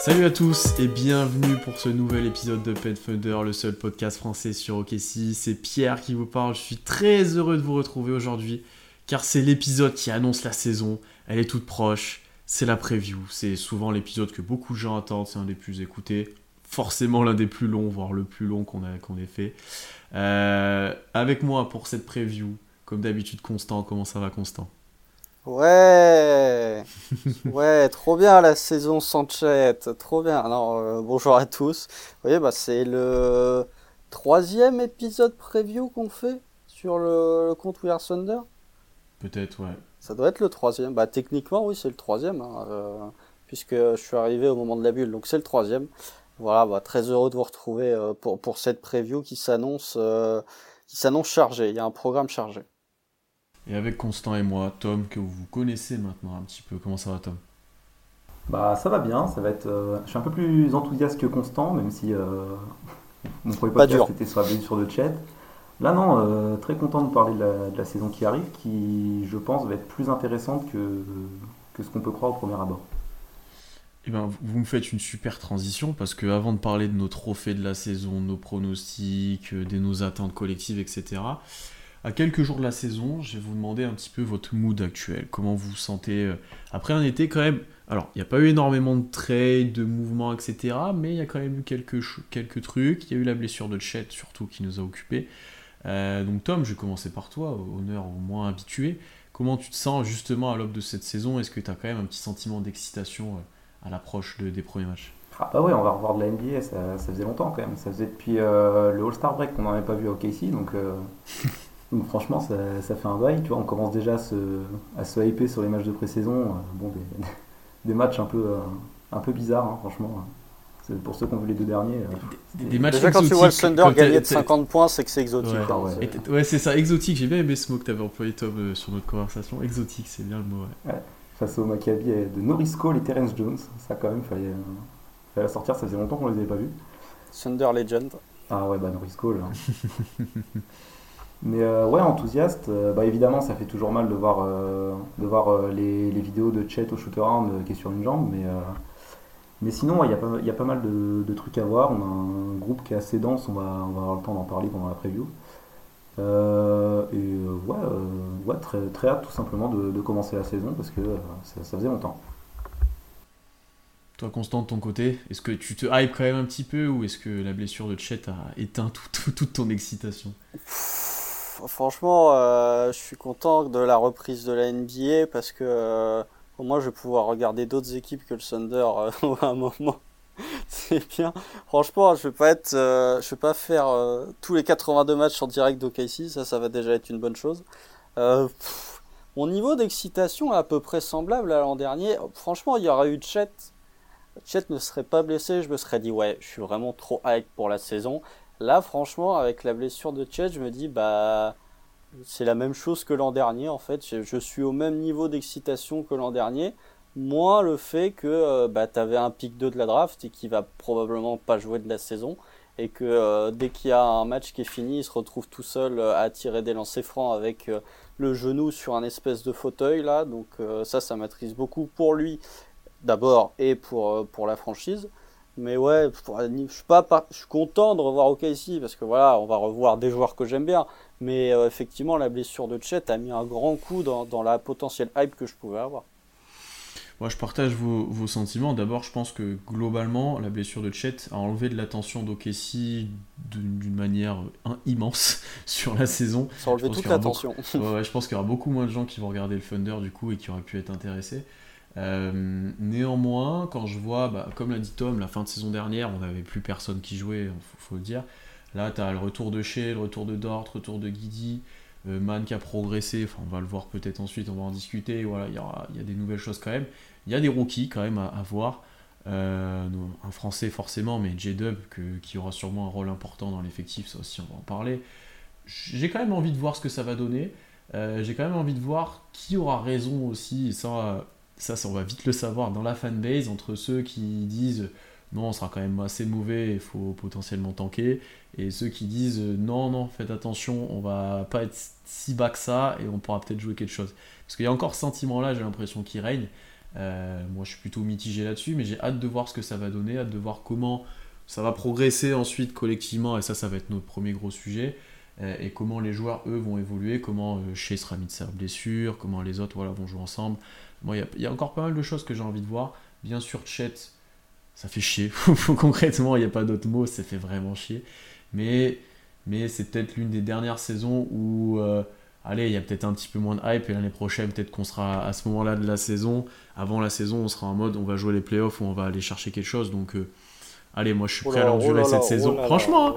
Salut à tous et bienvenue pour ce nouvel épisode de Pet le seul podcast français sur OKC. C'est Pierre qui vous parle. Je suis très heureux de vous retrouver aujourd'hui car c'est l'épisode qui annonce la saison. Elle est toute proche. C'est la preview. C'est souvent l'épisode que beaucoup de gens attendent. C'est un des plus écoutés. Forcément l'un des plus longs, voire le plus long qu'on ait fait. Euh, avec moi pour cette preview, comme d'habitude, Constant. Comment ça va, Constant? Ouais, ouais, trop bien la saison sans chat, trop bien. Alors, euh, bonjour à tous. Vous voyez, bah, c'est le troisième épisode preview qu'on fait sur le, le compte We Are Thunder. Peut-être, ouais. Ça doit être le troisième. Bah, techniquement, oui, c'est le troisième, hein, euh, puisque je suis arrivé au moment de la bulle, donc c'est le troisième. Voilà, bah, très heureux de vous retrouver euh, pour, pour cette preview qui s'annonce qui s'annonce chargée. Il y a un programme chargé. Et avec Constant et moi, Tom, que vous connaissez maintenant un petit peu. Comment ça va, Tom? Bah ça va bien, ça va être. euh, je suis un peu plus enthousiaste que constant, même si euh, mon premier Pas podcast dur. était sur la blessure de Chet. Là non, euh, très content de parler de la, de la saison qui arrive, qui je pense va être plus intéressante que, que ce qu'on peut croire au premier abord. Eh ben, vous- vous me faites une super transition parce que avant de parler de nos trophées de la saison, nos pronostics, euh, de nos attentes collectives, etc., à quelques jours de la saison, je vais vous demander un petit peu votre mood actuel. Comment vous vous sentez euh, après un été quand même. Alors, il n'y a pas eu énormément de trades, de mouvements, etc., mais il y a quand même eu quelques, quelques trucs. Il y a eu la blessure de Chet surtout qui nous a occupés. Euh, donc, Tom, je vais commencer par toi, honneur au moins habitué. Comment tu te sens justement à l'aube de cette saison? Est-ce que tu as quand même un petit sentiment d'excitation euh, à l'approche de- des premiers matchs? Ah bah ouais, on va revoir de la NBA, ça, ça faisait longtemps quand même. Ça faisait depuis euh, le All-Star Break qu'on n'en avait pas vu au OKC, donc, euh, donc franchement ça, ça fait un bail. Tu vois, on commence déjà à se, à se hyper sur les matchs de pré-saison. euh, bon, des, des matchs un peu, euh, un peu bizarres, hein, franchement. C'est pour ceux qui ont vu les deux derniers. euh, Des, des matchs Déjà, quand tu vois le Thunder gagner de t'es- 50 points, c'est que c'est exotique. Ouais. hein, ouais. c'est- Ouais, ça, exotique. J'ai bien aimé ce mot que tu avais employé, Tom, euh, sur notre conversation. Exotique, c'est bien le mot. ouais. face au Maccabi de Norris Cole et Terence Jones. Ça quand même, fallait, euh, fallait la sortir, ça faisait longtemps qu'on les avait pas vus. Thunder Legend. Ah ouais, bah Norris Cole. hein. Mais euh, ouais, enthousiaste. euh, bah évidemment, ça fait toujours mal de voir, euh, de voir euh, les, les vidéos de Chet au shoot-around euh, qui est sur une jambe. Mais, euh, mais sinon, ouais, il y, a pas- il y a pas mal de, de trucs à voir. On a un groupe qui est assez dense, on va, on va avoir le temps d'en parler pendant la preview. Euh, et euh, ouais, euh, ouais très, très hâte tout simplement de, de commencer la saison parce que euh, ça, ça faisait longtemps. Toi, Constant, de ton côté, est-ce que tu te hype quand même un petit peu ou est-ce que la blessure de Chet a éteint tout- tout- toute ton excitation? Franchement, euh, je suis content de la reprise de la NBA parce que euh, au moins je vais pouvoir regarder d'autres équipes que le Thunder euh, à un moment. C'est bien. Franchement, je vais pas être, euh, je vais pas faire euh, tous les 82 matchs en direct d'OKC, ça, ça va déjà être une bonne chose. Euh, mon niveau d'excitation est à peu près semblable à l'an dernier. Franchement, il y aurait eu Chet. Chet ne serait pas blessé, je me serais dit ouais, je suis vraiment trop hype pour la saison. Là, franchement, avec la blessure de Chet, je me dis, bah, c'est la même chose que l'an dernier, en fait. Je, suis au même niveau d'excitation que l'an dernier, moins le fait que euh, bah, tu avais un pick 2 de la draft et qui va probablement pas jouer de la saison, et que euh, dès qu'il y a un match qui est fini, il se retrouve tout seul euh, à tirer des lancers francs avec le genou sur un espèce de fauteuil, là. Donc, ça, ça m'attriste beaucoup pour lui, d'abord, et pour la franchise. Mais ouais, je suis pas, pas- je suis content de revoir OKC parce que voilà, on va revoir des joueurs que j'aime bien. Mais euh, effectivement, la blessure de Chet a mis un grand coup dans, dans la potentielle hype que je pouvais avoir. Moi, je partage vos, vos sentiments. D'abord, je pense que globalement, la blessure de Chet a enlevé de l'attention d'Okessi d'une manière euh, immense sur la saison. Ça a enlevé toute l'attention. Ouais, ouais, je pense qu'il y aura beaucoup moins de gens qui vont regarder le Thunder du coup et qui auraient pu être intéressés. Euh, néanmoins, quand je vois, bah, comme l'a dit Tom, la fin de saison dernière, on n'avait plus personne qui jouait, faut, faut le dire. Là, tu as le retour de Shea, le retour de Dort, le retour de Guidi, euh, Man qui a progressé, enfin, on va le voir peut-être ensuite, on va en discuter. Voilà, il y, a des nouvelles choses quand même. Il y a des rookies quand même à, voir. Euh, un français forcément, mais J-Dub qui aura sûrement un rôle important dans l'effectif, ça aussi on va en parler. J'ai quand même envie de voir ce que ça va donner. Euh, J'ai quand même envie de voir qui aura raison aussi, et ça, ça, on va vite le savoir dans la fanbase, entre ceux qui disent non, on sera quand même assez mauvais, il faut potentiellement tanker. Et ceux qui disent euh, non, non, faites attention, on va pas être si bas que ça et on pourra peut-être jouer quelque chose. Parce qu'il y a encore ce sentiment-là, j'ai l'impression qu'il règne. Euh, moi, je suis plutôt mitigé là-dessus, mais j'ai hâte de voir ce que ça va donner, hâte de voir comment ça va progresser ensuite collectivement, et ça, ça va être notre premier gros sujet. Euh, et comment les joueurs, eux, vont évoluer, comment Shea sera mis de sa blessure, comment les autres voilà, vont jouer ensemble. Moi, il y, a encore pas mal de choses que j'ai envie de voir. Bien sûr, Chet, ça fait chier. Concrètement, il n'y a pas d'autre mot, ça fait vraiment chier. Mais, mais c'est peut-être l'une des dernières saisons où, euh, allez, il y a peut-être un petit peu moins de hype. Et l'année prochaine, peut-être qu'on sera à ce moment-là de la saison. Avant la saison, on sera en mode on va jouer les playoffs ou on va aller chercher quelque chose. Donc, euh, allez, moi je suis prêt à l'endurer cette saison. Franchement,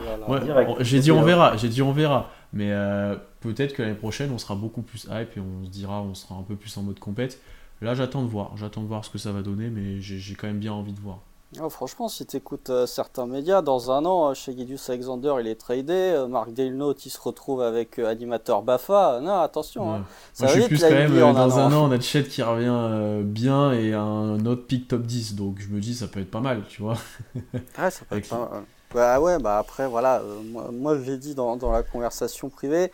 j'ai dit on verra. J'ai dit on verra. Mais euh, peut-être que l'année prochaine, on sera beaucoup plus hype et on se dira, on sera un peu plus en mode compète. Là, j'attends de voir. J'attends de voir ce que ça va donner, mais j'ai quand même bien envie de voir. Oh, franchement, si tu écoutes euh, certains médias, dans un an, euh, chez Gideus Alexander, il est tradé. Euh, Marc Delnote, il se retrouve avec animateur Bafa. Non, attention. Hein. Ça je suis plus quand même, dans un an, on a Chet qui revient bien et un autre pick top 10. Donc je me dis, ça peut être pas mal, tu vois. ouais, ça peut être pas mal. Bah ouais, bah après, voilà. moi, moi je l'ai dit dans, dans, la conversation privée.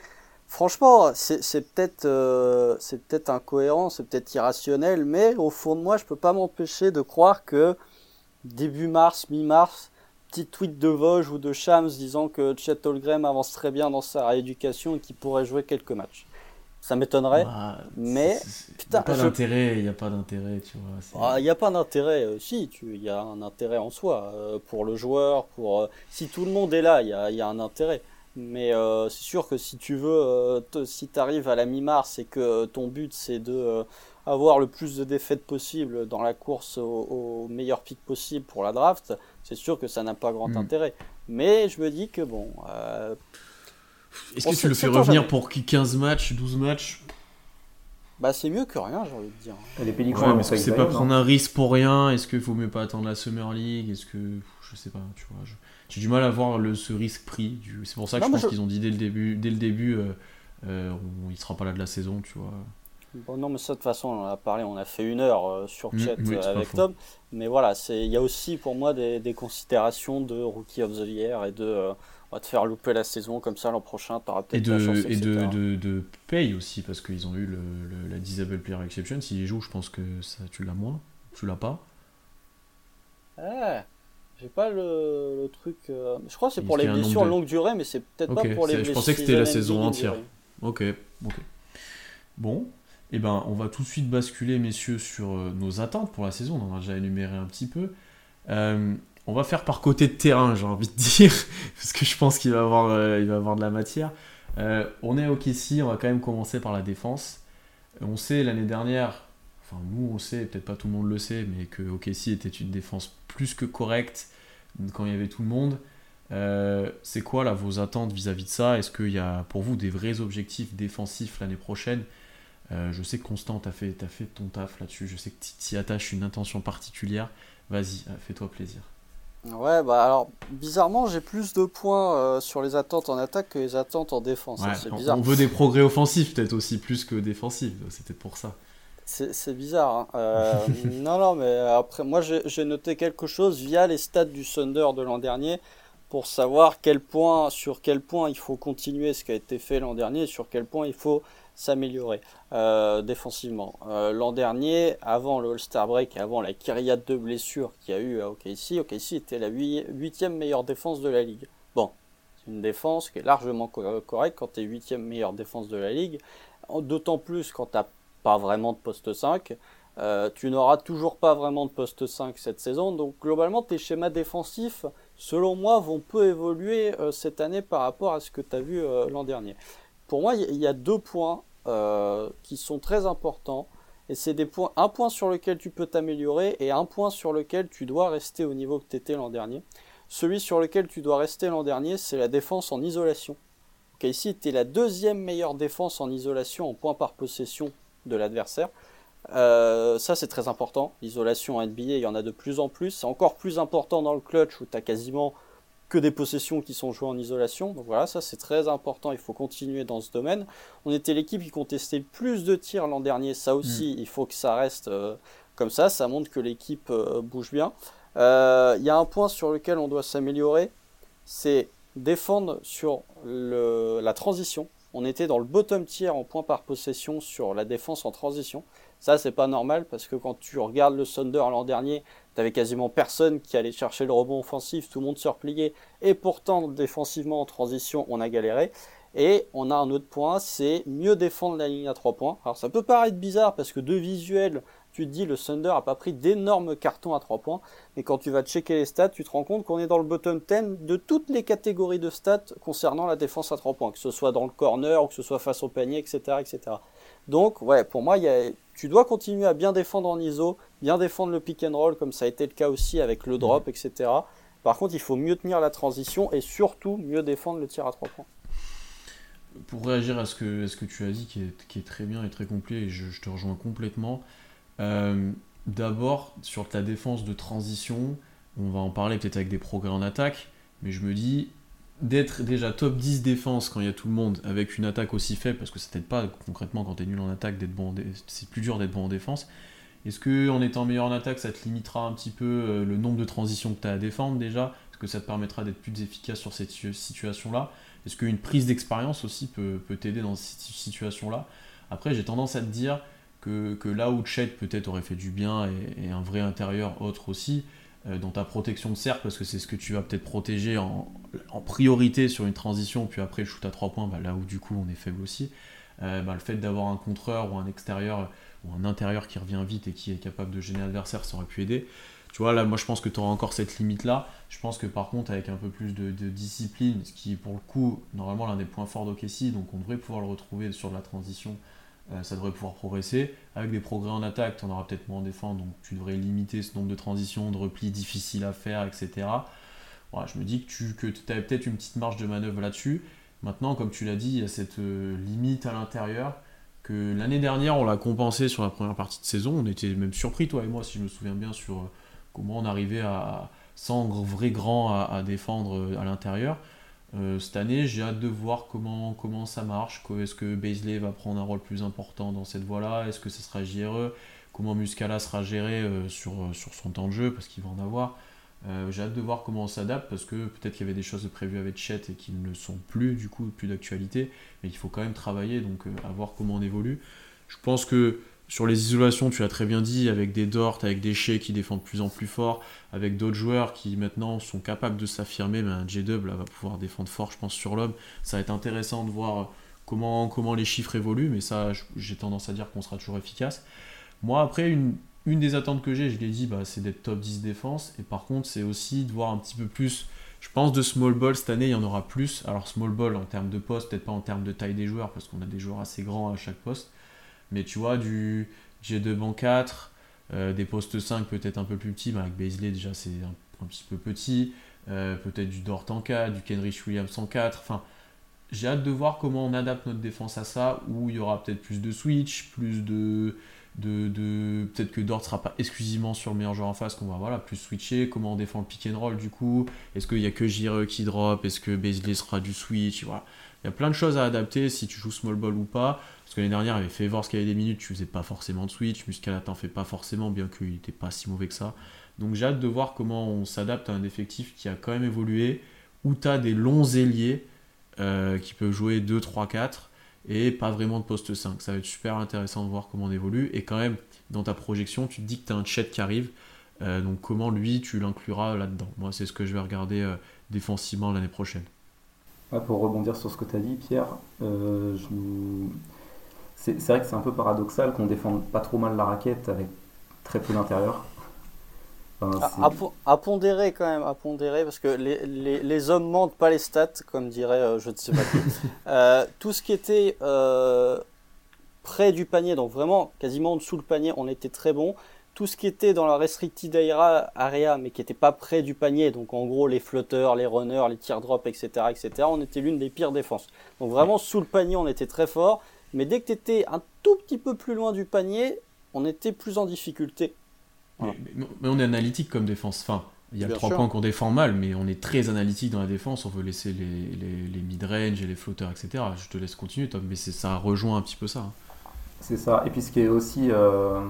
Franchement, c'est peut-être c'est peut-être incohérent, c'est peut-être irrationnel, mais au fond de moi, je peux pas m'empêcher de croire que début mars, mi-mars, petit tweet de Vosges ou de Shams disant que Chet Holgrim avance très bien dans sa rééducation et qu'il pourrait jouer quelques matchs. Ça m'étonnerait, bah, mais il n'y a pas d'intérêt, il n'y a pas d'intérêt, tu vois. Ah, il n'y a pas d'intérêt, euh, si, il y a un intérêt en soi euh, pour le joueur, pour euh, si tout le monde est là, il y a, y a, un intérêt. Mais c'est sûr que si tu veux, si tu arrives à la mi-mars et que ton but c'est de avoir le plus de défaites possible dans la course au, meilleur pic possible pour la draft, c'est sûr que ça n'a pas grand hmm. intérêt. Mais je me dis que bon. Euh, Est-ce que tu le fais revenir pour 15 matchs, 12 matchs? Bah c'est mieux que rien, j'ai envie de dire. Les ouais, c'est pas prendre un risque pour rien Est-ce qu'il faut mieux pas attendre la Summer League? Est-ce que je sais pas, tu vois. J'ai du mal à voir le, ce risque pris. C'est pour ça que je pense qu'ils ont dit dès le début, dès le début, euh, euh, il sera pas là de la saison, tu vois. Bon, non, mais ça, de toute façon, on en a parlé, on a fait une heure euh, sur mm, chat avec Tom. Mais voilà, il y a aussi pour moi des, des, considérations de Rookie of the Year et de on va te faire louper la saison, comme ça l'an prochain, tu auras peut-être la chance. Et de, de, de, paye aussi, parce qu'ils ont eu le, la Disable Player Exception. S'ils jouent, je pense que ça, tu l'as moins. Tu l'as pas Eh j'ai pas le, le truc. je crois que c'est pour les blessures longue durée, mais c'est peut-être pas pour les blessures. Je pensais que c'était la saison entière. Ok, ok. Bon, eh ben, on va tout de suite basculer, messieurs, sur euh, nos attentes pour la saison. On en a déjà énuméré un petit peu. Euh, on va faire par côté de terrain, j'ai envie de dire, parce que je pense qu'il va, avoir, euh, il va avoir de la matière. on est au ici, on va quand même commencer par la défense. On sait l'année dernière, enfin nous on sait, peut-être pas tout le monde le sait, mais que OKC était une défense plus que correcte quand il y avait tout le monde. c'est quoi là vos attentes vis-à-vis -vis de ça? Est-ce qu'il y a pour vous des vrais objectifs défensifs l'année prochaine? Euh, je sais que Constant, t'as fait, as fait ton taf là-dessus. Je sais que tu y attaches une intention particulière. Vas-y, euh, fais-toi plaisir. Ouais, bah alors, bizarrement, j'ai plus de points euh, sur les attentes en attaque que les attentes en défense. Hein, c'est bizarre. On veut des progrès offensifs, peut-être aussi, plus que défensifs. C'était pour ça. C'est bizarre. Hein. non, non, mais après, moi, j'ai noté quelque chose via les stats du Thunder de l'an dernier pour savoir quel point, sur quel point il faut continuer ce qui a été fait l'an dernier et sur quel point il faut s'améliorer euh, défensivement. Euh, l'an dernier, avant le All-Star Break et avant la kyriade de blessures qu'il y a eu à OKC, OKC était la huitième meilleure défense de la ligue. Bon, c'est une défense qui est largement correcte quand tu es huitième meilleure défense de la ligue, d'autant plus quand tu pas vraiment de poste 5. Euh, tu n'auras toujours pas vraiment de poste 5 cette saison, donc globalement tes schémas défensifs, selon moi, vont peu évoluer cette année par rapport à ce que tu as vu l'an dernier. Pour moi, il y a deux points euh, qui sont très importants. Et c'est un point sur lequel tu peux t'améliorer et un point sur lequel tu dois rester au niveau que tu étais l'an dernier. Celui sur lequel tu dois rester l'an dernier, c'est la défense en isolation. Ici, tu es la deuxième meilleure défense en isolation en points par possession de l'adversaire. Euh, ça, c'est très important. L'isolation en NBA, il y en a de plus en plus. C'est encore plus important dans le clutch où tu as quasiment que des possessions qui sont jouées en isolation. Donc voilà, ça c'est très important, il faut continuer dans ce domaine. On était l'équipe qui contestait le plus de tirs l'an dernier, ça aussi, mm. il faut que ça reste euh, comme ça, ça montre que l'équipe euh, bouge bien. Il y a un point sur lequel on doit s'améliorer, c'est défendre sur le, la transition. On était dans le bottom tier en points par possession sur la défense en transition. Ça, c'est pas normal parce que quand tu regardes le Thunder l'an dernier, t'avais quasiment personne qui allait chercher le rebond offensif, tout le monde se repliait et pourtant défensivement en transition, on a galéré. Et on a un autre point, c'est mieux défendre la ligne à 3 points. Alors ça peut paraître bizarre parce que de visuel, tu te dis le Thunder a pas pris d'énormes cartons à 3 points, mais quand tu vas checker les stats, tu te rends compte qu'on est dans le bottom 10 de toutes les catégories de stats concernant la défense à 3 points, que ce soit dans le corner ou que ce soit face au panier, etc. etc. Donc ouais, pour moi, tu dois continuer à bien défendre en ISO, bien défendre le pick and roll comme ça a été le cas aussi avec le drop, etc. Par contre, il faut mieux tenir la transition et surtout mieux défendre le tir à 3 points pour réagir à ce que, ce que tu as dit, qui est, qui est, très bien et très complet, et je, te rejoins complètement. Euh, d'abord, sur ta défense de transition, on va en parler peut-être avec des progrès en attaque, mais je me dis, d'être déjà top 10 défense quand il y a tout le monde, avec une attaque aussi faible, parce que ça t'aide pas concrètement quand tu es nul en attaque, d'être bon c'est plus dur d'être bon en défense. Est-ce que en étant meilleur en attaque, ça te limitera un petit peu euh, le nombre de transitions que tu as à défendre déjà? Est-ce que ça te permettra d'être plus efficace sur cette situation-là? Est-ce qu'une prise d'expérience aussi peut, t'aider dans cette situation-là? Après, j'ai tendance à te dire que, là où Chet peut-être aurait fait du bien et, un vrai intérieur autre aussi, euh, dans ta protection de cercle, parce que c'est ce que tu vas peut-être protéger en, priorité sur une transition, puis après shoot à 3 points, bah, là où du coup on est faible aussi, euh, bah, le fait d'avoir un contreur ou un extérieur ou un intérieur qui revient vite et qui est capable de gêner l'adversaire, ça aurait pu aider. Tu vois, là, moi, je pense que tu auras encore cette limite-là. Je pense que par contre, avec un peu plus de, discipline, ce qui est pour le coup, normalement, l'un des points forts d'Okessi, donc on devrait pouvoir le retrouver sur la transition, euh, ça devrait pouvoir progresser. Avec des progrès en attaque, tu en auras peut-être moins en défense, donc tu devrais limiter ce nombre de transitions, de replis difficiles à faire, etc. Je me dis que tu avais peut-être une petite marge de manœuvre là-dessus. Maintenant, comme tu l'as dit, il y a cette euh, limite à l'intérieur que l'année dernière, on l'a compensé sur la première partie de saison. On était même surpris, toi et moi, si je me souviens bien, sur euh, comment on arrivait à, sans vrai grand à, défendre à l'intérieur. Euh, cette année, j'ai hâte de voir comment, comment ça marche. Est-ce que Baisley va prendre un rôle plus important dans cette voie-là? Est-ce que ce sera JRE Comment Muscala sera géré euh, sur, sur son temps de jeu? Parce qu'il va en avoir. j'ai hâte de voir comment on s'adapte parce que peut-être qu'il y avait des choses prévues avec Chet et qui ne sont plus, du coup, plus d'actualité. Mais il faut quand même travailler, donc à comment on évolue. Je pense que sur les isolations, tu as très bien dit, avec des Dort, avec des Shea qui défendent de plus en plus fort, avec d'autres joueurs qui maintenant sont capables de s'affirmer, mais un J-Dub va pouvoir défendre fort, je pense, sur l'homme. Ça va être intéressant de voir comment, comment les chiffres évoluent, mais ça, j'ai tendance à dire qu'on sera toujours efficace. Moi, après, une, une des attentes que j'ai, je l'ai dit, bah, c'est d'être top 10 défense, et par contre, c'est aussi de voir un petit peu plus. Je pense de small ball cette année, il y en aura plus. Alors, small ball en termes de poste, peut-être pas en termes de taille des joueurs, parce qu'on a des joueurs assez grands à chaque poste mais tu vois, du G2 banc 4, euh, des postes 5 peut-être un peu plus petits, avec Baisley déjà c'est un, petit peu petit, euh, peut-être du Dort en 4, du Kenrich Williams en 4, enfin j'ai hâte de voir comment on adapte notre défense à ça, où il y aura peut-être plus de switch, plus de... de, peut-être que Dort sera pas exclusivement sur le meilleur joueur en face, qu'on va voilà, plus switcher, comment on défend le pick and roll du coup, est-ce qu'il n'y a que Jire qui drop, est-ce que Baisley sera du switch, voilà. Il y a plein de choses à adapter si tu joues small ball ou pas. Parce que l'année dernière, il avait fait voir ce qu'il y avait des minutes, tu faisais pas forcément de switch. Muscala t'en fait pas forcément, bien qu'il n'était pas si mauvais que ça. Donc j'ai hâte de voir comment on s'adapte à un effectif qui a quand même évolué, où tu as des longs ailiers euh, qui peuvent jouer 2, 3, 4 et pas vraiment de poste 5. Ça va être super intéressant de voir comment on évolue. Et quand même, dans ta projection, tu te dis que tu as un chat qui arrive. Euh, donc comment lui, tu l'incluras là-dedans? Moi, c'est ce que je vais regarder euh, défensivement l'année prochaine pour rebondir sur ce que tu as dit, Pierre, euh, c'est vrai que c'est un peu paradoxal qu'on défende pas trop mal la raquette avec très peu d'intérieur. à, pondérer quand même, à pondérer, parce que les, les, les hommes mentent pas les stats, comme dirait euh, je ne sais pas qui. Euh, tout ce qui était près du panier, donc vraiment quasiment en dessous le panier, on était très bon tout ce qui était dans la restricted area, mais qui n'était pas près du panier, donc en gros les flotteurs, les runners, les teardrops, etc., etc., on était l'une des pires défenses. Donc vraiment sous le panier, on était très fort, mais dès que tu étais un tout petit peu plus loin du panier, on était plus en difficulté. Mais, on est analytique comme défense. Enfin, il y a trois points qu'on défend mal, mais on est très analytique dans la défense. On veut laisser les, les, mid-range et les flotteurs, etc. Je te laisse continuer, Tom, mais ça rejoint un petit peu ça. Hein. C'est ça. Et puis ce qui est aussi euh,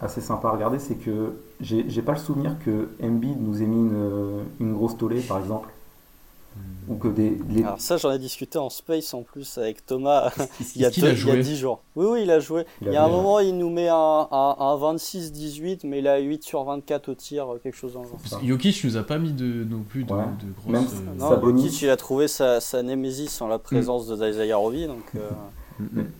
assez sympa à regarder, c'est que j'ai pas le souvenir que Embiid nous ait mis une, une grosse tollée, par exemple. Ou que des, Alors ça, j'en ai discuté en space en plus avec Thomas il, y a 10 jours. Oui, oui, il a joué. Il, y a un moment, il nous met un, un, 26-18, mais il a 8 sur 24 au tir, quelque chose dans le genre. Jokic nous a pas mis de, non plus de, de grosses... Même euh... non, Jokic, il a trouvé sa, sa némésis en la présence mm. de Isaiah Roby, donc... Euh,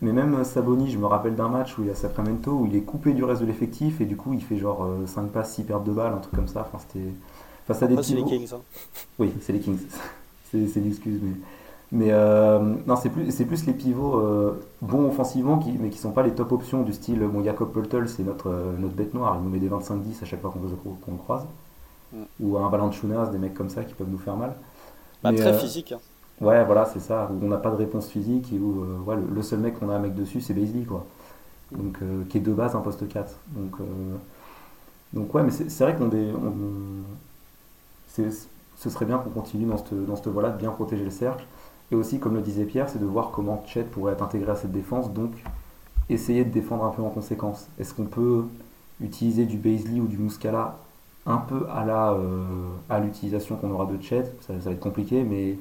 mais, même Saboni, je me rappelle d'un match où il y a Sacramento où il est coupé du reste de l'effectif et du coup il fait genre 5 euh, passes, 6 pertes de balles, un truc comme ça. Enfin, c'était face à des c'est les Kings. Hein. Oui, c'est les Kings. C'est l'excuse, mais. Mais euh, non, c'est plus, c'est plus les pivots euh, bons offensivement, qui, mais qui sont pas les top options du style. Bon, Jacob Pöltl, c'est notre, notre bête noire, il nous met des 25-10 à chaque fois qu'on, le croise. Ou un Valanciunas, des mecs comme ça qui peuvent nous faire mal. Bah, très physique. Hein. Ouais, voilà, c'est ça, où on n'a pas de réponse physique et où euh, le, seul mec qu'on a un mec dessus, c'est Baisley, quoi. Donc, euh, qui est de base un poste 4. Donc, euh, donc ouais, mais c'est vrai qu'on ce serait bien qu'on continue dans cette, dans voie-là de bien protéger le cercle. Et aussi, comme le disait Pierre, c'est de voir comment Chet pourrait être intégré à cette défense, donc essayer de défendre un peu en conséquence. Est-ce qu'on peut utiliser du Baisley ou du Muscala un peu à à l'utilisation qu'on aura de Chet? Ça, ça, va être compliqué, mais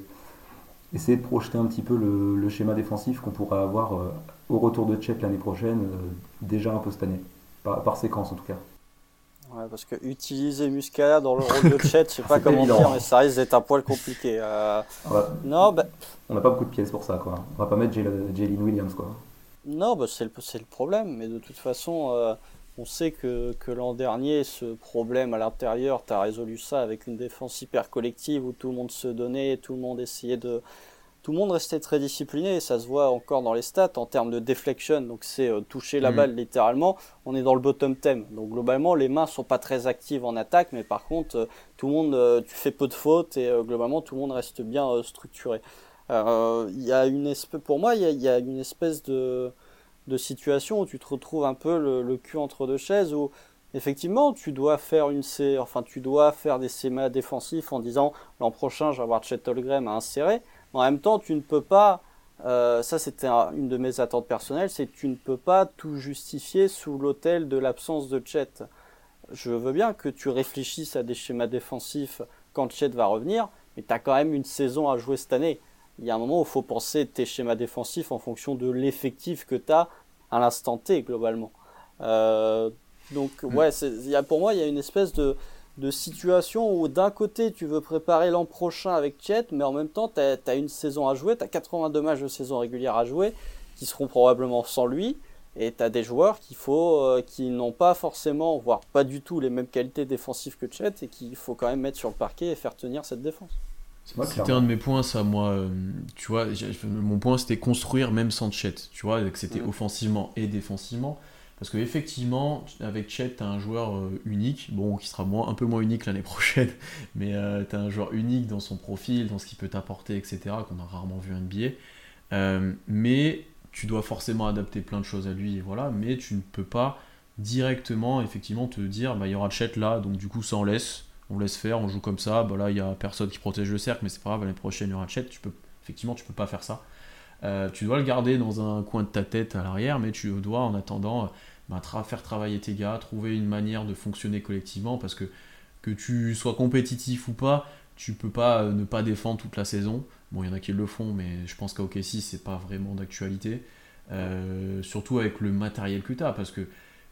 essayer de projeter un petit peu le, schéma défensif qu'on pourrait avoir euh, au retour de Chet l'année prochaine, euh, déjà un peu cette année, par, séquence en tout cas. Ouais, parce que utiliser Muscala dans le rôle de Chet, je sais pas comment dire, mais ça risque d'être un poil compliqué. Euh. non, bah... On n'a pas beaucoup de pièces pour ça, quoi. On va pas mettre Jalen Williams, quoi. Non, bah c'est le, le, problème, mais de toute façon, on sait que, que l'an dernier, ce problème à l'intérieur, tu as résolu ça avec une défense hyper collective où tout le monde se donnait, tout le monde essayait de. Tout le monde restait très discipliné, et ça se voit encore dans les stats en termes de deflection, donc c'est euh, toucher la mhm. balle littéralement. On est dans le bottom 10, donc globalement les mains sont pas très actives en attaque, mais par contre euh, tout le monde, euh, tu fais peu de fautes et globalement tout le monde reste bien structuré. Il y a une espèce, pour moi, il y a une espèce de de situation où tu te retrouves un peu le, cul entre deux chaises où effectivement tu dois faire une enfin tu dois faire des schémas défensifs en disant l'an prochain je vais avoir Chet à insérer en même temps tu ne peux pas euh, ça c'était une de mes attentes personnelles c'est que tu ne peux pas tout justifier sous l'autel de l'absence de Chet je veux bien que tu réfléchisses à des schémas défensifs quand Chet va revenir mais tu as quand même une saison à jouer cette année il y a un moment où il faut penser tes schémas défensifs en fonction de l'effectif que tu as à l'instant T globalement. Euh, donc mm. ouais, y a, pour moi il y a une espèce de, de situation où d'un côté tu veux préparer l'an prochain avec Chet, mais en même temps tu as, une saison à jouer, tu as 82 matchs de saison régulière à jouer qui seront probablement sans lui. Et tu as des joueurs qu'il faut, euh, qui n'ont pas forcément, voire pas du tout les mêmes qualités défensives que Chet et qu'il faut quand même mettre sur le parquet et faire tenir cette défense. C'était un de mes points, ça, moi. Euh, tu vois, mon point, c'était construire même sans Chet. Tu vois, que c'était mm. offensivement et défensivement. Parce qu'effectivement, avec Chet, tu as un joueur euh, unique, bon, qui sera un peu moins unique l'année prochaine, mais euh, tu as un joueur unique dans son profil, dans ce qu'il peut t'apporter, etc., qu'on a rarement vu un NBA. mais tu dois forcément adapter plein de choses à lui, voilà, mais tu ne peux pas directement, effectivement, te dire, bah, il y aura Chet là, donc du coup, ça en laisse on laisse faire, on joue comme ça, bah là il y a personne qui protège le cercle, mais c'est pas grave, l'année prochaine il y aura Chet, tu peux, effectivement tu peux pas faire ça. Euh, tu dois le garder dans un coin de ta tête à l'arrière, mais tu dois en attendant bah, faire travailler tes gars, trouver une manière de fonctionner collectivement, parce que que tu sois compétitif ou pas, tu peux pas euh, ne pas défendre toute la saison. Bon, il y en a qui le font, mais je pense qu'à OKC c'est pas vraiment d'actualité. Euh, surtout avec le matériel que tu as, parce que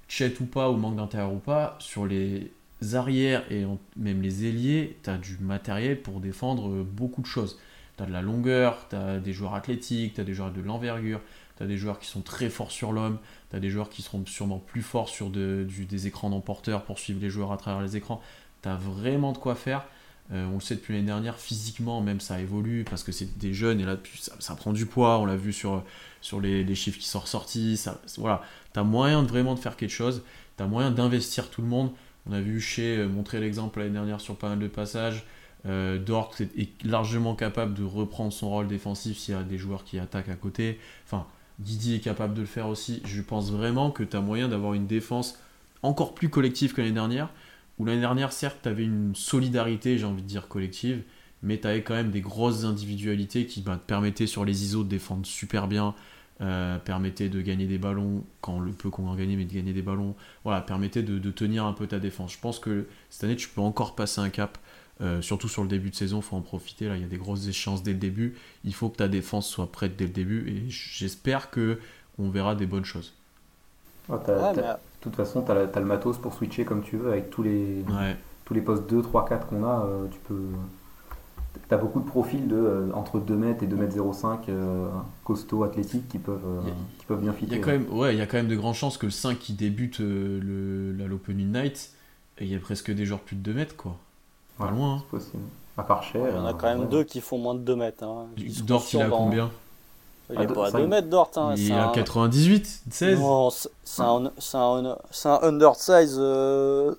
Chet ou pas, ou manque d'intérieur ou pas, sur les arrières et même les ailiers, tu as du matériel pour défendre euh, beaucoup de choses. Tu as de la longueur, tu as des joueurs athlétiques, tu as des joueurs de l'envergure, tu as des joueurs qui sont très forts sur l'homme, tu as des joueurs qui seront sûrement plus forts sur des écrans d'emporteurs pour suivre les joueurs à travers les écrans. Tu as vraiment de quoi faire. Euh, on le sait depuis l'année dernière, physiquement même ça évolue parce que c'est des jeunes et là ça, prend du poids, on l'a vu sur, les, chiffres qui sont ressortis. Ça, voilà, tu moyen vraiment de faire quelque chose, tu as moyen d'investir tout le monde. On a vu chez euh, montrer l'exemple l'année dernière sur pas mal de passages. Euh, Dort est largement capable de reprendre son rôle défensif s'il y a des joueurs qui attaquent à côté. Enfin, Didier est capable de le faire aussi. Je pense vraiment que tu as moyen d'avoir une défense encore plus collective que l'année dernière. Où l'année dernière, certes, tu avais une solidarité, j'ai envie de dire, collective, mais tu avais quand même des grosses individualités qui bah, te permettaient sur les ISO de défendre super bien, euh, permettait de gagner des ballons, quand le peu qu'on en gagnait, mais de gagner des ballons, voilà, permettait de, tenir un peu ta défense. Je pense que cette année, tu peux encore passer un cap, euh, surtout sur le début de saison, il faut en profiter, là, il y a des grosses échéances dès le début, il faut que ta défense soit prête dès le début, et j'espère que on verra des bonnes choses. De toute façon, tu as, le matos pour switcher comme tu veux, avec tous les, tous les postes 2, 3, 4 qu'on a, euh, tu peux tu as beaucoup de profils de euh, entre 2 mètres et 2 mètres 05 euh, costauds athlétiques qui peuvent, euh, qui peuvent bien fitter. Il y, a quand même, ouais, il y a quand même de grandes chances que le 5 qui débute le, l'Open Night, il y a presque des joueurs plus de 2 mètres, quoi. Pas loin. Hein. C'est possible. À part cher. il y en a quand même deux qui font moins de 2 mètres. Hein, Dort, il a combien il n'est pas à 2 mètres Dort. Hein, il est à 98, 16. Non, c'est un, un, un, undersize euh,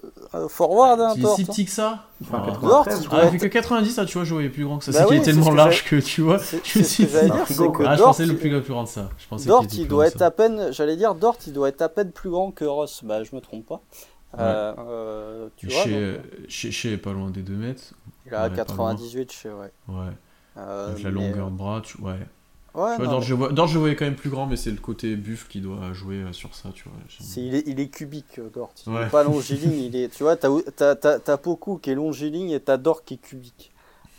forward. Hein, il est si petit que ça il fait, Dort, il ah, fait que 90, ça, tu vois, je plus grand que ça. Bah c'est qu'il est tellement large que tu vois. Je. Ah, je pensais le plus grand de ça. Dort, il doit être à peine. J'allais dire, Dort, il doit être à peine plus grand que Ross. Bah, je me trompe pas. Euh, euh, tu vois, chez, chez, pas loin des 2 mètres. Il a 98 chez, ouais. Ouais. Avec la longueur de bras, tu... ouais. Ouais, je, vois, je voyais quand même plus grand, mais c'est le côté buff qui doit jouer euh, sur ça, tu vois. il, est, il est cubique, euh, Dort. Il n'est pas longiligne. il est, tu vois, t'as as, Poku qui est longiligne et t'as Dort qui est cubique.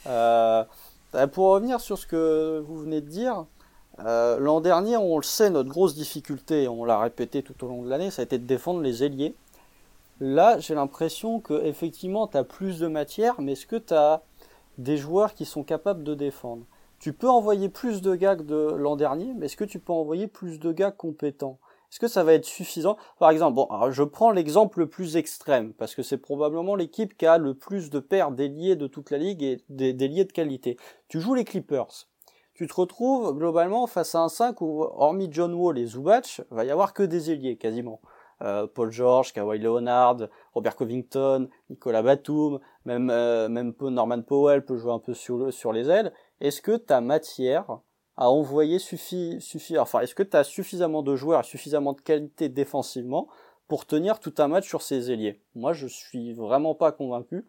Euh, pour revenir sur ce que vous venez de dire, l'an dernier, on le sait, notre grosse difficulté, on l'a répété tout au long de l'année, ça a été de défendre les ailiers. Là, j'ai l'impression que effectivement, tu as plus de matière, mais est-ce que tu as des joueurs qui sont capables de défendre? Tu peux envoyer plus de gars que de l'an dernier, mais est-ce que tu peux envoyer plus de gars compétents? Est-ce que ça va être suffisant? Par exemple, bon, je prends l'exemple le plus extrême, parce que c'est probablement l'équipe qui a le plus de paires d'ailiers de toute la ligue et d'ailiers de qualité. Tu joues les Clippers. Tu te retrouves globalement face à un 5 où, hormis John Wall et Zubac, va y avoir que des ailiers quasiment. Euh, Paul George, Kawhi Leonard, Robert Covington, Nicolas Batum, même, euh, même Norman Powell peut jouer un peu sur, sur les ailes est-ce que tu as matière à envoyer suffi, suffi, enfin, est-ce que tu as suffisamment de joueurs, suffisamment de qualité défensivement pour tenir tout un match sur ces ailiers? Moi, je suis vraiment pas convaincu.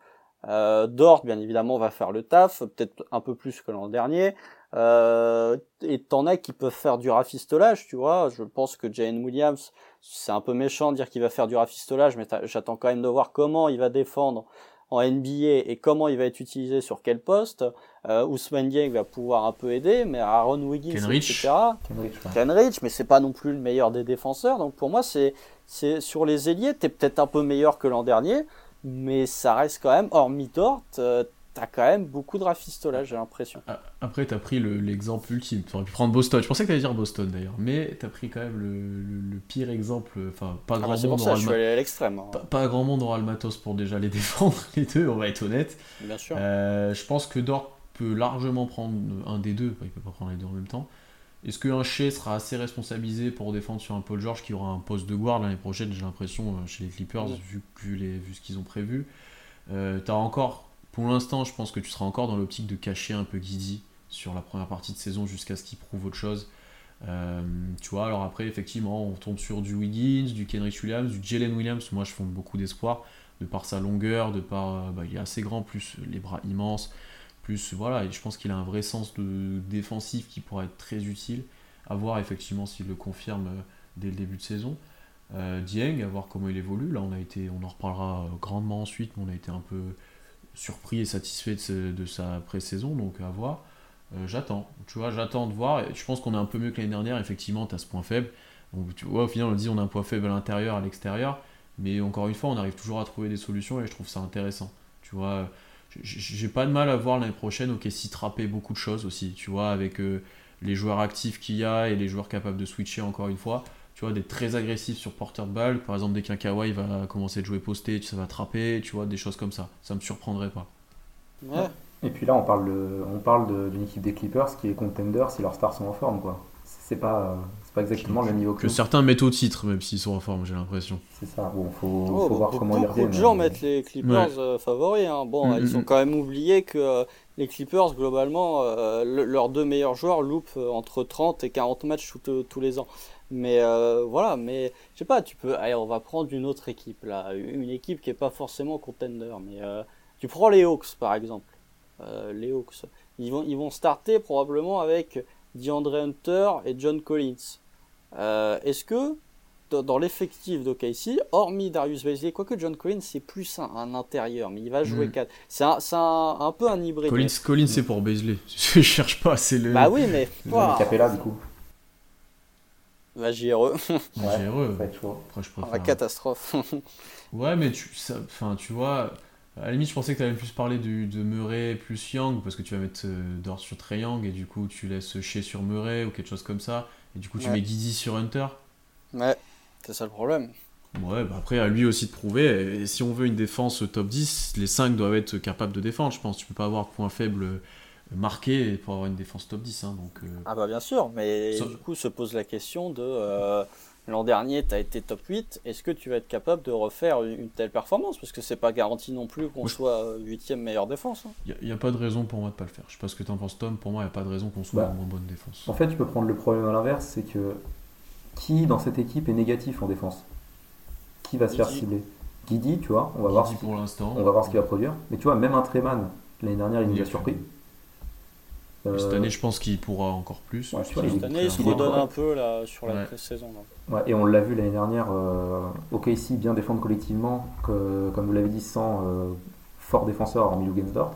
Euh, Dort, bien évidemment, va faire le taf, peut-être un peu plus que l'an dernier. Euh, et t'en as qui peuvent faire du rafistolage, tu vois. Je pense que Jane Williams, c'est un peu méchant de dire qu'il va faire du rafistolage, mais j'attends quand même de voir comment il va défendre en NBA et comment il va être utilisé sur quel poste. Euh, Ousmane Dieng va pouvoir un peu aider, mais Aaron Wiggins, Kenrich. etc. Kenrich, mais c'est pas non plus le meilleur des défenseurs. Donc pour moi, c'est c'est sur les ailiers, t'es peut-être un peu meilleur que l'an dernier, mais ça reste quand même, hormis Dort, euh, t'as quand même beaucoup de rafistolage, j'ai l'impression. Ah, après, t'as pris l'exemple ultime. Tu aurais pu prendre Boston. Je pensais que t'allais dire Boston d'ailleurs, mais t'as pris quand même le, le, pire exemple. Enfin, pas ah, grand bah, monde. Ça, je allé à l'extrême. Hein. Pas, grand monde aura le matos pour déjà les défendre, les deux, on va être honnête. Bien sûr. Euh, je pense que Dort peut largement prendre un des deux. il peut pas prendre les deux en même temps. Est-ce qu'un Shea sera assez responsabilisé pour défendre sur un Paul George qui aura un poste de guard l'année prochaine, j'ai l'impression, euh, chez les Clippers, vu, vu, les, vu ce qu'ils ont prévu euh, T'as encore pour l'instant, je pense que tu seras encore dans l'optique de cacher un peu Guidi sur la première partie de saison jusqu'à ce qu'il prouve autre chose. Euh, tu vois, alors après, effectivement, on tombe sur du Wiggins, du Kenrich Williams, du Jalen Williams. Moi, je fonde beaucoup d'espoir de par sa longueur, de par. Euh, bah, il est assez grand, plus les bras immenses, plus. Voilà, et je pense qu'il a un vrai sens de défensif qui pourrait être très utile. À voir effectivement s'il le confirme euh, dès le début de saison. Dieng, à voir comment il évolue. Là, on a été, on en reparlera grandement ensuite, mais on a été un peu surpris et satisfait de, sa pré-saison, donc à voir. Euh, j'attends, tu vois, j'attends de voir. Je pense qu'on est un peu mieux que l'année dernière, effectivement, tu as ce point faible. Tu vois, au final, on dit on a un point faible à l'intérieur, à l'extérieur, mais encore une fois, on arrive toujours à trouver des solutions et je trouve ça intéressant. Tu vois, j'ai pas de mal à voir l'année prochaine, ok, s'y trapper beaucoup de choses aussi, tu vois, avec euh, les joueurs actifs qu'il y a et les joueurs capables de switcher encore une fois tu vois, d'être très agressif sur porteur de balle. Par exemple, dès qu'un Kawhi va commencer de jouer posté, ça va attraper, tu vois, des choses comme ça. Ça me surprendrait pas. Ouais. Et puis là, on parle, on parle d'une équipe des Clippers qui est contender si leurs stars sont en forme, quoi. C'est pas, c'est pas exactement le niveau que, que certains mettent au titre, même s'ils sont en forme, j'ai l'impression. C'est ça. Bon, faut, oh, faut voir comment ils reviennent. Beaucoup de gens mettent les Clippers euh, favoris. Hein. Bon, ils ont quand même oublié que euh, les Clippers, globalement, euh, leurs deux meilleurs joueurs loupent entre 30 et 40 matchs tous les ans. Mais euh, voilà, mais je sais pas, tu peux. Allez, on va prendre une autre équipe là, une équipe qui est pas forcément contender, mais euh, tu prends les Hawks par exemple. Euh, les Hawks, ils vont, ils vont starter probablement avec DeAndre Hunter et John Collins. Euh, Est-ce que dans, dans l'effectif d'OKC, hormis Darius Bazley, quoique John Collins c'est plus un, un intérieur, mais il va jouer Mm. 4. C'est un, c'est un, un peu un hybride. Collins, Collins c'est pour Beasley. Je cherche pas, c'est le. Bah oui, mais Johnny Capella, du coup. Bah, JRE, J'ai heureux. ça va être chaud. Après, je la préfère. catastrophe. Ouais, mais tu, ça, enfin, tu vois, à la limite, je pensais que tu allais plus parler du, de Murray plus Young, parce que tu vas mettre euh, Dort sur Trey Young, et du coup, tu laisses Shea sur Murray ou quelque chose comme ça, et du coup, tu Ouais. mets Guidi sur Hunter. ouais, c'est ça le problème. Ouais, bah après, à lui aussi de prouver, et si on veut une défense top 10, les 5 doivent être capables de défendre, je pense. Tu peux pas avoir point faible euh, marqué pour avoir une défense top 10, hein, donc. euh, Ah bah bien sûr, mais Ça- du coup se pose la question de euh, l'an dernier tu as été top 8, est-ce que tu vas être capable de refaire une, telle performance? Parce que c'est pas garanti non plus qu'on soit 8ème meilleure défense. hein. Il n'y a, pas de raison pour moi de pas le faire. Je sais pas ce que tu en penses, Tom. Pour moi, il n'y a pas de raison qu'on soit Bah. en moins bonne défense. En fait, tu peux prendre le problème à l'inverse, c'est que qui dans cette équipe est négatif en défense? Qui va se faire cibler? Guidi, tu vois, on va voir, ce pour l'instant. on va voir ce qu'il va produire. Mais tu vois, même un Treman, l'année dernière, il nous a surpris. Cette Euh, année, je pense qu'il pourra encore plus. Ouais, Cette année il se redonne un peu là, sur la Ouais. pré-saison. là. Ouais, et on l'a vu l'année dernière, euh, OKC bien défendre collectivement, que, comme vous l'avez dit, sans euh, fort défenseur hormis Lugensdorf.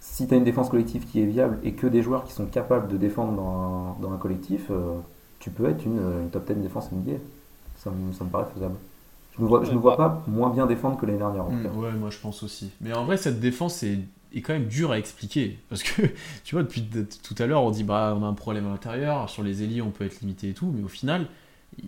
Si tu as une défense collective qui est viable et que des joueurs qui sont capables de défendre dans un, dans un collectif, euh, tu peux être une, une top 10 défense NBA. Ça me, ça me paraît faisable. Je ne vois, je ne vois pas moins bien défendre que l'année dernière. en Mm, cas. ouais, moi je pense aussi. Mais en vrai, cette défense est, est quand même dure à expliquer. Parce que, tu vois, depuis de- tout à l'heure, on dit bah on a un problème à l'intérieur, sur les ailiers on peut être limité et tout, mais au final,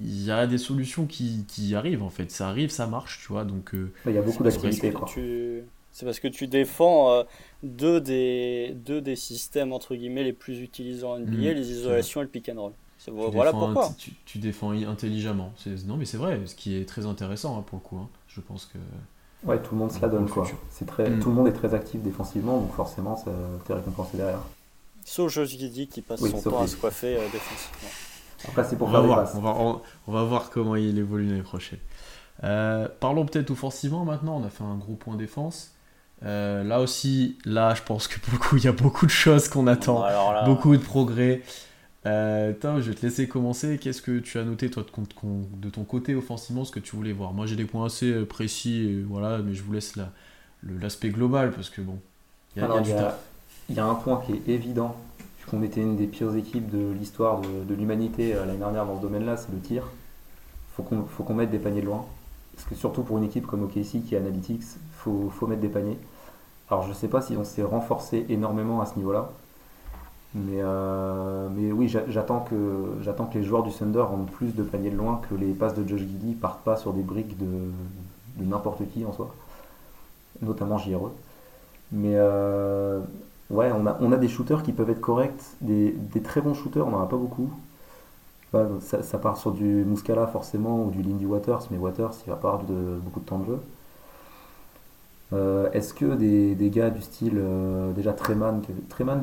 il y a des solutions qui, qui arrivent en fait. Ça arrive, ça marche, tu vois. Donc, euh, Là, Il y a beaucoup d'activités. tu- C'est parce que tu défends euh, deux, des, deux des systèmes entre guillemets les plus utilisés en NBA, Mm, les isolations et le pick and roll. C'est- tu Voilà défends pourquoi. tu, tu défends intelligemment. C'est- Non, mais c'est vrai, ce qui est très intéressant hein, pour le coup. hein. Je pense que. Ouais, tout le monde se la donne. Quoi. C'est très, Mm. Tout le monde est très actif défensivement, donc forcément, ça t'es récompensé derrière. Sauf Josh Giddy qui passe Oui, son temps à se coiffer euh, défensivement. Après, c'est pour On faire va, des voir, on, va, on, on va voir comment il évolue l'année prochaine. Euh, parlons peut-être offensivement maintenant. On a fait un gros point défense. Euh, là aussi, là, je pense que pour le coup, il y a beaucoup de choses qu'on attend. Là, Beaucoup de progrès. Euh, Tom, je vais te laisser commencer. Qu'est-ce que tu as noté toi de, ton- de ton côté offensivement, ce que tu voulais voir? Moi, j'ai des points assez euh, précis, et voilà, mais je vous laisse la- l'aspect global parce que bon, il y a, y y un point qui est évident, puisqu'on était une des pires équipes de l'histoire de, de l'humanité euh, l'année dernière dans ce domaine-là, c'est le tir. Faut qu'on faut qu'on mette des paniers de loin. Parce que surtout pour une équipe comme OKC qui est Analytics, faut, faut mettre des paniers. Alors je sais pas si on s'est renforcé énormément à ce niveau-là. Mais, euh, mais oui, j'a- j'attends que, j'attends que les joueurs du Thunder rendent plus de paniers de loin, que les passes de Josh Giddy partent pas sur des briques de, de n'importe qui en soi, notamment JRE. Mais euh, ouais, on a, on a des shooters qui peuvent être corrects, des, des très bons shooters, on n'en a pas beaucoup. Bah, ça, ça part sur du Muscala forcément ou du Lindy Waters, mais Waters il va pas avoir de, beaucoup de temps de jeu. Euh, Est-ce que des, des gars du style euh, déjà Treman, Treman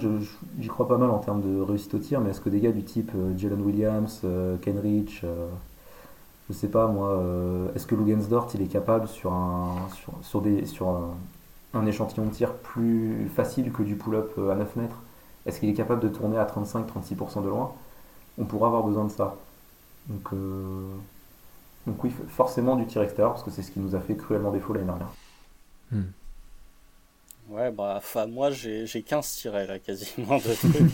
j'y crois pas mal en termes de réussite au tir, mais est-ce que des gars du type euh, Jalen Williams, euh, Kenrich, euh, je sais pas moi, euh, est-ce que Lugensdort il est capable sur un sur, sur des sur un, échantillon de tir plus facile que du pull-up à 9 mètres? Est-ce qu'il est capable de tourner à 35-36% de loin? On pourra avoir besoin de ça. Donc, donc oui, forcément du tir extérieur, parce que c'est ce qui nous a fait cruellement défaut l'année dernière. Ouais, bah, enfin, moi j'ai j'ai 15 tirets là quasiment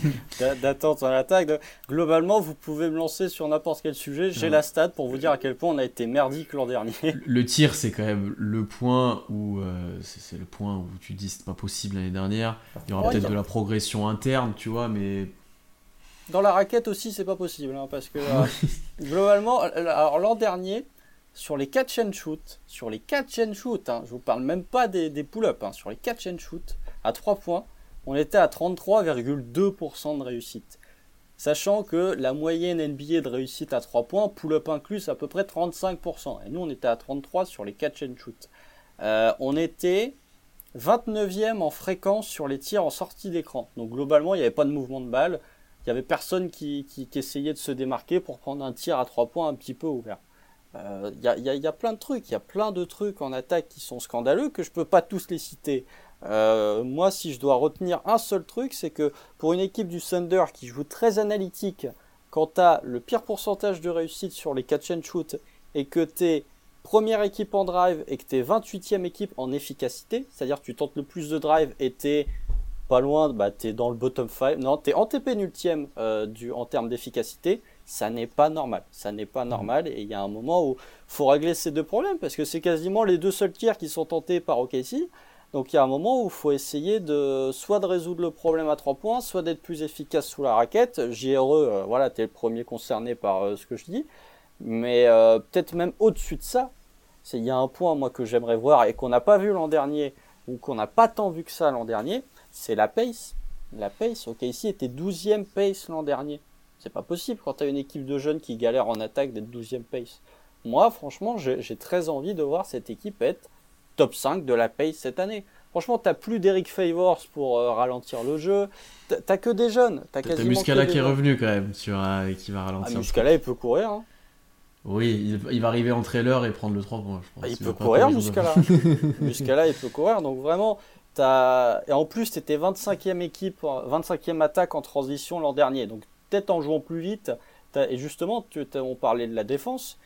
d'attente en attaque. De- Globalement, vous pouvez me lancer sur n'importe quel sujet. J'ai Ouais. la stat pour vous dire à quel point on a été merdique l'an dernier. Le tir, c'est quand même le point où euh, c'est le point où tu dis c'est pas possible l'année dernière. Il y aura Ouais, peut-être a- de la progression interne, tu vois, mais Dans la raquette aussi, c'est pas possible hein, parce que euh, globalement, alors l'an dernier, sur les catch and shoot, sur les catch and shoot, hein, je vous parle même pas des, pull-ups, hein, sur les catch and shoot, à 3 points, on était à 33,2% de réussite. Sachant que la moyenne NBA de réussite à 3 points, pull-up inclus, à peu près 35%. Et nous, on était à 33 sur les catch and shoot. Euh, on était 29e en fréquence sur les tirs en sortie d'écran. Donc globalement, il n'y avait pas de mouvement de balle. Il n'y avait personne qui- qui essayait de se démarquer pour prendre un tir à 3 points un petit peu ouvert. Euh, Il y, a, il y a- plein de trucs, il y a plein de trucs en attaque qui sont scandaleux, que je peux pas tous les citer. Euh, moi, si je dois retenir un seul truc, c'est que pour une équipe du Thunder qui joue très analytique, quand tu as le pire pourcentage de réussite sur les catch and shoot et que tu es première équipe en drive et que tu es 28e équipe en efficacité, c'est-à-dire tu tentes le plus de drive et tu es pas loin, bah, tu es dans le bottom 5, non, tu es antépénultième euh, en termes d'efficacité, ça n'est pas normal. Ça n'est pas normal et il y a un moment où faut régler ces deux problèmes parce que c'est quasiment les deux seuls tirs qui sont tentés par OKC. Donc il y a un moment où il faut essayer de soit de résoudre le problème à trois points, soit d'être plus efficace sous la raquette. JRE, euh, voilà, tu es le premier concerné par euh, ce que je dis. Mais euh, peut-être même au-dessus de ça, il y a un point moi que j'aimerais voir et qu'on n'a pas vu l'an dernier, ou qu'on n'a pas tant vu que ça l'an dernier, c'est la pace. La pace, ok, ici était 12e pace l'an dernier. C'est pas possible quand tu as une équipe de jeunes qui galère en attaque d'être 12e pace. Moi, franchement, j'ai très envie de voir cette équipe être top 5 de la pace cette année. Franchement, t'as plus d'Eric Favors pour euh, ralentir le jeu. T'as que des jeunes. T'as Muscala qui est revenu quand même, et qui va ralentir. Ah, Muscala, il peut courir. Hein. Oui, il, va arriver en trailer et prendre le 3 points, je pense. il, peut courir, Muscala. Muscala, il peut courir. Donc vraiment, as... et en plus, tu étais 25e équipe, 25e attaque en transition l'an dernier. Donc peut-être en jouant plus vite. Et justement, tu, on parlait de la défense.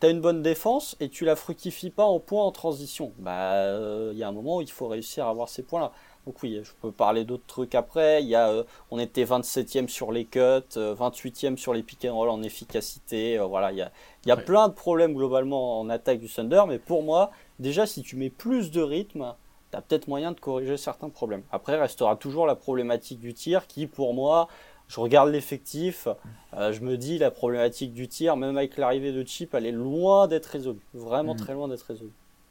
Tu as une bonne défense et tu la fructifies pas en points en transition. Bah, il euh, y a un moment où il faut réussir à avoir ces points-là. Donc oui, je peux parler d'autres trucs après. Il y a, euh, on était 27e sur les cuts, 28e euh, sur les pick and roll en efficacité. voilà, il y a, y a plein de problèmes globalement en attaque du Thunder. Mais pour moi, déjà, si tu mets plus de rythme, tu as peut-être moyen de corriger certains problèmes. Après, restera toujours la problématique du tir qui, pour moi, je regarde l'effectif, euh, je me dis la problématique du tir, même avec l'arrivée de Chip, elle est loin d'être résolue. Vraiment mm. très loin d'être résolue.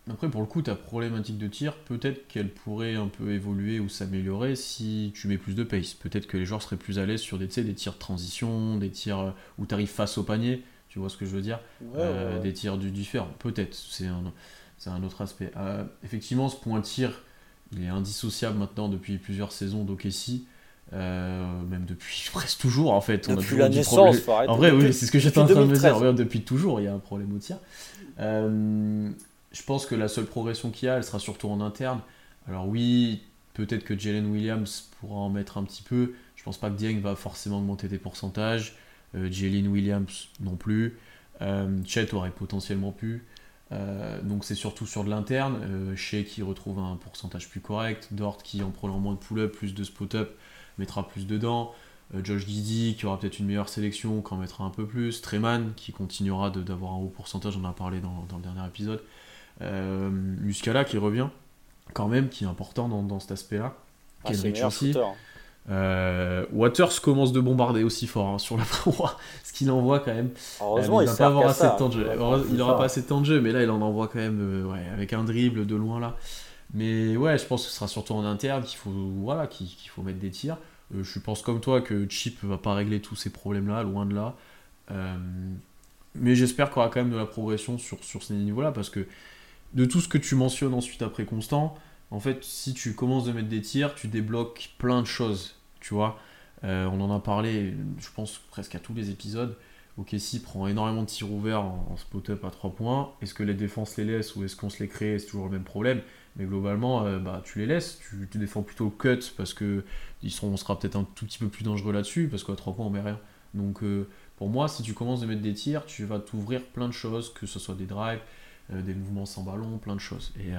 Après, pour le coup, ta problématique de tir, peut-être qu'elle pourrait un peu évoluer ou s'améliorer si tu mets plus de pace. Peut-être que les joueurs seraient plus à l'aise sur des, des tirs de transition, des tirs euh, où tu arrives face au panier, tu vois ce que je veux dire euh, Des tirs du différent, peut-être, c'est un, un, autre aspect. effectivement, ce point tir, il est indissociable maintenant depuis plusieurs saisons d'Okessi. Euh, même depuis presque toujours en fait. On depuis la naissance, En vrai, oui, c'est ce que j'étais en train de me dire. depuis toujours, il y a un problème au tir. Euh, je pense que la seule progression qu'il y a, elle sera surtout en interne. Alors oui, peut-être que Jalen Williams pourra en mettre un petit peu. Je pense pas que Dieng va forcément augmenter des pourcentages. Euh, Jalen Williams non plus. Chet aurait potentiellement pu. donc c'est surtout sur de l'interne. Shea qui retrouve un pourcentage plus correct. Dort qui en prenant moins de pull-up, plus de spot-up mettra plus dedans. Euh, Josh Giddy qui aura peut-être une meilleure sélection, qui en mettra un peu plus. Treman qui continuera d'avoir un haut pourcentage, on en a parlé dans, le dernier épisode. Euh, Muscala qui revient quand même, qui est important dans, cet aspect-là. Ah, Kendrick aussi. Euh, Waters commence de bombarder aussi fort hein, sur la proie, ce qu'il envoie quand même. Heureusement, il, va pas avoir assez de temps de jeu. il n'aura pas assez de temps de jeu, mais là il en envoie quand même avec un dribble de loin là. Mais ouais, je pense que ce sera surtout en interne qu'il faut, voilà, qu'il faut mettre des tirs. Euh, je pense comme toi que Chip va pas régler tous ces problèmes-là, loin de là. Euh, mais j'espère qu'il y aura quand même de la progression sur, sur ces niveaux-là, parce que de tout ce que tu mentionnes ensuite après Constant, en fait, si tu commences de mettre des tirs, tu débloques plein de choses, tu vois. Euh, on en a parlé, je pense, presque à tous les épisodes. OKC prend énormément de tirs ouverts en, en spot-up à 3 points. Est-ce que les défenses les laissent ou est-ce qu'on se les crée? C'est toujours le même problème. Mais globalement, euh, bah, tu les laisses, tu, défends plutôt le cut parce que ils seront, on sera peut-être un tout petit peu plus dangereux là-dessus parce qu'à 3 points on met rien. Donc euh, pour moi, si tu commences à mettre des tirs, tu vas t'ouvrir plein de choses, que ce soit des drives, euh, des mouvements sans ballon, plein de choses. Et,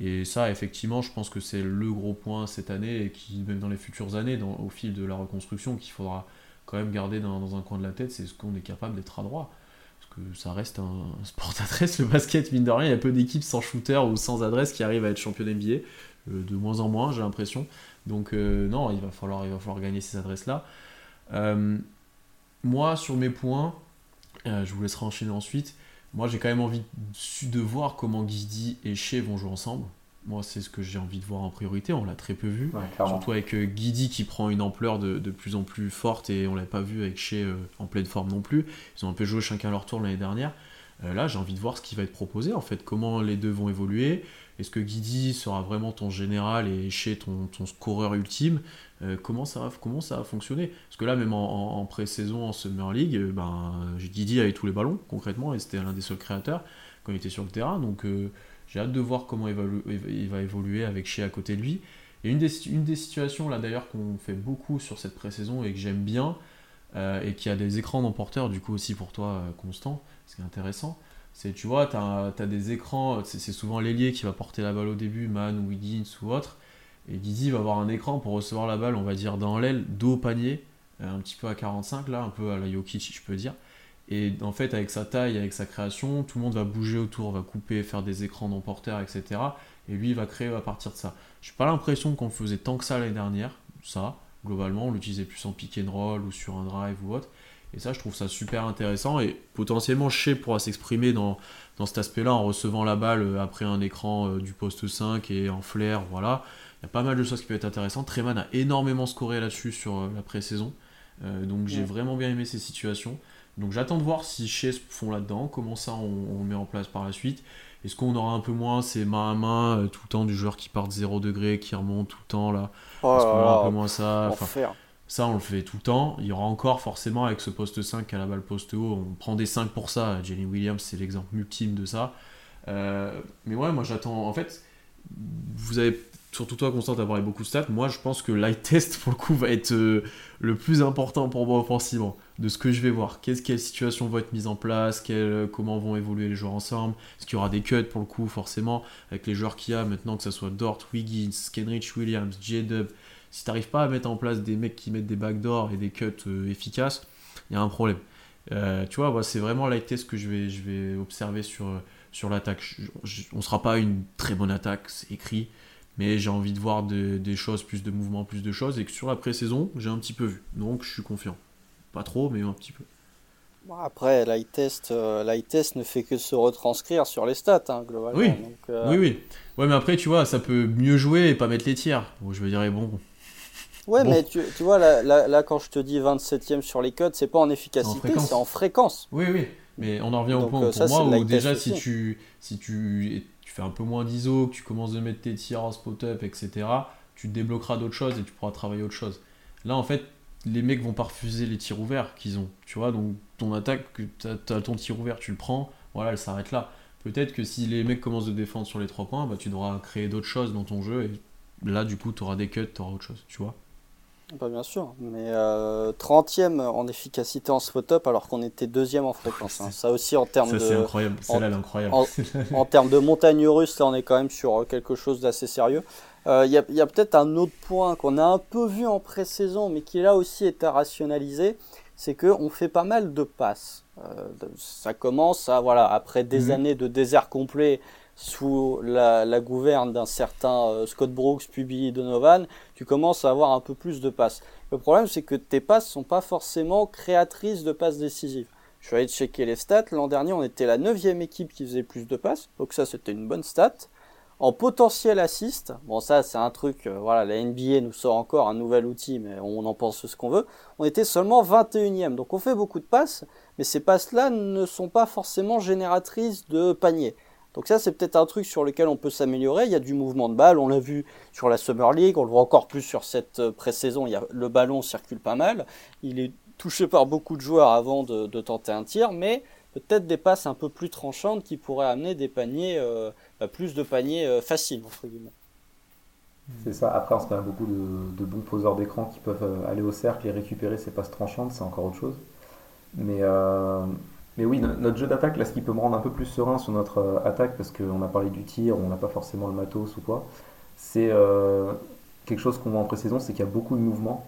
et ça, effectivement, je pense que c'est le gros point cette année et qui, même dans les futures années, au fil de la reconstruction, qu'il faudra quand même garder dans, un coin de la tête, c'est ce qu'on est capable d'être à droit ça reste un, sport d'adresse, le basket, mine de rien. Il y a peu d'équipes sans shooter ou sans adresse qui arrivent à être champion NBA. Euh, de moins en moins, j'ai l'impression. Donc, euh, non, il va, falloir, il va falloir gagner ces adresses-là. Euh, moi, sur mes points, je vous laisserai enchaîner ensuite. Moi, j'ai quand même envie de voir comment Guidi et Shea vont jouer ensemble. Moi, c'est ce que j'ai envie de voir en priorité. On l'a très peu vu. Surtout avec euh, Guidi qui prend une ampleur de, plus en plus forte et on l'a pas vu avec Shea euh, en pleine forme non plus. Ils ont un peu joué chacun leur tour l'année dernière. Euh, là, j'ai envie de voir ce qui va être proposé en fait. Comment les deux vont évoluer. Est-ce que Guidi sera vraiment ton général et Shea ton, ton scoreur ultime? Comment, ça va, comment ça va fonctionner? Parce que là, même en, pré-saison, en Summer League, ben, Guidi avait tous les ballons concrètement et c'était l'un des seuls créateurs quand il était sur le terrain. Donc J'ai hâte de voir comment il va, évoluer avec Shea à côté de lui. Et une des, situations là d'ailleurs qu'on fait beaucoup sur cette pré-saison et que j'aime bien, euh, et qui a des écrans d'emporteur du coup aussi pour toi euh, constant, ce qui est intéressant, c'est tu vois, tu as, des écrans, c'est souvent l'ailier qui va porter la balle au début, Man ou Wiggins ou autre, et Didi va avoir un écran pour recevoir la balle, on va dire dans l'aile, dos au panier, euh, un petit peu à 45 là, un peu à la Jokic je peux dire. Et en fait, avec sa taille, avec sa création, tout le monde va bouger autour, va couper, faire des écrans d'emporteur, etc. Et lui, il va créer à partir de ça. J'ai pas l'impression qu'on le faisait tant que ça l'année dernière, ça. Globalement, on l'utilisait plus en pick and roll ou sur un drive ou autre. Et ça, je trouve ça super intéressant. Et potentiellement, Shea pourra s'exprimer dans, dans cet aspect-là en recevant la balle euh, après un écran euh, du poste 5 et en flair. Voilà. Il y a pas mal de choses qui peuvent être intéressantes. Treman a énormément scoré là-dessus sur euh, la pré-saison. donc j'ai vraiment bien aimé ces situations. Donc j'attends de voir si se font là-dedans, comment ça on, on met en place par la suite. Est-ce qu'on aura un peu moins ces main à main euh, tout le temps du joueur qui part de 0 degré, qui remonte tout le temps là? Oh Est-ce qu'on aura un peu moins ça? Ça, on le fait tout le temps. Il y aura encore forcément avec ce poste 5 à la balle poste haut, on prend des 5 pour ça. Jenny Williams, c'est l'exemple ultime de ça. Euh, mais ouais, moi j'attends. En fait, vous avez surtout toi, Constant, t'as parlé beaucoup de stats. Moi, je pense que light test, pour le coup, va être euh, le plus important pour moi offensivement. De ce que je vais voir. Qu'est-ce, quelles situations vont être mises en place? Euh, Comment vont évoluer les joueurs ensemble? Est-ce qu'il y aura des cuts, pour le coup, forcément, avec les joueurs qu'il y a maintenant, que ce soit Dort, Wiggins, Kenrich Williams, J-Dub? Si t'arrives pas à mettre en place des mecs qui mettent des backdoors et des cuts euh, efficaces, il y a un problème. tu vois, c'est vraiment light test que je vais, je vais observer sur, l'attaque. on sera pas une très bonne attaque, c'est écrit mais j'ai envie de voir des choses, plus de mouvements, plus de choses, et que sur la pré-saison, j'ai un petit peu vu. Donc je suis confiant. Pas trop, mais un petit peu. après, l'eye test, euh, test ne fait que se retranscrire sur les stats, hein, globalement. Oui. Euh, oui, oui. Ouais, mais après, tu vois, ça peut mieux jouer et pas mettre les tiers. je me dirais, bon. Ouais, mais tu, tu vois, là, là, quand je te dis 27ème sur les codes, c'est pas en efficacité, c'est en fréquence. Oui, oui. Mais on en revient au point euh, pour moi où déjà, si tu, si tu fais un peu moins d'ISO, que tu commences à mettre tes tirs en spot-up, etc., tu te débloqueras d'autres choses et tu pourras travailler autre chose. Là, en fait, les mecs vont pas refuser les tirs ouverts qu'ils ont, tu vois, donc ton attaque, tu as, ton tir ouvert, tu le prends, voilà, elle s'arrête là. Peut-être que si les mecs commencent de défendre sur les trois points, bah, tu devras créer d'autres choses dans ton jeu et là, du coup, tu auras des cuts, tu auras autre chose, tu vois. Pas bien sûr, mais 30e euh, en efficacité en spot-up alors qu'on était deuxième en fréquence. Hein. Ça aussi en termes de. c'est incroyable, c'est là incroyable. En, termes de montagne russe, là on est quand même sur euh, quelque chose d'assez sérieux. Euh, il y a, peut-être un autre point qu'on a un peu vu en pré-saison, mais qui là aussi est à rationaliser, c'est qu'on fait pas mal de passes. ça commence à, voilà, après des mhm. années de désert complet, sous la, gouverne d'un certain euh, Scott Brooks, Pubi Donovan, tu commences à avoir un peu plus de passes. Le problème, c'est que tes passes sont pas forcément créatrices de passes décisives. Je suis allé checker les stats. L'an dernier, on était la neuvième équipe qui faisait plus de passes. Donc ça, c'était une bonne stat. En potentiel assist, bon ça c'est un truc, euh, voilà, la NBA nous sort encore un nouvel outil, mais on en pense ce qu'on veut. On était seulement 21e, donc on fait beaucoup de passes, mais ces passes-là ne sont pas forcément génératrices de paniers. Donc ça, c'est peut-être un truc sur lequel on peut s'améliorer. Il y a du mouvement de balle, on l'a vu sur la Summer League, on le voit encore plus sur cette euh, pré-saison. Le ballon circule pas mal, il est touché par beaucoup de joueurs avant de, tenter un tir, mais peut-être des passes un peu plus tranchantes qui pourraient amener des paniers, euh, bah, plus de paniers euh, faciles entre guillemets. C'est ça. Après, on se beaucoup de, bons poseurs d'écran qui peuvent aller au cercle et récupérer ces passes tranchantes, c'est encore autre chose. Mais mais oui, notre jeu d'attaque, là, ce qui peut me rendre un peu plus serein sur notre euh, attaque, parce qu'on a parlé du tir, on n'a pas forcément le matos ou quoi, c'est euh, quelque chose qu'on voit en pré-saison, c'est qu'il y a beaucoup de mouvements,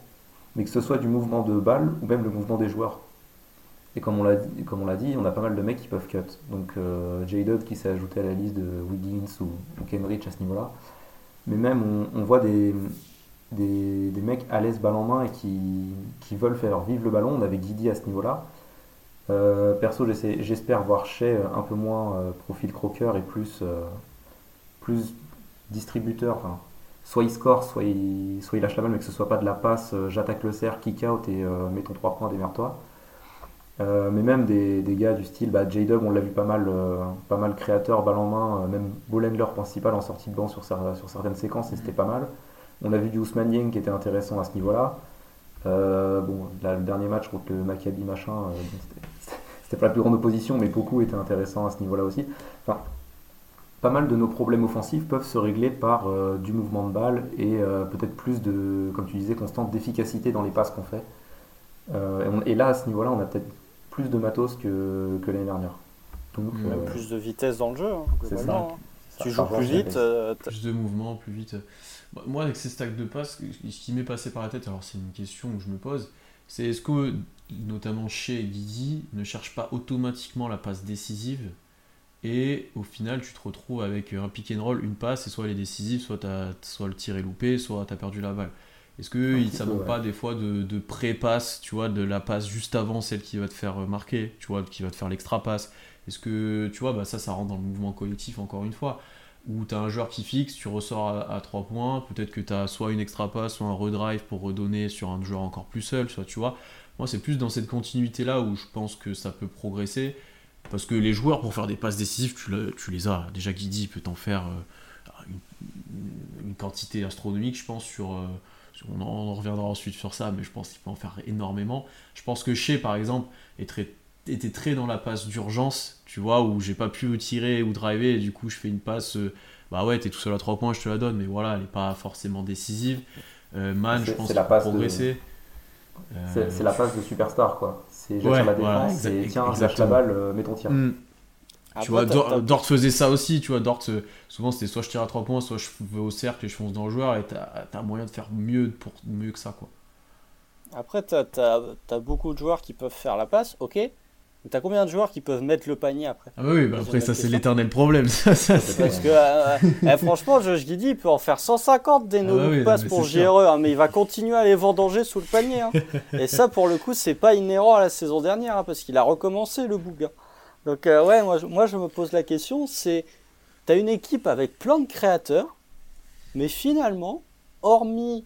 mais que ce soit du mouvement de balle ou même le mouvement des joueurs. Et comme on l'a dit, on a pas mal de mecs qui peuvent cut. Donc euh, J. qui s'est ajouté à la liste de Wiggins ou, Kenrich à ce niveau-là. Mais même on, voit des, des, mecs à l'aise balle en main et qui, qui veulent faire vivre le ballon. On avait Guidi à ce niveau-là. Euh, perso, j'espère voir Shea un peu moins euh, profil croqueur et plus, euh, plus distributeur. soit il score, soit il, soit il lâche la balle, mais que ce soit pas de la passe, j'attaque le cerf, kick out et mets ton 3 points, démerde-toi. Mais même des, gars du style bah, J-Dub, on l'a vu pas mal, pas mal créateur, balle en main, même ball principal en sortie de banc sur, sur certaines séquences et c'était pas mal. On a vu du Ousmane Yang qui était intéressant à ce niveau-là. bon, le dernier match contre le Maccabi machin, c'était pas la plus grande opposition, mais beaucoup étaient intéressants à ce niveau-là aussi. Enfin, pas mal de nos problèmes offensifs peuvent se régler par euh, du mouvement de balle et euh, peut-être plus de, comme tu disais, constante d'efficacité dans les passes qu'on fait. Euh, et là, à ce niveau-là, on a peut-être plus de matos que, que l'année dernière. Donc, euh, Plus de vitesse dans le jeu, hein, hein. ça Tu joues charge plus vite. euh, plus de mouvements, plus vite. Moi, avec ces stacks de passes, ce qui m'est passé par la tête, alors c'est une question que je me pose, c'est est-ce que, notamment chez Guidi, ne cherche pas automatiquement la passe décisive et au final, tu te retrouves avec un pick and roll, une passe, et soit elle est décisive, soit, soit le tir est loupé, soit tu as perdu la balle. Est-ce peu, manque ouais. pas des fois de, de pré-passe, tu vois, de la passe juste avant celle qui va te faire marquer, tu vois, qui va te faire l'extra passe? Est-ce que, tu vois, bah ça, ça rentre dans le mouvement collectif encore une fois où tu as un joueur qui fixe, tu ressors à, 3 points, peut-être que tu as soit une extra passe, soit un redrive pour redonner sur un joueur encore plus seul, soit tu vois. Moi, c'est plus dans cette continuité-là où je pense que ça peut progresser. Parce que les joueurs, pour faire des passes décisives, tu, le- tu les as. Déjà, Guidi peut t'en faire euh, une, une quantité astronomique, je pense, sur. euh, sur- on, en, on en reviendra ensuite sur ça, mais je pense qu'il peut en faire énormément. Je pense que Shea, par exemple, est très était très dans la passe d'urgence, tu vois, où j'ai pas pu tirer ou driver, et du coup je fais une passe, euh, bah ouais, t'es tout seul à 3 points, je te la donne, mais voilà, elle est pas forcément décisive. Euh, Man, je pense c'est qu'il passe de- progresser. c'est Euh, la passe de superstar, quoi. C'est j'attire Ouais, la voilà, défense et exact- tiens, je lâche la balle, euh, mets ton tir. hmm. Après, tu vois, t'as- Dort, t'as- Dort faisait ça aussi, tu vois, Dort, euh, souvent c'était soit je tire à 3 points, soit je vais au cercle et je fonce dans le joueur, et t'as as moyen de faire mieux, pour, mieux que ça, quoi. Après, tu as, beaucoup de joueurs qui peuvent faire la passe, ok. Mais t'as combien de joueurs qui peuvent mettre le panier après? Ah bah oui, bah après ça c'est l'éternel problème, ça, ça, c'est- Parce que, euh, eh, franchement, Josh Guidi, il peut en faire 150 des Ah no bah oui, non, passes pour. JRE, hein, mais il va continuer à les vendanger sous le panier. hein. Et ça, pour le coup, c'est pas inhérent à la saison dernière, hein, parce qu'il a recommencé le bouga. Donc, euh, ouais, moi je, moi, je me pose la question c'est t'as une équipe avec plein de créateurs, mais finalement, hormis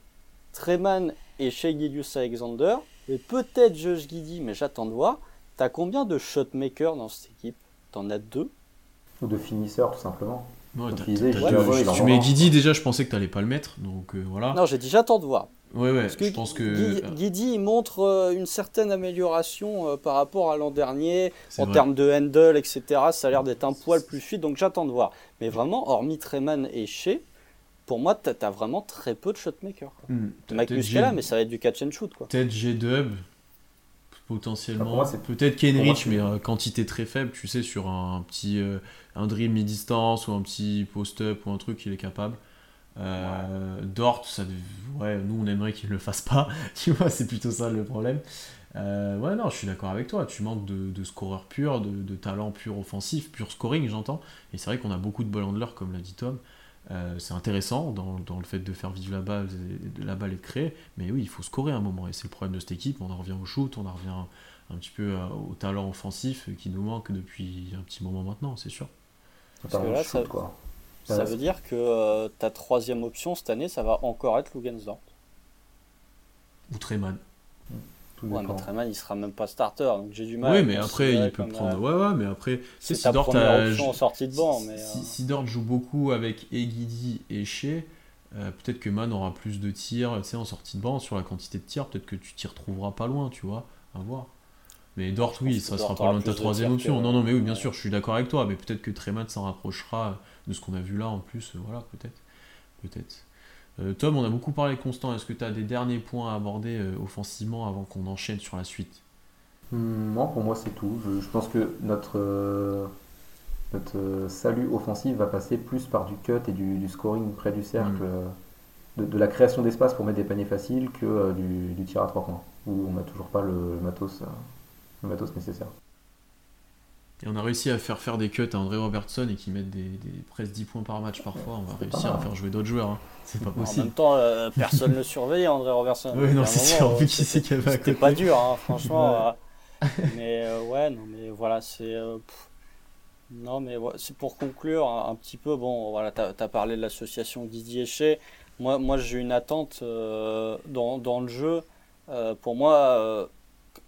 Treman et Shea Gilius Alexander, et peut-être Josh Guidi, mais j'attends de voir, t'as combien de shotmakers dans cette équipe? T'en as deux? Ou de finisseur, tout simplement. Ouais, t'as- tu ouais, tu mets. Guidi déjà, je pensais que t'allais pas le mettre, donc euh, voilà. Non, j'ai dit j'attends de voir. Ouais, ouais, Parce que je pense que. Gui- Guidi, il montre euh, une certaine amélioration euh, par rapport à l'an dernier, en vrai. termes de handle, etc. Ça a l'air d'être un poil plus fluide, donc j'attends de voir. Mais vraiment, hormis Treman et Shea, pour moi, t'as as vraiment très peu de shotmakers. t'as Mike Muscala, G- mais ça va être du catch and shoot, quoi. Peut-être G-Dub, potentiellement. Peut-être Kenrich, mais euh, quantité très faible, tu sais, sur un, petit euh, un drill mi-distance ou un petit post-up ou un truc, il est capable. Euh, Dort, ça, ouais, nous on aimerait qu'il le fasse pas, tu vois, c'est plutôt ça le problème. Euh, ouais, non, je suis d'accord avec toi, tu manques de, de scoreur pur, de, de talent pur offensif, pur scoring, j'entends. Et c'est vrai qu'on a beaucoup de ball handlers, comme l'a dit Tom. Euh, c'est intéressant dans, dans le fait de faire vivre la balle, et- de la balle et de créer, mais oui, il faut scorer à un moment, et c'est le problème de cette équipe. On en revient au shoot, on en revient un petit peu euh, au talent offensif qui nous manque depuis un petit moment maintenant, c'est sûr. Notamment que là, shoot, ça- quoi. Ça veut dire que euh, ta troisième option cette année, ça va encore être Lugensdorf. Ou Treman. tout Ouais, mais. Treman, il sera même pas starter, donc j'ai du mal. Oui, mais après, il peut prendre. euh, Ouais, ouais, mais après, C'est si ta Dort option en sortie de banc, mais. Si, euh, si Dort joue beaucoup avec Egidi et Shea, euh, peut-être que Man aura plus de tirs, tu sais, en sortie de banc, sur la quantité de tirs, peut-être que tu t'y retrouveras pas loin, tu vois, à voir. Mais Dort, oui, ça sera pas loin de ta troisième option. que- Non, non, mais oui, bien ouais. sûr, je suis d'accord avec toi, mais peut-être que Treman s'en rapprochera de ce qu'on a vu là en plus, euh, voilà, peut-être. Peut-être. Euh, Tom, on a beaucoup parlé Constant, est-ce que tu as des derniers points à aborder euh, offensivement avant qu'on enchaîne sur la suite? Hmm, Non, pour moi c'est tout. Je, je pense que notre, euh, notre euh, salut offensif va passer plus par du cut et du, du scoring près du cercle, Mm. euh, de, de la création d'espace pour mettre des paniers faciles que euh, du, du tir à trois points, où on n'a toujours pas le, le matos, le matos nécessaire. Et on a réussi à faire faire des cuts à André Robertson et qui mettent des, des presque 10 points par match parfois. On va réussir à mal. faire jouer d'autres joueurs. hein. C'est pas En possible. même temps, euh, personne ne surveillait, André Robertson. Oui, non, c'est moment, sûr. Vu qui c'est qu'il C'était pas dur, hein, franchement. euh, mais euh, ouais, non, mais voilà, c'est. non, mais ouais, c'est pour conclure un, un petit peu. Bon, voilà, t'as as parlé de l'association Didier Chez. Moi, moi j'ai une attente dans, dans le jeu. Pour moi,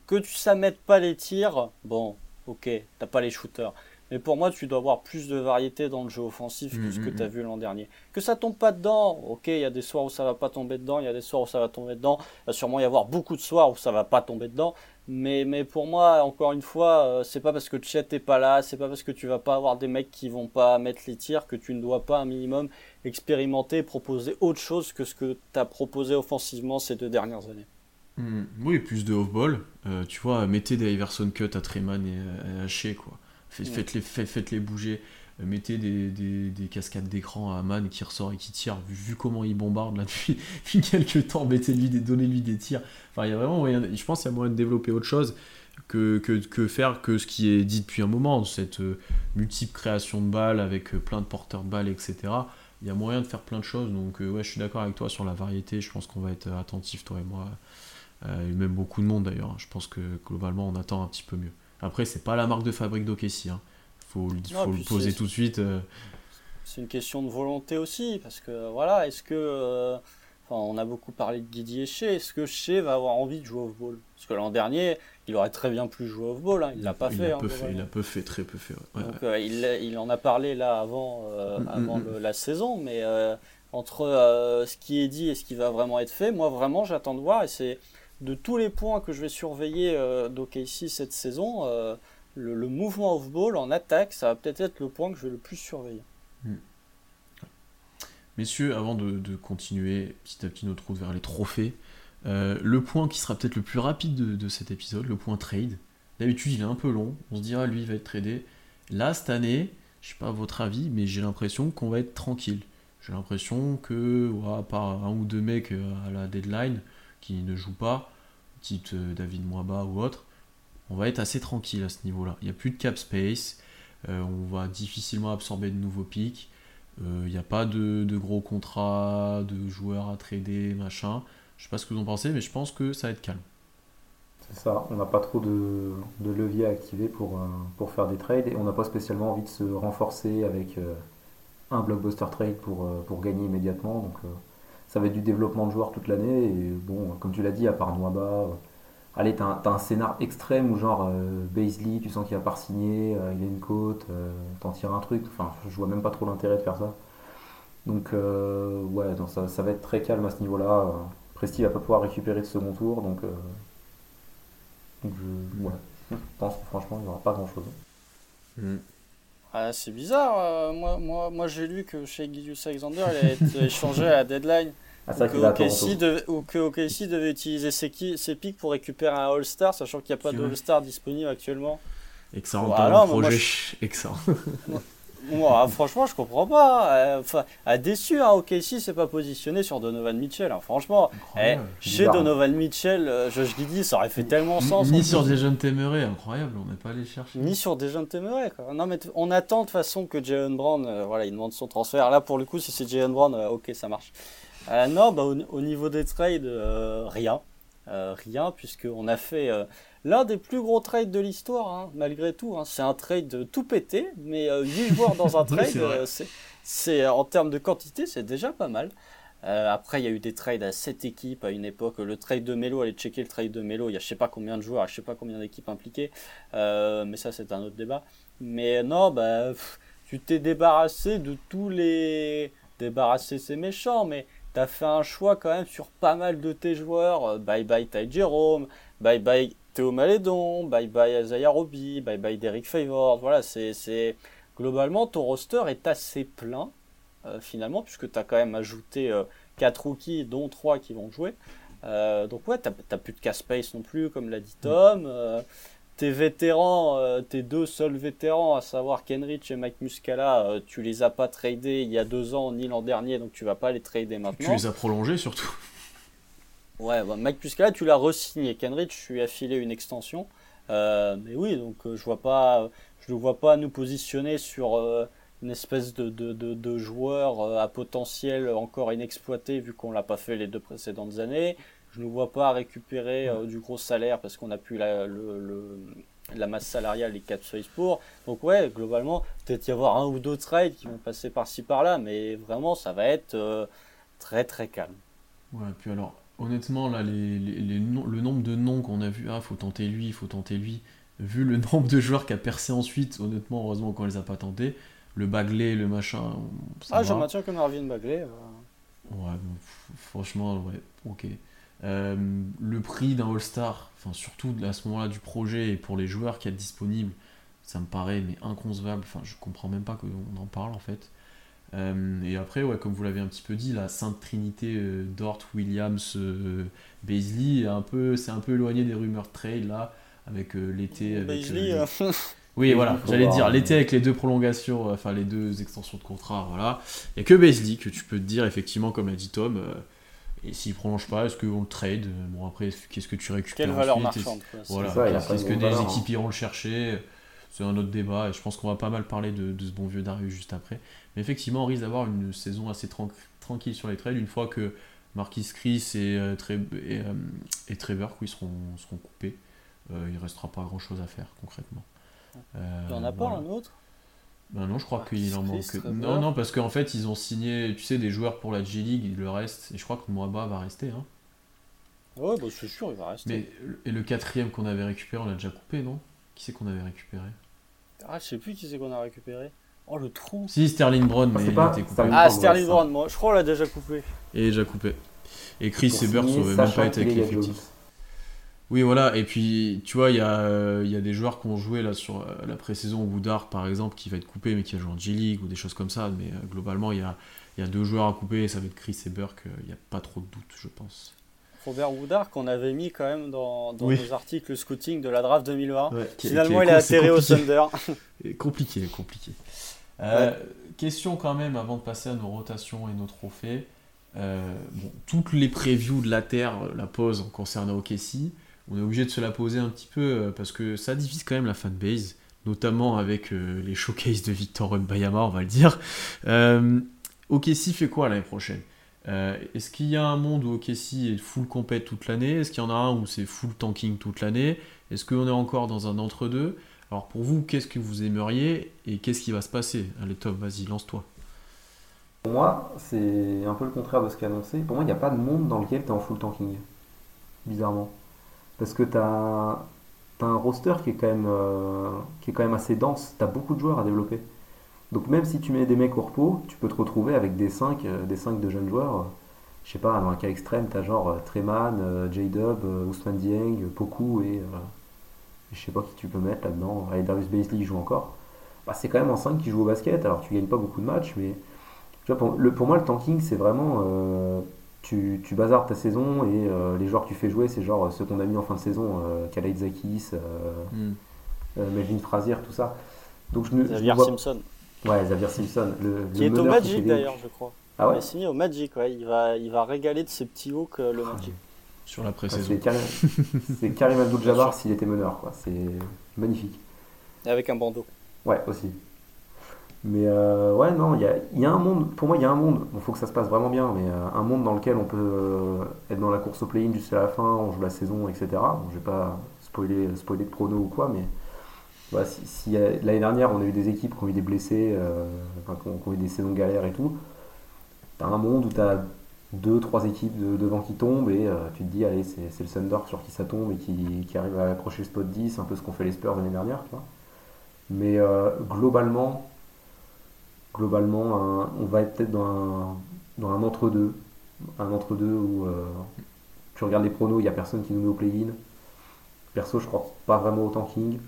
que tu ne mette pas les tirs, bon, ok, t'as pas les shooters. Mais pour moi, tu dois avoir plus de variété dans le jeu offensif que ce que Mm, mm, tu as vu l'an dernier. Que ça tombe pas dedans, ok, il y a des soirs où ça va pas tomber dedans, il y a des soirs où ça va tomber dedans. Il va sûrement y avoir beaucoup de soirs où ça va pas tomber dedans. Mais, mais pour moi, encore une fois, euh, c'est pas parce que Chet est pas là, c'est pas parce que tu vas pas avoir des mecs qui vont pas mettre les tirs que tu ne dois pas un minimum expérimenter, proposer autre chose que ce que tu as proposé offensivement ces deux dernières années. Hmm, Oui, plus de off-ball. Euh, tu vois, mettez des Iverson cut à Treman et à Haché, quoi. Faites, Ouais. faites-les, faites- faites-les bouger. Euh, Mettez des, des- des cascades d'écran à Man qui ressort et qui tire. Vu, vu comment il bombarde là depuis, depuis quelques temps, mettez-lui des, donnez-lui des tirs. Enfin, il y a vraiment moyen. Je pense qu'il y a moyen de développer autre chose que, que, que faire que ce qui est dit depuis un moment, cette euh, multiple création de balles avec euh, plein de porteurs de balles, etc. Il y a moyen de faire plein de choses. Donc, euh, ouais, je suis d'accord avec toi sur la variété. Je pense qu'on va être euh, attentif, toi et moi. Euh, et même beaucoup de monde d'ailleurs. Je pense que globalement on attend un petit peu mieux. Après, c'est pas la marque de fabrique d'Okessi. Hein. Faut, le- Non, faut le poser tout de suite. euh. C'est une question de volonté aussi, parce que voilà, est-ce que. euh, enfin, on a beaucoup parlé de Guidi Shea. Est-ce que Shea va avoir envie de jouer off-ball Parce que l'an dernier, il aurait très bien pu jouer off-ball, hein, il l'a pas il fait. a hein, peu fait. globalement. Il a peu fait, très peu fait. ouais. Ouais, Donc euh, il, il en a parlé là avant, euh, Mm, avant mm, le- la saison, mais entre ce qui est dit et ce qui va vraiment être fait, moi vraiment j'attends de voir et c'est de tous les points que je vais surveiller euh, cette saison, euh, le, mouvement off-ball en attaque, ça va peut-être être le point que je vais le plus surveiller. Messieurs, avant de, continuer petit à petit notre route vers les trophées, euh, le point qui sera peut-être le plus rapide de, cet épisode, le point trade. D'habitude, il est un peu long. On se dira, lui, il va être tradé. Là, cette année, je sais pas votre avis, mais j'ai l'impression qu'on va être tranquille. J'ai l'impression que, à part un ou deux mecs euh, à la deadline qui ne jouent pas, type euh, David Moaba ou autre, on va être assez tranquille à ce niveau-là. Il n'y a plus de cap space. euh, on va difficilement absorber de nouveaux pics. Il n'y a pas de, gros contrats, de joueurs à trader, machin. Je sais pas ce que vous en pensez, mais je pense que ça va être calme. C'est ça, on n'a pas trop de, levier à activer pour, euh, pour faire des trades et on n'a pas spécialement envie de se renforcer avec euh, un blockbuster trade pour, euh, pour gagner immédiatement. Euh, ça va être du développement de joueurs toute l'année et bon, comme tu l'as dit, à part Noaba, euh, allez, t'as un, un scénar extrême où genre euh, Baisley, tu sens qu'il va pas signer, euh, il a une côte, euh, t'en tires un truc, enfin je vois même pas trop l'intérêt de faire ça. Donc euh, ouais, ça, va être très calme à ce niveau-là. Presti va pas pouvoir récupérer de second tour, donc, donc je, je pense que franchement il n'y aura pas grand-chose. Ah, c'est bizarre, euh, moi, moi, moi j'ai lu que chez Gideus Alexander il allait être échangé à la deadline. Ah, Ou que OKC devait, ou que OKC devait utiliser ses, qui- ses pics pour récupérer un All-Star, sachant qu'il n'y a pas de vrai. All-Star disponible actuellement. Et que ça Ouais, rentre dans alors, le mais moi, projet. Et que ça- Moi, franchement, je comprends pas. Euh, Enfin, à déçu, hein, OKC s'est pas positionné sur Donovan Mitchell. hein. Franchement, eh, chez. Donovan Mitchell, euh, Josh Giddy, ça aurait fait tellement sens. en Ni plus. sur des jeunes téméraires, incroyable, on n'est pas allé chercher. Ni sur des jeunes téméraires. Quoi. Non, mais on attend de toute façon que Jalen Brown, euh, voilà, il demande son transfert. Là, pour le coup, si c'est Jalen Brown, euh, ok, ça marche. Euh, non, bah, au, au niveau des trades, euh, rien. Euh, rien, puisqu'on a fait euh, l'un des plus gros trades de l'histoire, hein, malgré tout. hein. C'est un trade tout pété, mais 8 joueurs dans un trade, c'est euh, c'est, c'est, en termes de quantité, c'est déjà pas mal. Euh, après, il y a eu des trades à 7 équipes à une époque. Le trade de Melo, allez checker le trade de Melo. Il y a je sais pas combien de joueurs, je sais pas combien d'équipes impliquées. Euh, mais ça, c'est un autre débat. Mais non, bah, pff, tu t'es débarrassé de tous les. Débarrassé, c'est méchant, mais tu as fait un choix quand même sur pas mal de tes joueurs. Euh, Bye bye Ty Jerome, bye bye Théo Malédon, bye bye Isaiah Roby, bye bye Derek Favors. Voilà, c'est. Globalement, ton roster est assez plein, euh, finalement, puisque tu as quand même ajouté 4 rookies, dont 3 qui vont jouer. Euh, donc ouais, t'as plus de cash space non plus, comme l'a dit Tom. Euh, tes vétérans, euh, tes deux seuls vétérans, à savoir Kenrich et Mike Muscala, euh, tu les as pas tradés il y a deux ans ni l'an dernier, donc tu vas pas les trader Tu maintenant. les as prolongés surtout. Ouais, bah, Mike Muscala, tu l'as re-signé. Kenrich, je lui ai affilé une extension. Euh, mais oui, donc euh, je vois pas, je ne vois pas nous positionner sur euh, une espèce de, de, de, de joueur euh, à potentiel encore inexploité vu qu'on l'a pas fait les deux précédentes années. Je ne vois pas récupérer du gros salaire parce qu'on a plus la, le, le- la masse salariale et cap space pour. Donc ouais, globalement, peut-être y avoir un ou deux trades qui vont passer par-ci par-là, mais vraiment, ça va être euh, très très calme. Ouais, puis alors, honnêtement, là, les, les- les noms- le nombre de noms qu'on a vu, ah, faut tenter lui, faut tenter lui. vu le nombre de joueurs qui a percé ensuite, honnêtement, heureusement qu'on les a pas tentés, le Bagley, le machin. Ah, j'en maintiens que Marvin Bagley. euh, Ouais, bon, franchement, ouais, ok. Euh, le prix d'un All-Star, enfin surtout à ce moment-là du projet et pour les joueurs qui est disponibles, ça me paraît mais inconcevable. Enfin, je comprends même pas qu'on en parle en fait. Euh, et après, ouais, comme vous l'avez un petit peu dit, la sainte trinité euh, Dort, Williams, euh, Beasley, est un peu, c'est un peu éloigné des rumeurs de trade là, avec euh, l'été. Beasley, oui, voilà, faut j'allais voir, dire l'été avec les deux prolongations, euh, enfin les deux extensions de contrat, voilà. Il n'y a que Beasley que tu peux te dire, effectivement, comme l'a dit Tom. euh, et s'il prolonge pas, est-ce qu'on le trade? Bon, après, qu'est-ce que tu récupères quelle valeur marchande. Voilà, est-ce que des valeur, hein. équipes iront le chercher C'est un autre débat, et je pense qu'on va pas mal parler de, de ce bon vieux Darius juste après. Mais effectivement, on risque d'avoir une saison assez tran- tranquille sur les trades une fois que Marquis Chris et, euh, Tre- et, euh, et Trevor oui, seront, seront coupés. Euh, il restera pas grand chose à faire concrètement. Il y en a pas un autre? Ben non, je crois qu'il en manque. Trevor. Non, non, parce qu'en fait, ils ont signé, tu sais, des joueurs pour la G-League, le reste, et je crois que Moaba va rester. Hein. Ouais, bah, c'est sûr, il va rester. Mais et le quatrième qu'on avait récupéré, on l'a déjà coupé, non? Qui c'est qu'on avait récupéré? Ah, je sais plus qui c'est qu'on a récupéré. Oh, le trou. Si, Sterling Brown, mais il pas a été coupé. Sterling Ah, Brown, Sterling. Brown, moi, je crois qu'on l'a déjà coupé. Et déjà coupé. Et Chris signer n'avaient même pas été avec l'effectif. Oui, voilà, et puis tu vois, il y, a, euh, il y a des joueurs qui ont joué là sur euh, la pré-saison, Woodard par exemple, qui va être coupé, mais qui a joué en G-League ou des choses comme ça. Mais euh, globalement, il y a, il y a deux joueurs à couper, et ça va être Chris et Burke. euh, Il n'y a pas trop de doute, je pense. Robert Woodard, qu'on avait mis quand même dans, dans Oui. nos articles scouting de la draft 2020. Qui- Finalement, qui il est atterri au. Thunder. Compliqué, compliqué. Euh, Question quand même avant de passer à nos rotations et nos trophées. Euh, bon, toutes les previews de la Terre euh, la posent concernant OKC. On est obligé de se la poser un petit peu parce que ça divise quand même la fanbase, notamment avec euh, les showcases de Victor Wembanyama, on va le dire. OKC fait quoi l'année prochaine? Euh, Est-ce qu'il y a un monde où OKC est full compète toute l'année? Est-ce qu'il y en a un où c'est full tanking toute l'année? Est-ce qu'on est encore dans un entre-deux? Alors pour vous, qu'est-ce que vous aimeriez et qu'est-ce qui va se passer? Allez Tom, vas-y, lance-toi. Pour moi, c'est un peu le contraire de ce qu'a annoncé. Pour moi, il n'y a pas de monde dans lequel tu es en full tanking. Bizarrement. Parce que tu as, un roster qui est, quand même, euh, qui est quand même assez dense. Tu as beaucoup de joueurs à développer. Donc même si tu mets des mecs au repos, tu peux te retrouver avec des 5 des cinq de jeunes joueurs. Je sais pas, dans un cas extrême, tu as genre euh, Treman, euh, J-Dub, euh, Ousmane Dieng, Poku et euh, je sais pas qui tu peux mettre là-dedans. Allez, Darius Beasley il joue encore. Bah, c'est quand même en 5 qui joue au basket. Alors tu gagnes pas beaucoup de matchs, mais tu vois, pour, le, pour moi, le tanking, c'est vraiment. euh, tu, tu bazardes ta saison et euh, les joueurs que tu fais jouer, c'est genre ceux qu'on a mis en fin de saison euh, Khaled Zakis, euh, Hmm. euh, Melvin Frazier, tout ça. Donc je ne. je ne Xavier vois- Simpson. Ouais, Xavier Simpson. Le, Qui le est au meneur qui fait Magic d'ailleurs, je crois. Ah ouais Il est signé au Magic, ouais. Il va, il va régaler de ses petits hooks euh, le Magic. Sur la pré-saison. C'est Karim, c'est Karim Abdul-Jabbar s'il était meneur, quoi. C'est magnifique. Et avec un bandeau. Ouais, aussi. Mais euh, ouais, non, il y a, il y a un monde, pour moi, il y a un monde, il faut que ça se passe vraiment bien, mais euh, un monde dans lequel on peut euh, être dans la course au play-in jusqu'à la fin, on joue la saison, etc. Bon, je vais pas spoiler, spoiler de prono ou quoi, mais voilà, si, euh, l'année dernière, on a eu des équipes qui ont eu des blessés, euh, qui, ont, eu des saisons galères et tout, t'as un monde où t'as deux, trois équipes de- devant qui tombent et euh, tu te dis, allez, c'est le Thunder sur qui ça tombe et qui, arrive à accrocher le spot 10, un peu ce qu'ont fait les Spurs l'année dernière. Mais globalement, globalement, on va être peut-être dans un, entre-deux. Un entre-deux où tu regardes les pronos, il n'y a personne qui nous met au play-in. Perso, je crois pas vraiment au tanking.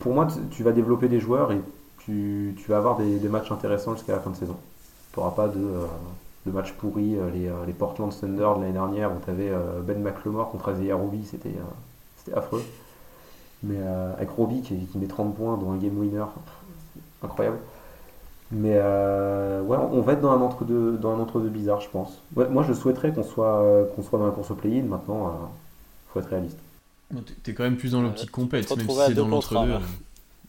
Pour moi, tu, vas développer des joueurs et tu, vas avoir des, matchs intéressants jusqu'à la fin de saison. Tu n'auras pas de, euh, de matchs pourris. euh, Les, euh, les Portland Thunder de l'année dernière où tu avais Ben McLemore contre Isaiah Roby, c'était affreux. Mais avec Roby qui, met 30 points dans un game winner, incroyable. Mais ouais, on va être dans un entre-deux, entre-deux bizarre, je pense. Moi, je souhaiterais qu'on soit, qu'on soit dans la course au play-in. Maintenant, euh, faut être réaliste. T'es- quand même plus dans l'optique compète, te même si c'est dans l'entre-deux. euh.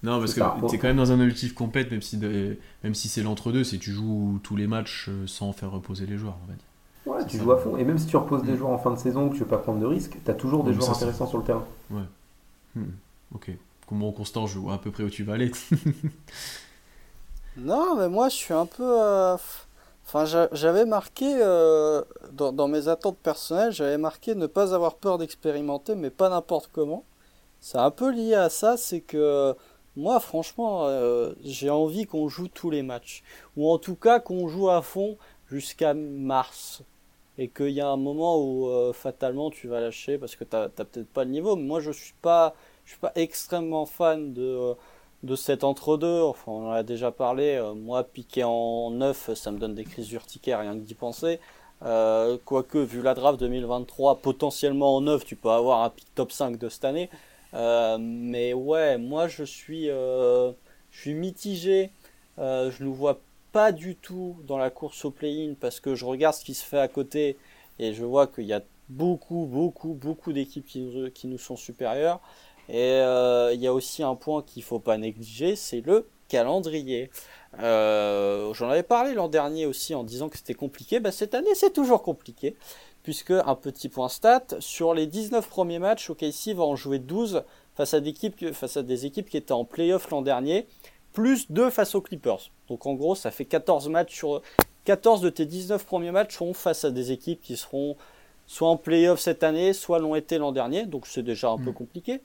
Non, parce que t'es quand même dans un objectif compète, même si, de- même si c'est l'entre-deux, c'est tu joues tous les matchs euh, sans faire reposer les joueurs, on va dire. Ouais, tu ça. joues à fond. Et même si tu reposes des Mm. joueurs en fin de saison, que tu veux pas prendre de risques, tu as toujours des Mm, joueurs ça, intéressants sur le terrain. Hmm, Ok. Comment Constant, je vois à peu près où tu vas aller. Non, mais moi, je suis un peu. euh, Enfin, j'a- j'avais marqué, euh, dans, dans mes attentes personnelles, j'avais marqué ne pas avoir peur d'expérimenter, mais pas n'importe comment. C'est un peu lié à ça, c'est que moi, franchement, euh, j'ai envie qu'on joue tous les matchs. Ou en tout cas qu'on joue à fond jusqu'à mars. Et qu'il y a un moment où euh, fatalement tu vas lâcher parce que t'as peut-être pas le niveau. Mais moi, je suis pas, je suis pas extrêmement fan de, de cet entre-deux. Enfin, on en a déjà parlé. Euh, moi, piquer en neuf, ça me donne des crises urticaires rien que d'y penser. quoique, vu la draft 2023, potentiellement en neuf, tu peux avoir un pick top 5 de cette année. Euh, mais ouais, moi je suis, euh, je suis mitigé. Euh, je ne vois pas du tout dans la course au play-in parce que je regarde ce qui se fait à côté et je vois qu'il y a beaucoup, beaucoup, beaucoup d'équipes qui, qui, nous sont supérieures. Et il y a aussi un point qu'il ne faut pas négliger, c'est le calendrier. J'en avais parlé l'an dernier aussi en disant que c'était compliqué. Bah, cette année, c'est toujours compliqué puisque un petit point stat, sur les 19 premiers matchs, OKC va en jouer 12 face à, des équipes, face à des équipes qui étaient en playoff l'an dernier, plus 2 face aux Clippers. Donc en gros, ça fait 14 matchs sur 14 de tes 19 premiers matchs seront face à des équipes qui seront soit en playoff cette année, soit l'ont été l'an dernier, donc c'est déjà un peu mm. compliqué.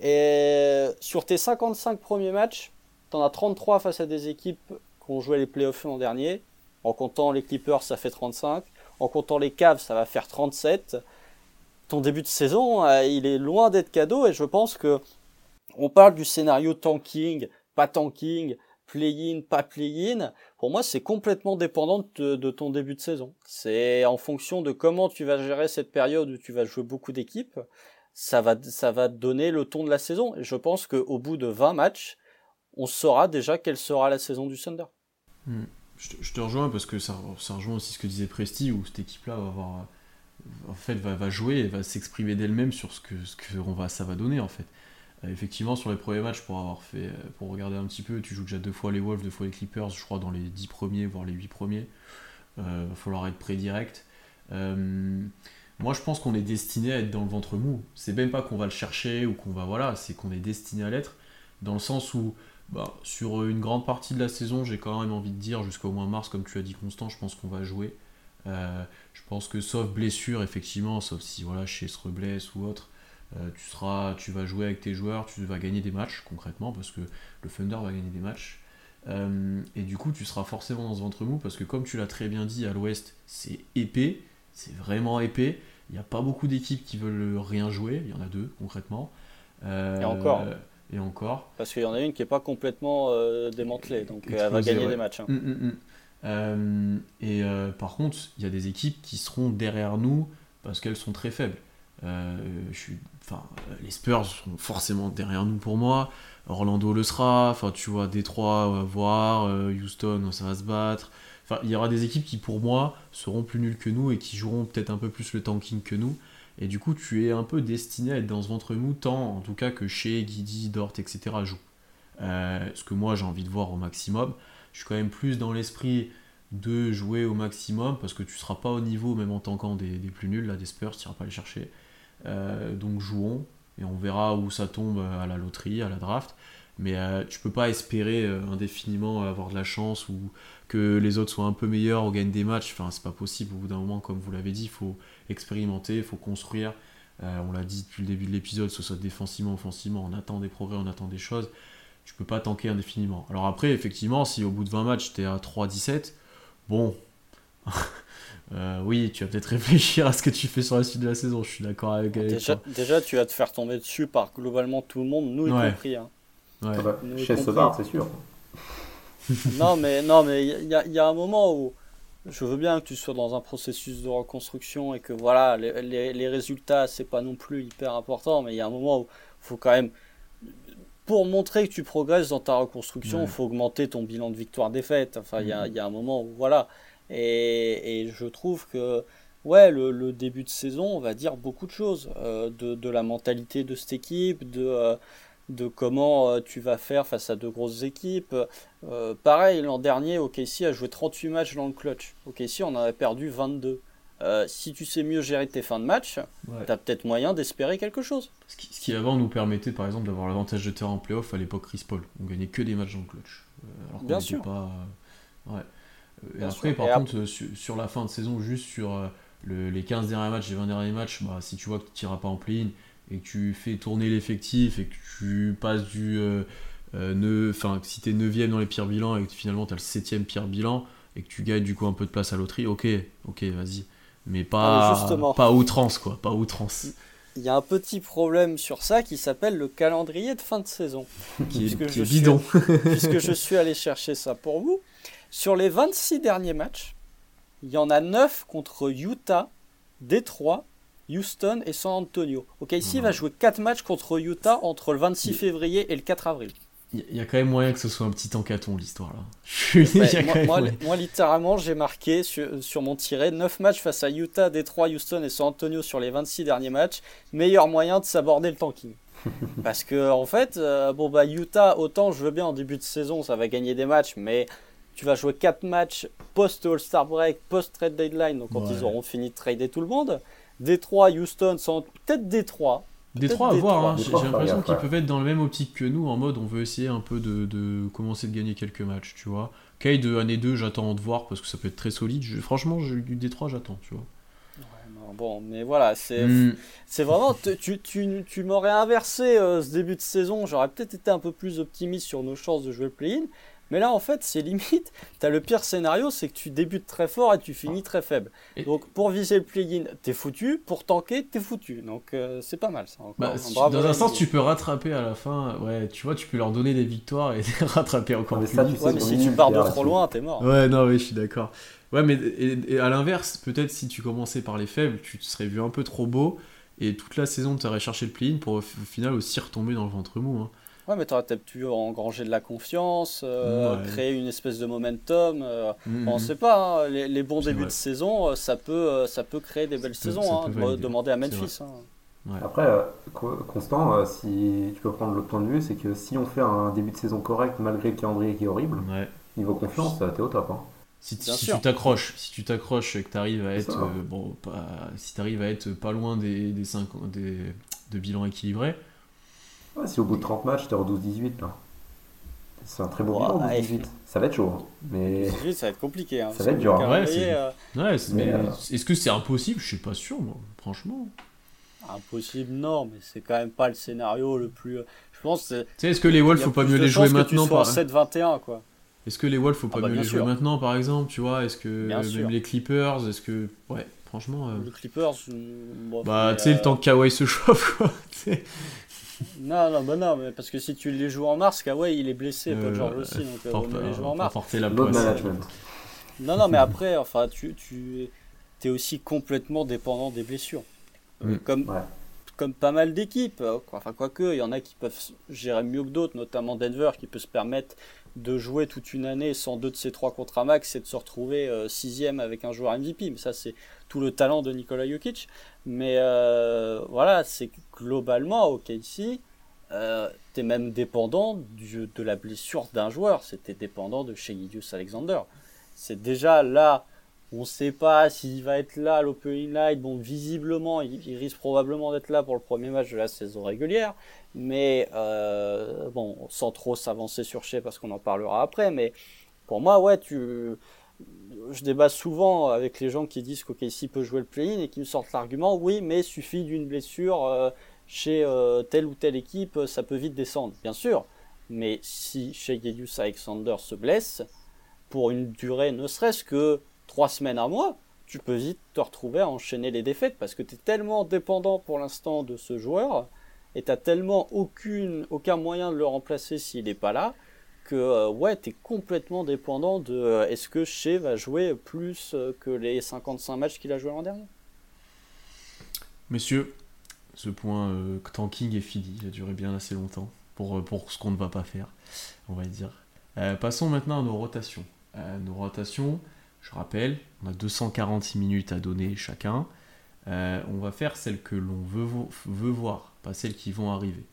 Et sur tes 55 premiers matchs, tu en as 33 face à des équipes qui ont joué les playoffs l'an dernier. En comptant les Clippers, ça fait 35. En comptant les caves, ça va faire 37. Ton début de saison, euh, il est loin d'être cadeau et je pense que on parle du scénario tanking, pas tanking, play-in, pas play-in. Pour moi, c'est complètement dépendant de, ton début de saison. C'est en fonction de comment tu vas gérer cette période où tu vas jouer beaucoup d'équipes. Ça va, ça va donner le ton de la saison. Et je pense qu'au bout de 20 matchs, on saura déjà quelle sera la saison du Thunder. Hmm je te, rejoins parce que ça, rejoint aussi ce que disait Presti, où cette équipe-là va avoir, en fait, va, jouer et va s'exprimer d'elle-même sur ce que, ce que on va, ça va donner en fait. Euh, effectivement, sur les premiers matchs, pour avoir fait, pour regarder un petit peu, tu joues déjà deux fois les Wolves, deux fois les Clippers, je crois dans les dix premiers, voire les huit premiers. Il euh, va falloir être prêt direct. Euh, moi, je pense qu'on est destiné à être dans le ventre mou. C'est même pas qu'on va le chercher ou qu'on va voilà, c'est qu'on est destiné à l'être, dans le sens où bah, sur une grande partie de la saison, j'ai quand même envie de dire jusqu'au mois mars, comme tu as dit Constant, je pense qu'on va jouer. Euh, je pense que sauf blessure, effectivement, sauf si voilà, chez se ou autre, euh, tu, seras, tu vas jouer avec tes joueurs, tu vas gagner des matchs concrètement, parce que le Thunder va gagner des matchs. Euh, et du coup, tu seras forcément dans ce ventre mou, parce que comme tu l'as très bien dit, à l'ouest, c'est épais, c'est vraiment épais. Il n'y a pas beaucoup d'équipes qui veulent rien jouer, il y en a deux concrètement. et encore et encore. Parce qu'il y en a une qui n'est pas complètement euh, démantelée, donc elle va gagner des matchs. Hein. Hum, hum. Euh, et euh, par contre, il y a des équipes qui seront derrière nous parce qu'elles sont très faibles. Je suis, enfin, les Spurs sont forcément derrière nous pour moi. Orlando le sera. Enfin, tu vois, Détroit, on va voir. Houston, ça va se battre. Enfin, il y aura des équipes qui, pour moi, seront plus nulles que nous et qui joueront peut-être un peu plus le tanking que nous. Et du coup, tu es un peu destiné à être dans ce ventre mou, tant en tout cas que chez Guidi, Dort, etc. jouent. Euh, ce que moi j'ai envie de voir au maximum. Je suis quand même plus dans l'esprit de jouer au maximum parce que tu seras pas au niveau, même en tant des, des plus nuls, là, des Spurs, tu iras pas les chercher. Euh, donc jouons et on verra où ça tombe à la loterie, à la draft. Mais euh, tu peux pas espérer indéfiniment avoir de la chance ou que les autres soient un peu meilleurs ou gagnent des matchs. Enfin, c'est pas possible. Au bout d'un moment, comme vous l'avez dit, il faut expérimenter, il faut construire. Euh, on l'a dit depuis le début de l'épisode, ce soit défensivement, offensivement, on attend des progrès, on attend des choses. Tu peux pas tanker indéfiniment. Alors après, effectivement, si au bout de 20 matchs, tu es à 3-17, bon, euh, oui, tu vas peut-être réfléchir à ce que tu fais sur la suite de la saison. Je suis d'accord avec, déjà, déjà, tu vas te faire tomber dessus par globalement tout le monde, nous y compris. Hein. Ouais. Bah, chez c'est sûr. non, mais non, mais il y, y, a un moment où je veux bien que tu sois dans un processus de reconstruction et que voilà, les, les, les résultats, c'est pas non plus hyper important, mais il y a un moment où il faut quand même, pour montrer que tu progresses dans ta reconstruction, il faut augmenter ton bilan de victoire-défaite. Enfin, il y, a, mm. y, a un moment où voilà. Et, et je trouve que, ouais, le, le, début de saison, on va dire beaucoup de choses. Euh, de, de, la mentalité de cette équipe, de. Euh, de comment euh, tu vas faire face à de grosses équipes. Pareil, l'an dernier, OKC a joué 38 matchs dans le clutch. OKC on en a perdu 22. Euh, si tu sais mieux gérer tes fins de match, tu as peut-être moyen d'espérer quelque chose. Ce qui, avant nous permettait par exemple d'avoir l'avantage de terrain en playoff à l'époque Chris Paul. On gagnait que des matchs dans le clutch. alors Bien sûr. Pas... Ouais. Et après, par contre, sur, la fin de saison, juste sur les 15 derniers matchs, les 20 derniers matchs, bah, si tu vois que tu n'iras pas en play-in, et que tu fais tourner l'effectif et que tu passes du. Euh, euh, enfin, si t'es 9ème dans les pires bilans et que finalement t'as le 7ème pire bilan et que tu gagnes du coup un peu de place à loterie, ok, ok, vas-y. Mais pas, Ah, pas outrance, quoi, pas outrance. Il y a un petit problème sur ça qui s'appelle le calendrier de fin de saison. Qui est, Puisque qui je est suis- bidon. puisque je suis allé chercher ça pour vous. Sur les 26 derniers matchs, il y en a 9 contre Utah, Détroit, Houston et San Antonio. Ok, ici, il va jouer 4 matchs contre Utah entre le 26 février et le 4 avril. Il y a quand même moyen que ce soit un petit encaton l'histoire là. Suis- Ouais, moi, littéralement, j'ai marqué sur, sur mon tiré 9 matchs face à Utah, Détroit, Houston et San Antonio sur les 26 derniers matchs. Meilleur moyen de s'aborder le tanking. Parce que, en fait, euh, bon, bah, Utah, autant je veux bien en début de saison, ça va gagner des matchs, mais tu vas jouer 4 matchs post-All-Star Break, post-trade deadline, donc quand Ouais. ils auront fini de trader tout le monde. Détroit, Houston, San- peut-être Détroit. Détroit à voir, hein. J'ai l'impression qu'ils peuvent être dans la même optique que nous, en mode on veut essayer un peu de, de commencer de gagner quelques matchs, tu vois. Cade de année 2, j'attends de voir parce que ça peut être très solide. Je- franchement, je- du Détroit, j'attends, tu vois. Bon, mais voilà, c'est Hmm. C'est vraiment, tu, tu, tu, tu m'aurais inversé euh, ce début de saison, j'aurais peut-être été un peu plus optimiste sur nos chances de jouer le play-in. Mais là, en fait, c'est limite. T'as le pire scénario, c'est que tu débutes très fort et tu finis très faible. Et- Donc, pour viser le play-in, t'es foutu. Pour tanker, t'es foutu. Donc, euh, c'est pas mal ça. encore. Bah, si- Bravo, dans un sens, tu peux rattraper à la fin. Ouais, tu vois, tu peux leur donner des victoires et les rattraper encore Mais plus ça, tu Ouais, mais si tu pars de trop loin, t'es mort. Ouais, non, oui, je suis d'accord. Ouais, mais et, et à l'inverse, peut-être si tu commençais par les faibles, tu te serais vu un peu trop beau et toute la saison, tu aurais cherché le play-in pour au final aussi retomber dans le ventre mou. hein. Ouais, mais t'aurais peut-être pu engranger de la confiance, euh, Ouais. créer une espèce de momentum. euh, Mhm. On sait pas, hein, les, les bons débuts vrai. de saison, euh, ça peut, ça peut créer des belles Ça saisons. hein. peut Dem- valider. Demandez à Memphis. hein. Après, Co- Constant, si tu peux prendre l'autre point de vue, c'est que si on fait un début de saison correct malgré le calendrier qui est horrible, Ouais. niveau confiance, t'es au top. Hein. Si, si tu t'accroches, si tu t'accroches et que tu arrives à être euh, bon, pas, si t'arrives à être pas loin des, des, cinq- des de bilan équilibré, Ouais, si au bout de 30 matchs, t'es en 12-18, là. C'est un très beau bilan, ouais. 12-18. Ça va être chaud. hein. Mais ça va être compliqué. hein, Ça va être dur, hein. Ouais, c'est- euh, ouais, c'est- Mais, mais euh, est-ce que c'est impossible? Je suis pas sûr, moi, franchement. impossible, non, mais c'est quand même pas le scénario le plus. Je pense que c'est- Tu sais, est-ce que les Wolves, faut pas mieux les jouer maintenant par... en 7-21, quoi. Est-ce que les Wolves, faut pas Ah bah, mieux les jouer maintenant, par exemple Tu vois, est-ce que Bien même sûr. les Clippers, est-ce que. Ouais, franchement. euh, Le Clippers. bon, Bah, tu sais, le temps que Kawhi se chauffe, quoi. Non, non, bah non, mais parce que si tu les joues en mars, Kawhi il est blessé, Euh, Paul George aussi, donc euh, Fort- vaut mieux les jouer en euh, mars. porter la poisse. management. Non, non, mais après, enfin, tu, tu es aussi complètement dépendant des blessures. Euh, Mm. Comme, Ouais. comme pas mal d'équipes. euh, quoi. Enfin, quoique, il y en a qui peuvent gérer mieux que d'autres, notamment Denver, qui peut se permettre de jouer toute une année sans deux de ses trois contrats max et de se retrouver euh, sixième avec un joueur MVP. Mais ça, c'est tout le talent de Nikola Jokic. Mais euh, voilà, c'est globalement, au KC, euh, tu es même dépendant de la blessure d'un joueur. C'était dépendant de Shea Alexander. C'est déjà là, on ne sait pas s'il va être là à l'Opening Night. Bon, visiblement, il risque probablement d'être là pour le premier match de la saison régulière. Mais euh, bon, sans trop s'avancer sur Shea parce qu'on en parlera après. Mais pour moi, ouais, tu. Je débat souvent avec les gens qui disent qu'OKC peut jouer le play-in et qui me sortent l'argument oui, mais suffit d'une blessure euh, chez euh, telle ou telle équipe, ça peut vite descendre. Bien sûr, mais si chez Gedius Alexander se blesse, pour une durée ne serait-ce que trois semaines à mois, tu peux vite te retrouver à enchaîner les défaites parce que tu es tellement dépendant pour l'instant de ce joueur et tu tellement aucune, aucun moyen de le remplacer s'il n'est pas là que euh, ouais, tu es complètement dépendant de euh, est-ce que Shea va jouer plus euh, que les 55 matchs qu'il a joué l'an dernier? Messieurs, ce point euh, tanking est fini. Il a duré bien assez longtemps pour, pour ce qu'on ne va pas faire, on va dire. Passons maintenant à nos rotations. Nos rotations, je rappelle, on a 246 minutes à donner chacun. Euh, on va faire celles que l'on veut, vo- veut voir, pas celles qui vont arriver.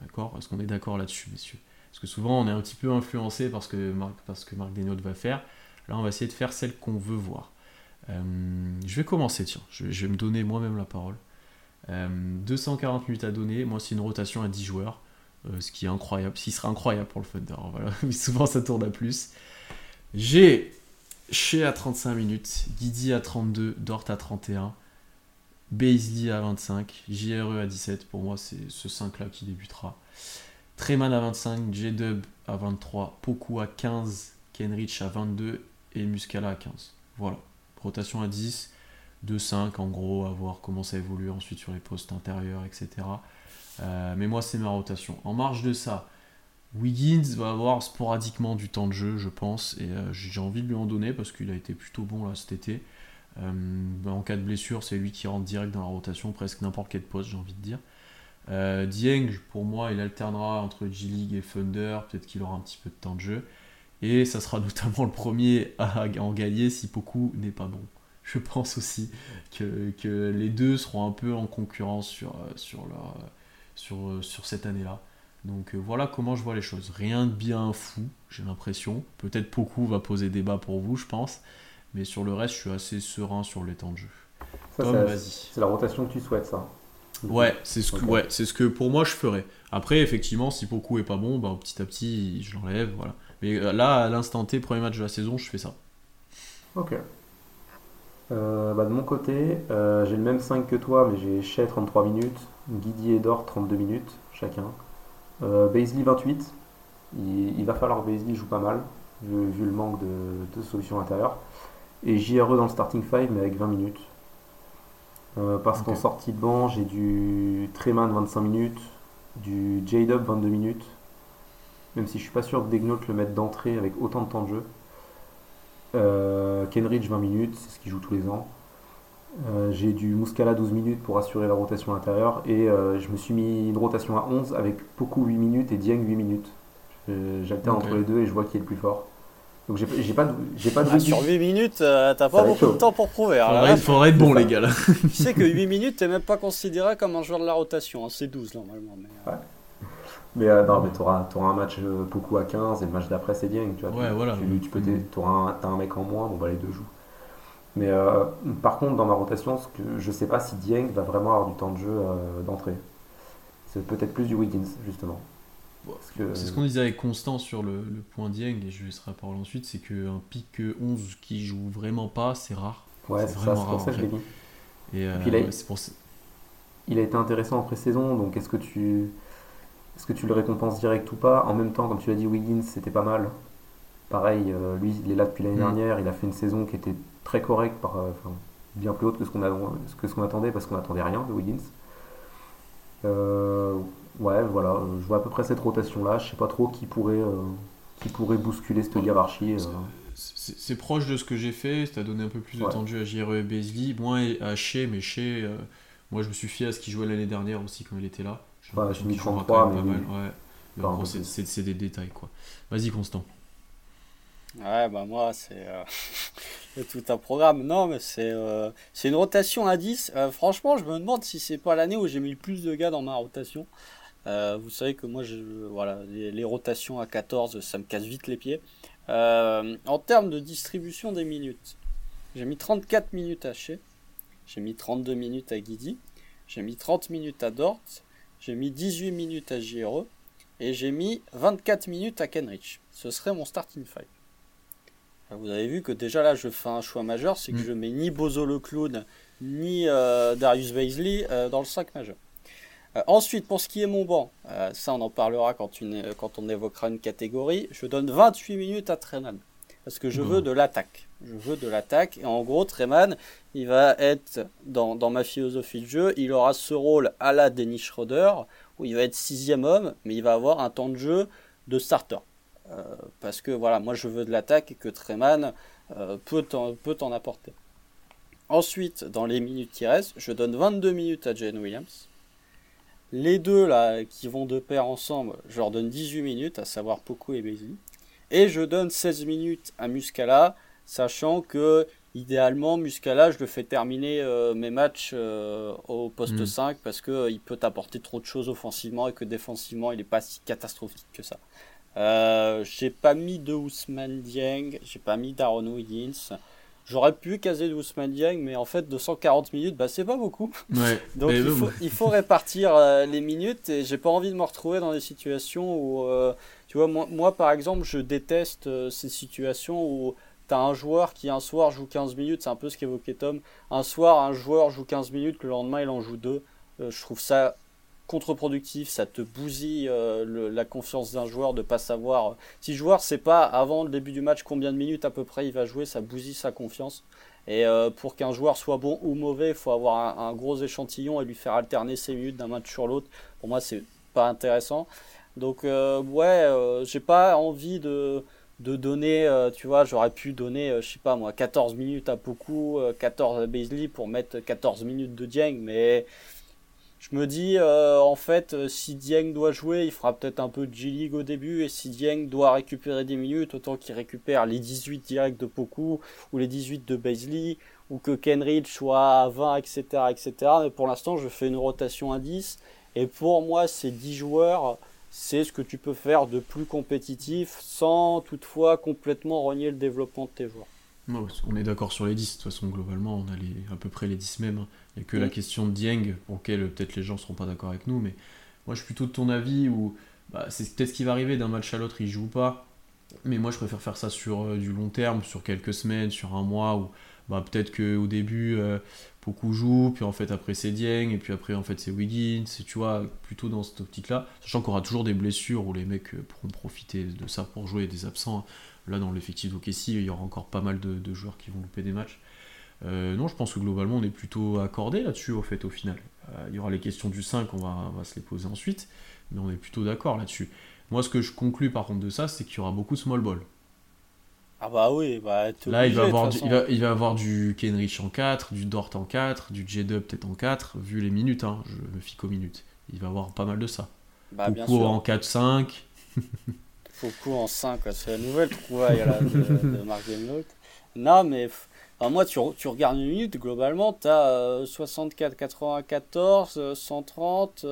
D'accord? Est-ce qu'on est d'accord là-dessus, messieurs? Parce que souvent, on est un petit peu influencé par ce que Marc, parce que Marc va faire. Là, on va essayer de faire celles qu'on veut voir. Euh, je vais commencer, tiens. Je, vais me donner moi-même la parole. Euh, 240 minutes à donner. Moi, c'est une rotation à 10 joueurs. euh, ce qui est incroyable. Ce qui serait incroyable pour le Thunder. Voilà. Mais souvent, ça tourne à plus. J'ai Shea à 35 minutes, Guidi à 32, Dort à 31, Baisley à 25, JRE à 17. Pour moi, c'est ce 5-là qui débutera. Treman à 25, J-Dub à 23, Poku à 15, Kenrich à 22 et Muscala à 15. Voilà. Rotation à 10, 2-5 en gros, à voir comment ça évolue ensuite sur les postes intérieurs, etc. Euh, mais moi, c'est ma rotation. En marge de ça, Wiggins va avoir sporadiquement du temps de jeu, je pense, et euh, j'ai envie de lui en donner parce qu'il a été plutôt bon là cet été. Euh, en cas de blessure, c'est lui qui rentre direct dans la rotation, presque n'importe quel poste, j'ai envie de dire. Dieng, pour moi, il alternera entre G-League et Thunder, peut-être qu'il aura un petit peu de temps de jeu. Et ça sera notamment le premier à en gagner si Poku n'est pas bon. Je pense aussi que, les deux seront un peu en concurrence sur, leur, sur, cette année-là. Donc euh, voilà comment je vois les choses. Rien de bien fou, j'ai l'impression. Peut-être beaucoup va poser débat pour vous, je pense. Mais sur le reste, je suis assez serein sur les temps de jeu. C'est la rotation que tu souhaites, ça. Ouais, c'est ce, que, ouais, c'est ce que pour moi je ferais. Après, effectivement, si beaucoup est pas bon, bah, petit à petit, je l'enlève. Voilà. Mais euh, là, à l'instant T, premier match de la saison, je fais ça. Ok. Euh, bah, de mon côté, j'ai le même 5 que toi, mais j'ai Shea 33 minutes, Guidi et Dor 32 minutes chacun. Euh, 28, il, va falloir que Baisley joue pas mal, vu, le manque de, solutions intérieures. Et JRE dans le starting 5, mais avec 20 minutes. Euh, parce qu'en sortie de banc, j'ai du Treman 25 minutes, du J-Dub 22 minutes. Même si je suis pas sûr que Degnault le mette d'entrée avec autant de temps de jeu. Euh, Kenridge 20 minutes, c'est ce qu'il joue tous les ans. Euh, j'ai du Muscala 12 minutes pour assurer la rotation intérieure et je me suis mis une rotation à 11 avec Poku 8 minutes et Dieng 8 minutes. J'alterne entre les deux et je vois qui est le plus fort. Donc j'ai pas de, j'ai pas de ah, Sur 8 minutes, euh, t'as pas beaucoup de temps pour prouver. Il faudrait, être bon les gars là. tu sais que 8 minutes, t'es même pas considéré comme un joueur de la rotation. Hein. C'est 12 normalement. Mais, ouais. mais non, mais t'auras, auras un match Poku à 15 et le match d'après c'est Dieng. Tu vois, ouais, voilà. Tu, tu peux mm. t'auras un, as un mec en moins, bon bah les deux jouent. Mais euh, par contre, dans ma rotation, ce que je ne sais pas si Dieng va vraiment avoir du temps de jeu euh, d'entrée. C'est peut-être plus du Wiggins, justement. C'est ce qu'on disait avec Constant sur le, point Dieng, et je laisserai la parole ensuite, c'est qu'un pic 11 qui joue vraiment pas, c'est rare. Ouais, c'est ça, pour ça que je dit. Et, euh, il, a, pour... il a été intéressant en pré-saison, donc est-ce que tu est-ce que tu le récompenses direct ou pas? En même temps, comme tu l'as dit, Wiggins, c'était pas mal. Pareil, lui, il est là depuis l'année mm. dernière, il a fait une saison qui était très correct, par, euh, bien plus haute que ce qu'on que ce qu'on attendait, parce qu'on n'attendait rien de Wiggins. Euh, ouais, voilà, je vois à peu près cette rotation-là. Je sais pas trop qui pourrait, euh, qui pourrait bousculer cette hiérarchie. C'est proche de ce que j'ai fait. Ça a donné un peu plus de jeu à JRE et Beasley, moins à Shea, mais Shea, moi je me suis fié à ce qu'il jouait l'année dernière aussi quand il était là. Je, ouais, j'ai mis 33, mais. Pas mal. Ouais. c'est des détails quoi. Vas-y, Constant. Ouais, bah moi, c'est euh, tout un programme. Non, mais c'est euh, c'est une rotation à 10. Euh, franchement, je me demande si c'est pas l'année où j'ai mis plus de gars dans ma rotation. Vous savez que moi, je, voilà, les, rotations à 14, ça me casse vite les pieds. en termes de distribution des minutes, j'ai mis 34 minutes à Shea, j'ai mis 32 minutes à Guidi, j'ai mis 30 minutes à Dort, j'ai mis 18 minutes à JRE et j'ai mis 24 minutes à Kenrich. Ce serait mon starting five. Vous avez vu que déjà là, je fais un choix majeur, c'est que mm. je mets ni Bozo le clown, ni euh, Darius Baisley euh, dans le 5 majeur. Euh, ensuite, pour ce qui est mon banc, ça on en parlera quand, quand, on évoquera une catégorie, je donne 28 minutes à Treman. Parce que je veux de l'attaque. Je veux de l'attaque. Et en gros, Treman, il va être dans, dans, ma philosophie de jeu, il aura ce rôle à la Dennis Schroeder, où il va être sixième homme, mais il va avoir un temps de jeu de starter. Euh, parce que voilà, moi je veux de l'attaque et que Treman euh, peut t'en apporter. Ensuite, dans les minutes qui restent, je donne 22 minutes à Jane Williams. Les deux là qui vont de pair ensemble, je leur donne 18 minutes, à savoir Poco et Bézi. Et je donne 16 minutes à Muscala, sachant que idéalement Muscala, je le fais terminer euh, mes matchs au poste 5 mm. parce qu'il peut apporter trop de choses offensivement et que défensivement il n'est pas si catastrophique que ça. Euh, j'ai pas mis de Ousmane Dieng, j'ai pas mis d'Aaron Wiggins. J'aurais pu caser Ousmane Dieng, mais en fait, 240 minutes, bah, c'est pas beaucoup. Donc il faut, il faut, répartir euh, les minutes et j'ai pas envie de me retrouver dans des situations où, euh, tu vois, moi, moi, par exemple, je déteste ces situations où tu as un joueur qui un soir joue 15 minutes, c'est un peu ce qu'évoquait Tom. Un soir, un joueur joue 15 minutes, le lendemain, il en joue 2. je trouve ça contre-productif, ça te bousille la confiance d'un joueur de pas savoir. Si le joueur sait pas avant le début du match combien de minutes à peu près il va jouer, ça bousille sa confiance. Et euh, pour qu'un joueur soit bon ou mauvais, il faut avoir un, gros échantillon et lui faire alterner ses minutes d'un match sur l'autre. Pour moi, c'est pas intéressant. Donc, euh, ouais, euh, j'ai pas envie de, de donner, tu vois, j'aurais pu donner, je sais pas moi, 14 minutes à Poku, 14 à Beasley pour mettre 14 minutes de Dieng, mais je me dis, euh, en fait, euh, si Dieng doit jouer, il fera peut-être un peu de G-League au début, et si Dieng doit récupérer des minutes, autant qu'il récupère les 18 directs de Poku, ou les 18 de Baisley, ou que Kenridge soit à 20, etc., etc. Mais pour l'instant, je fais une rotation à 10, et pour moi, ces 10 joueurs, c'est ce que tu peux faire de plus compétitif, sans toutefois complètement renier le développement de tes joueurs. on est d'accord sur les 10, de toute façon, globalement, on a à peu près les 10 mêmes. Il n'y a que la question de Dieng, pour lequel peut-être les gens ne seront pas d'accord avec nous, mais moi je suis plutôt de ton avis où bah, c'est peut-être ce qui va arriver d'un match à l'autre, il joue pas. Mais moi je préfère faire ça sur euh, du long terme, sur quelques semaines, sur un mois, ou bah, peut-être qu'au début euh, beaucoup jouent, puis en fait après c'est Dieng, et puis après en fait c'est Wiggins, tu vois, plutôt dans cette optique-là, sachant qu'on aura toujours des blessures où les mecs euh, pourront profiter de ça pour jouer des absents. Là dans l'effectif d'OKC, il y aura encore pas mal de joueurs qui vont louper des matchs. Euh, non, je pense que globalement, on est plutôt accordé là-dessus, au fait, au final. Euh, il y aura les questions du 5, on va, va se les poser ensuite, mais on est plutôt d'accord là-dessus. Moi, ce que je conclus par contre de ça, c'est qu'il y aura beaucoup de small ball. Ah bah oui, bah, Là, il va, avoir du, il, va, avoir du Kenrich en 4, du Dort en 4, du J-Dub peut-être en 4, vu les minutes, hein, je me fie qu'aux minutes. Il va avoir pas mal de ça. Bah, en 4-5. Foucault en 5, c'est la nouvelle trouvaille de, de Mark Non, mais moi, tu, tu, regardes une minute, globalement, tu as 64, 94, 130,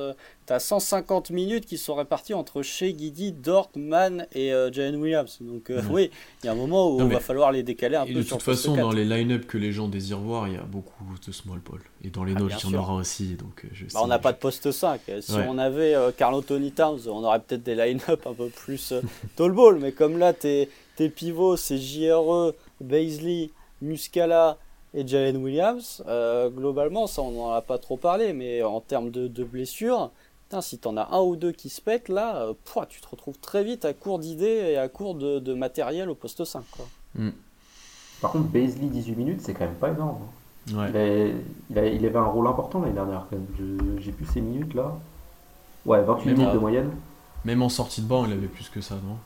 tu as 150 minutes qui sont réparties entre Shea, Guidi, Dort, Mann et euh, Jalen Williams. Donc, euh, oui, il y a un moment où il va falloir les décaler un peu. De toute façon, dans les line-up que les gens désirent voir, il y a beaucoup de small ball. Et dans les ah, notes, il y en aura aussi. Donc, euh, bah, on n'a pas de poste 5. Si on avait Carlo Tony Towns, on aurait peut-être des line-up un peu plus tall ball. Mais comme là, tes, tes pivots, c'est JRE, Baisley. Muscala et Jalen Williams, euh, globalement, ça on n'en a pas trop parlé, mais en termes de, blessures, si t'en as un ou deux qui se pètent, là, euh, tu te retrouves très vite à court d'idées et à court de, matériel au poste 5. Quoi. Hmm. Par contre, Baisley 18 minutes, c'est quand même pas énorme. Hein. Il, avait, un rôle important l'année dernière J'ai plus ces minutes là. Ouais, 28 minutes de moyenne. Même en sortie de banc, il avait plus que ça, non?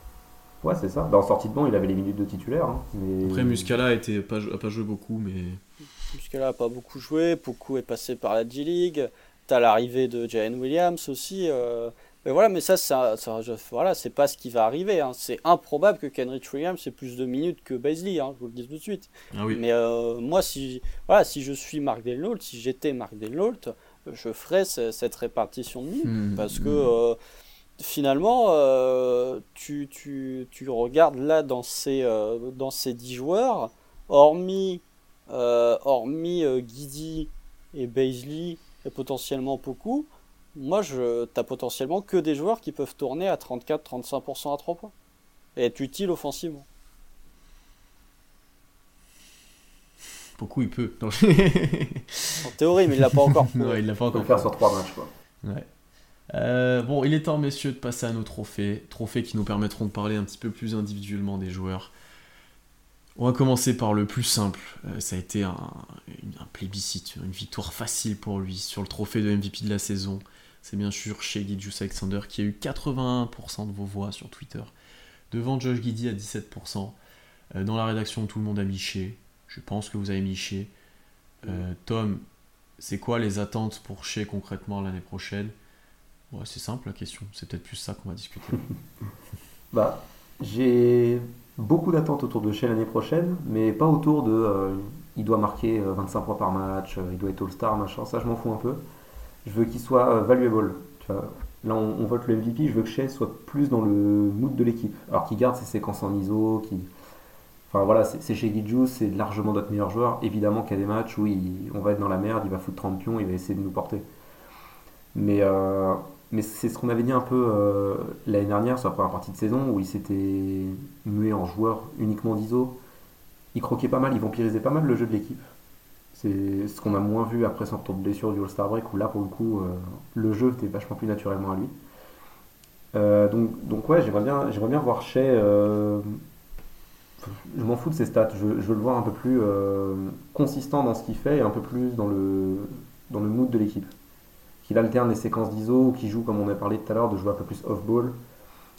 Ouais, c'est ça. Dans sortie de banc, il avait les minutes de titulaire. Hein, Après, Muscala n'a pas, pas joué beaucoup, mais. Muscala n'a pas beaucoup joué. Poku est passé par la G-League. T'as l'arrivée de Jalen Williams aussi. Euh. Mais voilà, mais ça, ça, ça voilà, c'est pas ce qui va arriver. Hein. C'est improbable que Kenrich Williams ait plus de minutes que Baisley, hein, je vous le dis tout de suite. Ah oui. Mais euh, moi, si, voilà, si je suis Mark Delnault, si j'étais Mark Delnault, je ferais cette répartition de minutes. Hmm. parce que. Euh, finalement, euh, tu, tu, tu, regardes là dans ces, euh, dans ces 10 joueurs, hormis, euh, hormis Guidi et Baisley et potentiellement Poku, moi, je t'as potentiellement que des joueurs qui peuvent tourner à 34-35% à 3 points et être utiles offensivement. Poku, il peut. en théorie, mais il l'a pas encore. non, il l'a pas encore. Il peut faire sur 3 matchs, quoi. Ouais. Euh, bon, il est temps, messieurs, de passer à nos trophées. Trophées qui nous permettront de parler un petit peu plus individuellement des joueurs. On va commencer par le plus simple. Euh, ça a été un, plébiscite, une victoire facile pour lui sur le trophée de MVP de la saison. C'est bien sûr chez Gidjus Alexander qui a eu 81% de vos voix sur Twitter. Devant Josh Giddy à 17%. Euh, dans la rédaction, tout le monde a miché. Je pense que vous avez miché. Tom, c'est quoi les attentes pour Shea concrètement l'année prochaine? Ouais, c'est simple la question. C'est peut-être plus ça qu'on va discuter. bah, j'ai beaucoup d'attentes autour de chez l'année prochaine, mais pas autour de. Euh, il doit marquer 25 euh, points par match, euh, il doit être All-Star, machin. Ça, je m'en fous un peu. Je veux qu'il soit valuable. Tu vois. Là, on, vote le MVP. Je veux que Shea soit plus dans le mood de l'équipe. Alors qu'il garde ses séquences en ISO, qui. Enfin voilà, c'est chez Gidjou, c'est largement notre meilleur joueur. Évidemment qu'il y a des matchs où on va être dans la merde, il va foutre 30 pions, il va essayer de nous porter. Mais mais c'est ce qu'on avait dit un peu euh, l'année dernière sur la première partie de saison où il s'était mué en joueur uniquement d'ISO. il croquait pas mal, il vampirisait pas mal le jeu de l'équipe. C'est ce qu'on a moins vu après son retour de blessure du All-Star Break, où là, pour le coup, euh, le jeu était vachement plus naturellement à lui. Euh, donc, donc, ouais, j'aimerais bien, j'aimerais bien voir Shea. Je m'en fous de ses stats, je, veux le voir un peu plus consistant dans ce qu'il fait et un peu plus dans le, dans le mood de l'équipe. Qu'il alterne les séquences d'ISO qu'il joue, comme on a parlé tout à l'heure, de jouer un peu plus off-ball.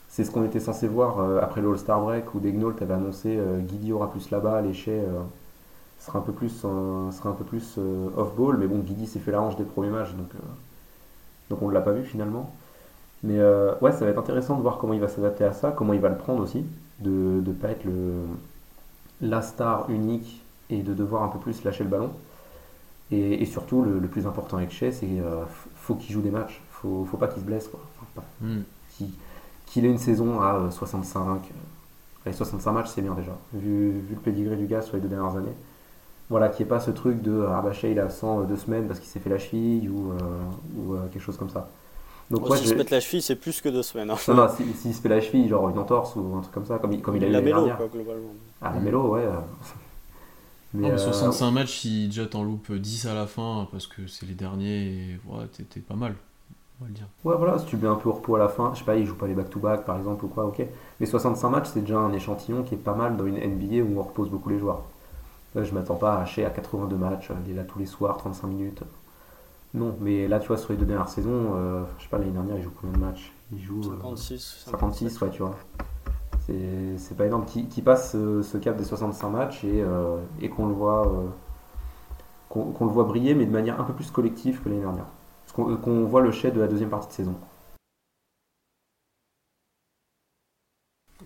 C'est ce qu'on était censé voir après le All-Star Break où Degnault avait annoncé Guidi aura plus la balle et Shea sera un peu plus, euh, off-ball. Mais bon, Guidi s'est fait la hanche des premiers matchs, donc, euh, on ne l'a pas vu finalement. Mais euh, ouais, ça va être intéressant de voir comment il va s'adapter à ça, comment il va le prendre aussi, de ne pas être la star unique et de devoir un peu plus lâcher le ballon. Et, surtout, le, plus important avec Shea, c'est faut qu'il joue des matchs. Faut, faut pas qu'il se blesse. Quoi. Hmm. Qu'il ait une saison à 65. Allez, 65 matchs, c'est bien déjà. Vu, vu le pedigree du gars sur les deux dernières années. Voilà, qu'il n'y ait pas ce truc de ah bah il est absent euh, deux semaines parce qu'il s'est fait la cheville ou, euh, ou euh, quelque chose comme ça. Donc, bon, si se mettre la cheville, c'est plus que deux semaines. Hein. Non, non, s'il si, se fait la cheville, genre une entorse ou un truc comme ça, comme il, comme il a eu la mélo, quoi, globalement. Ah, la mélo, ouais. Mais 65 matchs, il jette en loupe 10 à la fin parce que c'est les derniers et ouais, t'es pas mal. On va le dire. Ouais, voilà, si tu mets un peu au repos à la fin, je sais pas, il joue pas les back-to-back par exemple ou quoi, ok. Mais 65 matchs, c'est déjà un échantillon qui est pas mal dans une NBA où on repose beaucoup les joueurs. Là, je m'attends pas à hacher à 82 matchs, il est là tous les soirs, 35 minutes. Non, mais là, tu vois, sur les deux dernières saisons, euh, je sais pas, l'année dernière, il joue combien de matchs? Il joue 56. 56, ouais, tu vois. C'est pas énorme. Qui, passe ce, cap des 65 matchs et, euh, et qu'on le voit. Euh, qu'on le voit briller, mais de manière un peu plus collective que l'année dernière. Qu'on voit le chef de la deuxième partie de saison.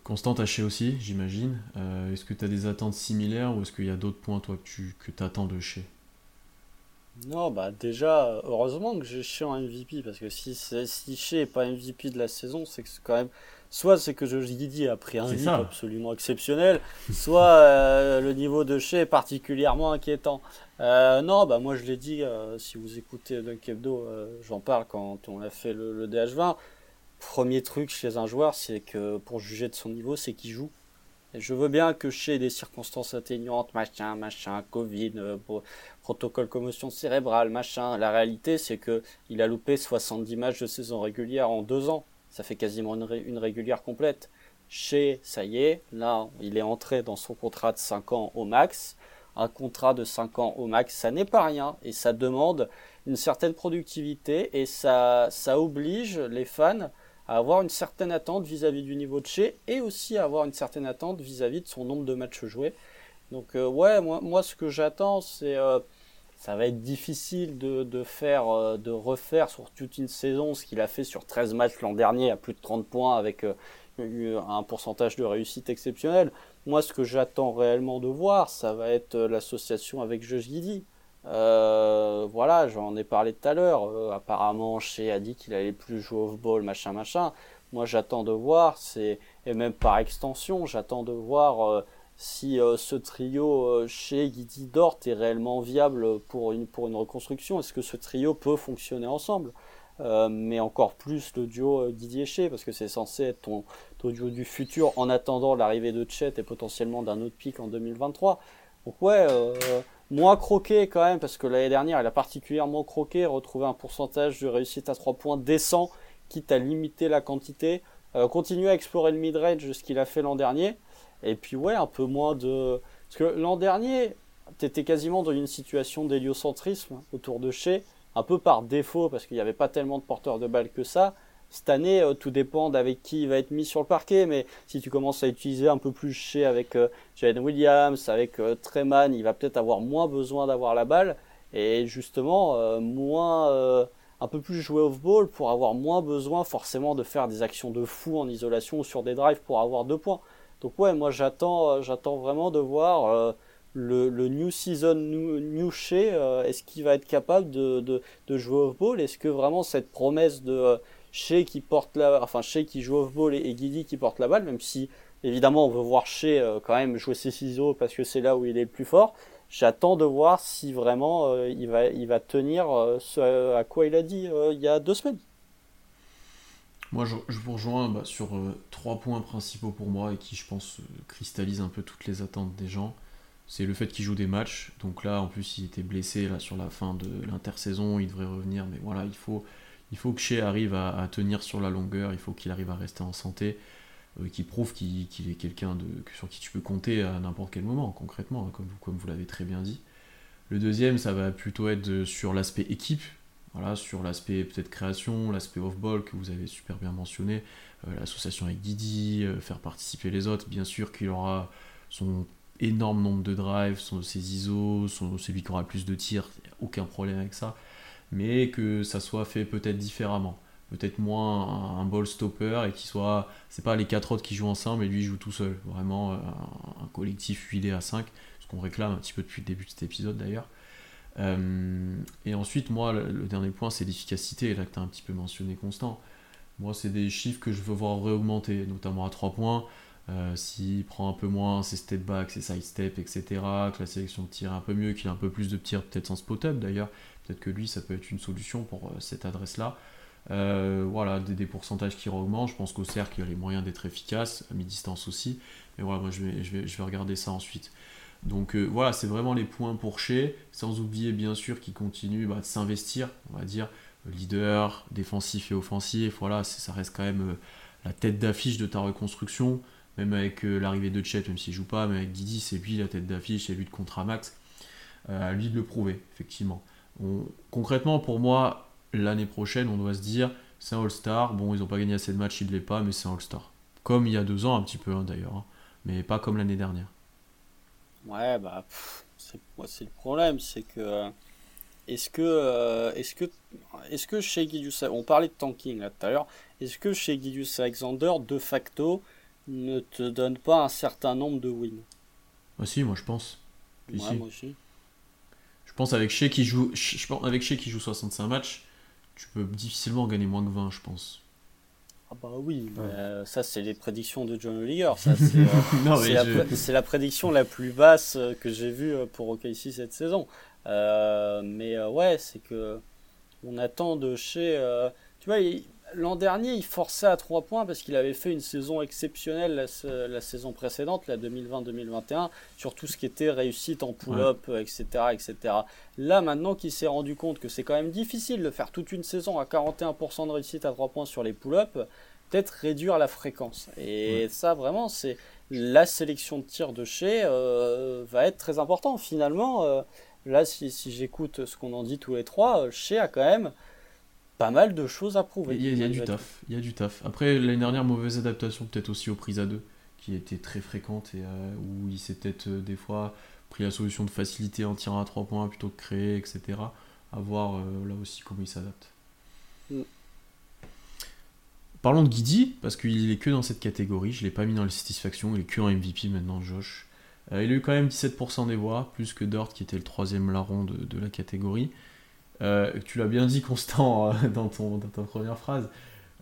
Constant taché aussi, j'imagine. Euh, est-ce que tu as des attentes similaires ou est-ce qu'il y a d'autres points, toi, que tu que attends de chez Non, bah déjà, heureusement que j'ai chez en MVP, parce que si, si chez n'est pas MVP de la saison, c'est que c'est quand même. Soit c'est que Giddy a pris un rythme absolument exceptionnel, soit euh, le niveau de chez est particulièrement inquiétant. Euh, non, bah moi je l'ai dit, si vous écoutez Dunk Hebdo, j'en parle quand on a fait le, le DH20 premier truc chez un joueur, c'est que pour juger de son niveau, c'est qu'il joue. Et je veux bien que chez des circonstances atténuantes, machin, machin, Covid, euh, protocole commotion cérébrale, machin, la réalité c'est que il a loupé 70 matchs de saison régulière en deux ans. Ça fait quasiment une, régulière complète. Chez, ça y est, là, il est entré dans son contrat de 5 ans au max. Un contrat de 5 ans au max, ça n'est pas rien et ça demande une certaine productivité et ça, ça oblige les fans à avoir une certaine attente vis-à-vis du niveau de chez et aussi à avoir une certaine attente vis-à-vis de son nombre de matchs joués. Donc euh, ouais, moi, moi ce que j'attends c'est euh, ça va être difficile de, faire euh, de refaire sur toute une saison ce qu'il a fait sur 13 matchs l'an dernier à plus de 30 points avec un pourcentage de réussite exceptionnel. Moi ce que j'attends réellement de voir, ça va être l'association avec Josh. Euh, voilà, j'en ai parlé tout à l'heure. Euh, apparemment, Shea a dit qu'il allait plus jouer off-ball, machin, machin. Moi, j'attends de voir, et même par extension, j'attends de voir euh, si ce trio chez Guidi Dort est réellement viable pour une pour une reconstruction. Est-ce que ce trio peut fonctionner ensemble? Mais encore plus le duo Didier Shea parce que c'est censé être ton, ton, duo du futur en attendant l'arrivée de Chet et potentiellement d'un autre pic en 2023. Donc ouais, Moins croqué quand même, parce que l'année dernière, il a particulièrement croqué, retrouvé un pourcentage de réussite à 3 points décent, quitte à limiter la quantité. Euh, continuer à explorer le mid-range, ce qu'il a fait l'an dernier. Et puis ouais, un peu moins de... Parce que l'an dernier, tu étais quasiment dans une situation d'héliocentrisme autour de chez, un peu par défaut, parce qu'il n'y avait pas tellement de porteurs de balles que ça. Cette année, euh, tout dépend d'avec qui il va être mis sur le parquet, mais si tu commences à utiliser un peu plus chez avec euh, Williams, avec euh, Treman, il va peut-être avoir moins besoin d'avoir la balle et justement euh, moins un peu plus jouer off-ball pour avoir moins besoin forcément de faire des actions de fou en isolation ou sur des drives pour avoir deux points. Donc ouais, moi j'attends j'attends vraiment de voir le, le, new season new, new est-ce qu'il va être capable de, de, jouer off-ball Est-ce que vraiment cette promesse de chez qui porte la, enfin qui joue off-ball et, Guidi qui porte la balle, même si évidemment on veut voir Shea euh, quand même jouer ses ciseaux parce que c'est là où il est le plus fort. J'attends de voir si vraiment euh, il, va, il va tenir euh, ce à quoi il a dit il y a deux semaines. Moi, je, vous rejoins bah, sur trois points principaux pour moi et qui, je pense, cristallisent un peu toutes les attentes des gens. c'est le fait qu'il joue des matchs. Donc là, en plus, il était blessé là, sur la fin de l'intersaison, il devrait revenir. Mais voilà, il faut, il faut que Shea arrive à, tenir sur la longueur, il faut qu'il arrive à rester en santé, euh, qu'il prouve qu'il est quelqu'un sur qui tu peux compter à n'importe quel moment, concrètement, hein, comme, comme vous l'avez très bien dit. Le deuxième, ça va plutôt être sur l'aspect équipe, voilà, sur l'aspect peut-être création, l'aspect off-ball que vous avez super bien mentionné, euh, l'association avec Didi, euh, faire participer les autres, bien sûr qu'il aura son énorme nombre de drives, son, ses ISO, son, celui qui aura le plus de tirs, aucun problème avec ça, mais que ça soit fait peut-être différemment. Peut-être moins un, ball stopper et qu'il soit. C'est pas les quatre autres qui jouent ensemble et lui joue tout seul. Vraiment euh, un, collectif huilé à 5, ce qu'on réclame un petit peu depuis le début de cet épisode d'ailleurs. Euh, et ensuite, moi, le, dernier point, c'est l'efficacité, là que tu as un petit peu mentionné constant. Moi, c'est des chiffres que je veux voir réaugmenter, notamment à 3 points. Euh, s'il prend un peu moins ses step back, ses side step, etc., que la sélection de tir un peu mieux, qu'il a un peu plus de tirs, peut-être sans spot-up d'ailleurs, peut-être que lui, ça peut être une solution pour euh, cette adresse-là. Voilà, des, pourcentages qui augmentent. Je pense qu'au cercle, il y a les moyens d'être efficace, à mi-distance aussi. Mais voilà, moi, je vais regarder ça ensuite. Donc voilà, c'est vraiment les points pour chez, sans oublier bien sûr qu'il continue bah, de s'investir, on va dire, leader, défensif et offensif. Voilà, ça reste quand même la tête d'affiche de ta reconstruction même avec euh, l'arrivée de Chet, même s'il joue pas, mais avec Didi, c'est lui la tête d'affiche, c'est lui de contrat max. Euh, à lui de le prouver, effectivement. concrètement, pour moi, l'année prochaine, on doit se dire, c'est un All-Star. Bon, ils n'ont pas gagné assez de matchs, il ne l'est pas, mais c'est un All-Star. Comme il y a deux ans, un petit peu hein, d'ailleurs, hein. mais pas comme l'année dernière. Ouais, bah, c'est le problème, c'est que. Est-ce que, euh, est-ce que, est-ce que chez Gideus, on parlait de tanking là tout à l'heure, est-ce que chez Gideus Alexander, de facto, ne te donne pas un certain nombre de wins? Ah si, moi je pense. moi aussi. Je pense avec Shea qui joue, je pense avec Shea qui joue 65 matchs, tu peux difficilement gagner moins que 20, je pense. Ah bah oui, euh, ça c'est les prédictions de John Oliver. Euh, c'est la, prédiction la plus basse euh, que j'ai vue pour OKC cette saison. mais ouais, c'est que on attend de chez. tu vois, L'an dernier, il forçait à 3 points parce qu'il avait fait une saison exceptionnelle la, saison précédente, la 2020-2021, sur tout ce qui était réussite en pull-up, etc., etc. Là, maintenant qu'il s'est rendu compte que c'est quand même difficile de faire toute une saison à 41% de réussite à 3 points sur les pull-up, peut-être réduire la fréquence. Et ça, vraiment, c'est la sélection de tir de chez euh, va être très important. Finalement, euh, là, si, si j'écoute ce qu'on en dit tous les trois, chez a quand même pas mal de choses à prouver. Il y a, du taf, il y a du taf. Après, l'année dernière, mauvaise adaptation peut-être aussi aux prises à deux, qui était très fréquente et euh, où il s'est peut-être euh, des fois pris la solution de facilité en tirant à trois points plutôt que créer, etc. À voir euh, là aussi comment il s'adapte. Mm. Parlons de Guidi, parce qu'il est que dans cette catégorie, je ne l'ai pas mis dans les satisfactions, il est que en MVP maintenant, Josh. il a eu quand même 17% des voix, plus que Dort qui était le troisième larron de, de la catégorie. Euh, tu l'as bien dit, Constant, euh, dans, ton, ta première phrase.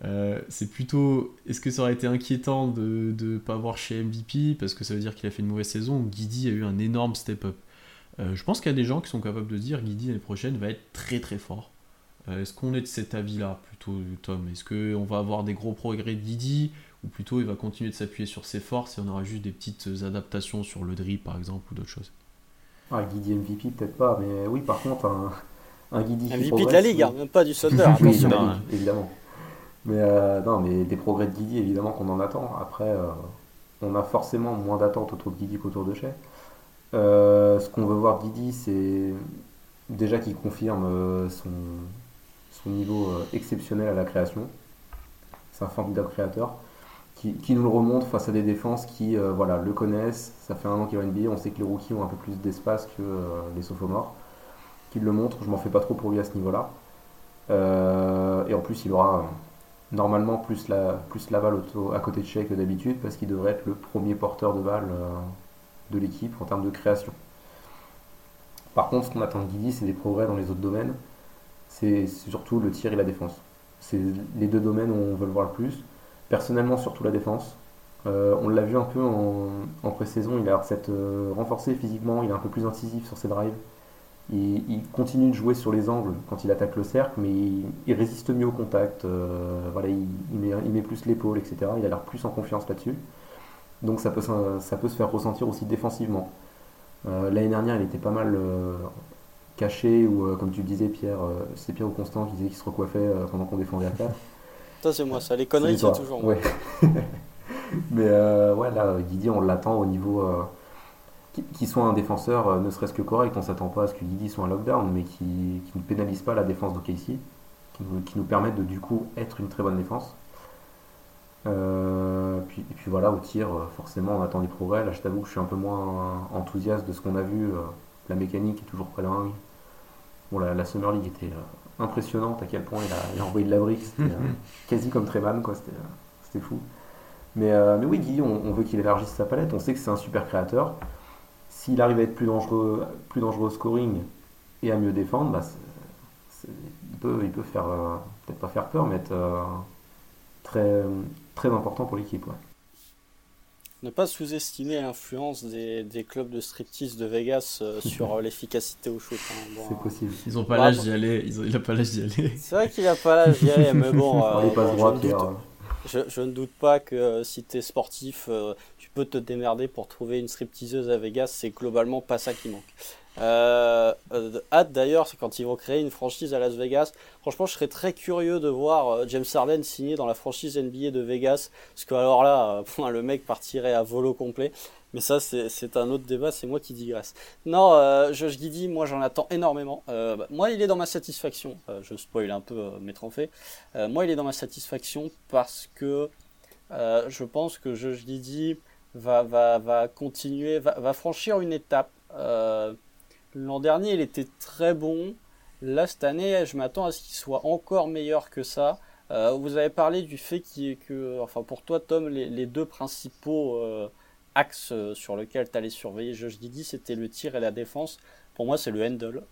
Euh, c'est plutôt. Est-ce que ça aurait été inquiétant de ne pas voir chez MVP parce que ça veut dire qu'il a fait une mauvaise saison ou Guidi a eu un énorme step-up Je pense qu'il y a des gens qui sont capables de dire Guidi l'année prochaine va être très très fort. Est-ce qu'on est de cet avis-là plutôt, Tom? Est-ce qu'on va avoir des gros progrès de Guidi ou plutôt il va continuer de s'appuyer sur ses forces et on aura juste des petites adaptations sur le drip par exemple ou d'autres choses? Ah, Guidi MVP peut-être pas, mais oui par contre un Guidi MVP de la Ligue, hein, même pas du attention. évidemment. Mais, euh, non, mais des progrès de Guidi, évidemment qu'on en attend. Après, euh, on a forcément moins d'attentes autour de Guidi qu'autour de Shea. Euh, ce qu'on veut voir Guidi, c'est déjà qu'il confirme son, son niveau exceptionnel à la création. C'est un formidable créateur. Qui, qui, nous le remonte face à des défenses qui voilà, le connaissent. Ça fait un an qu'il va NBA, on sait que les rookies ont un peu plus d'espace que les sophomores qu'il le montre. Je m'en fais pas trop pour lui à ce niveau-là. Euh, et en plus, il aura euh, normalement plus la, plus la balle à côté de Shea que d'habitude parce qu'il devrait être le premier porteur de balle euh, de l'équipe en termes de création. Par contre, ce qu'on attend de Guidi, c'est des progrès dans les autres domaines. C'est surtout le tir et la défense. C'est les deux domaines où on veut le voir le plus. Personnellement, surtout la défense. on l'a vu un peu en, pré-saison, il a renforcé physiquement, il est un peu plus incisif sur ses drives. Il, continue de jouer sur les angles quand il attaque le cercle, mais il, résiste mieux au contact. Euh, voilà, il, met, plus l'épaule, etc. Il a l'air plus en confiance là-dessus. Donc ça peut, ça peut se faire ressentir aussi défensivement. L'année dernière, il était pas mal caché, ou comme tu disais, Pierre, c'est Pierre ou Constant qui disait qu'il se recoiffait pendant qu'on défendait à 4. Ça, c'est moi, ça. Les conneries, c'est toujours moi. Mais ouais, là, Guidi, on l'attend au niveau qui soit un défenseur euh, ne serait-ce que correct, on s'attend pas à ce que Guidi soit un lockdown, mais qui, ne pénalise pas la défense d'OKC, qui, qui nous permettent de du coup être une très bonne défense. Euh, puis, et puis voilà, au tir, euh, forcément on attend des progrès. Là je t'avoue que je suis un peu moins enthousiaste de ce qu'on a vu. la mécanique est toujours pas dingue. Bon, la, Summer League était impressionnante à quel point il a, envoyé de la brique, c'était quasi comme Treman, quoi, c'était fou. Mais, mais oui, Guidi, on veut qu'il élargisse sa palette, on sait que c'est un super créateur s'il arrive à être plus dangereux, plus dangereux au scoring et à mieux défendre, bah, il, peut, il peut faire, euh, peut-être pas faire peur, mais être euh, très, très important pour l'équipe. Ne pas sous-estimer l'influence des, clubs de striptease de Vegas euh, sur l'efficacité au shoot. Hein. c'est possible. Ils n'ont pas l'âge d'y aller. Ils il n'a pas l'âge d'y aller. C'est vrai qu'il n'a pas l'âge d'y aller, mais bon. je, je, ne doute pas que si tu es sportif, te démerder pour trouver une stripteaseuse à Vegas, c'est globalement pas ça qui manque. Euh, euh, hâte d'ailleurs, c'est quand ils vont créer une franchise à Las Vegas. Franchement, je serais très curieux de voir euh, James Harden signer dans la franchise NBA de Vegas. Parce que alors là, le mec partirait à volo complet. Mais ça, c'est un autre débat, c'est moi qui digresse. Non, Josh Giddy, moi j'en attends énormément. Bah, moi, il est dans ma satisfaction. je spoil un peu mes trophées. moi, il est dans ma satisfaction parce que je pense que Josh Giddy va, va, va continuer, va, franchir une étape. Euh, l'an dernier, il était très bon. Là, cette année, je m'attends à ce qu'il soit encore meilleur que ça. Euh, vous avez parlé du fait qu'il, que, enfin pour toi, Tom, les, les deux principaux euh, axes sur lesquels tu allais surveiller Josh Didi, c'était le tir et la défense. Pour moi, c'est le handle.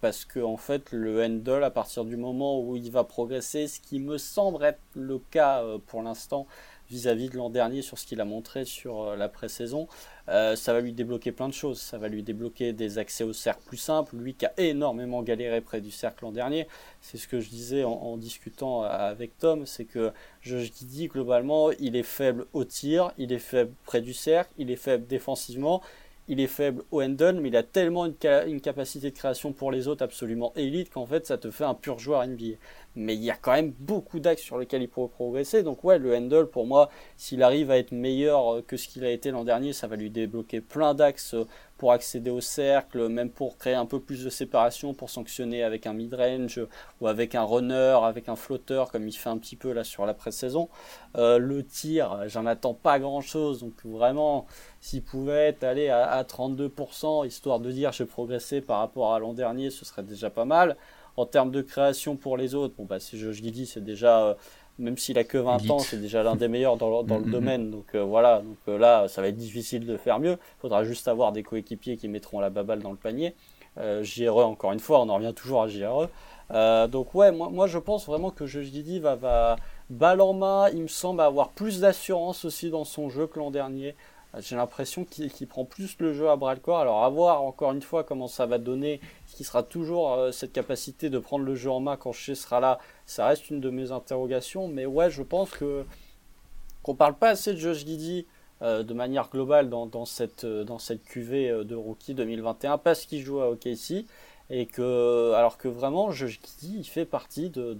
parce que, en fait, le handle, à partir du moment où il va progresser, ce qui me semble être le cas pour l'instant, vis-à-vis de l'an dernier sur ce qu'il a montré sur euh, la pré-saison, euh, ça va lui débloquer plein de choses. Ça va lui débloquer des accès au cercle plus simples. Lui qui a énormément galéré près du cercle l'an dernier, c'est ce que je disais en, discutant avec Tom, c'est que je, dis globalement, il est faible au tir, il est faible près du cercle, il est faible défensivement, il est faible au handle, mais il a tellement une, capacité de création pour les autres absolument élite qu'en fait ça te fait un pur joueur NBA mais il y a quand même beaucoup d'axes sur lesquels il pourrait progresser. Donc ouais, le handle, pour moi, s'il arrive à être meilleur euh, que ce qu'il a été l'an dernier, ça va lui débloquer plein d'axes euh, pour accéder au cercle, même pour créer un peu plus de séparation, pour sanctionner avec un mid-range ou avec un runner, avec un flotteur, comme il fait un petit peu là sur la pré-saison. Euh, le tir, j'en attends pas grand-chose, donc vraiment, s'il pouvait aller à, à 32%, histoire de dire j'ai progressé par rapport à l'an dernier, ce serait déjà pas mal. En termes de création pour les autres, bon, bah, si je dis, c'est déjà, euh, même s'il a que 20 ans, c'est déjà l'un des meilleurs dans, dans le mm, mm, mm. domaine. Donc euh, voilà, donc euh, là, ça va être difficile de faire mieux. Il faudra juste avoir des coéquipiers qui mettront la baballe dans le panier. JRE, encore une fois, on en revient toujours à JRE. donc ouais, moi, moi je pense vraiment que dis va, va balle en main, il me semble avoir plus d'assurance aussi dans son jeu que l'an dernier. J'ai l'impression qu'il prend plus le jeu à bras le corps. Alors à voir encore une fois comment ça va donner, ce qui sera toujours euh, cette capacité de prendre le jeu en main quand je sera là. Ça reste une de mes interrogations, mais ouais, je pense que qu'on parle pas assez de Josh Giddy euh, de manière globale dans, cette euh, dans cette QV de rookie 2021 parce qu'il joue à OKC et alors que vraiment Josh Giddy il fait partie de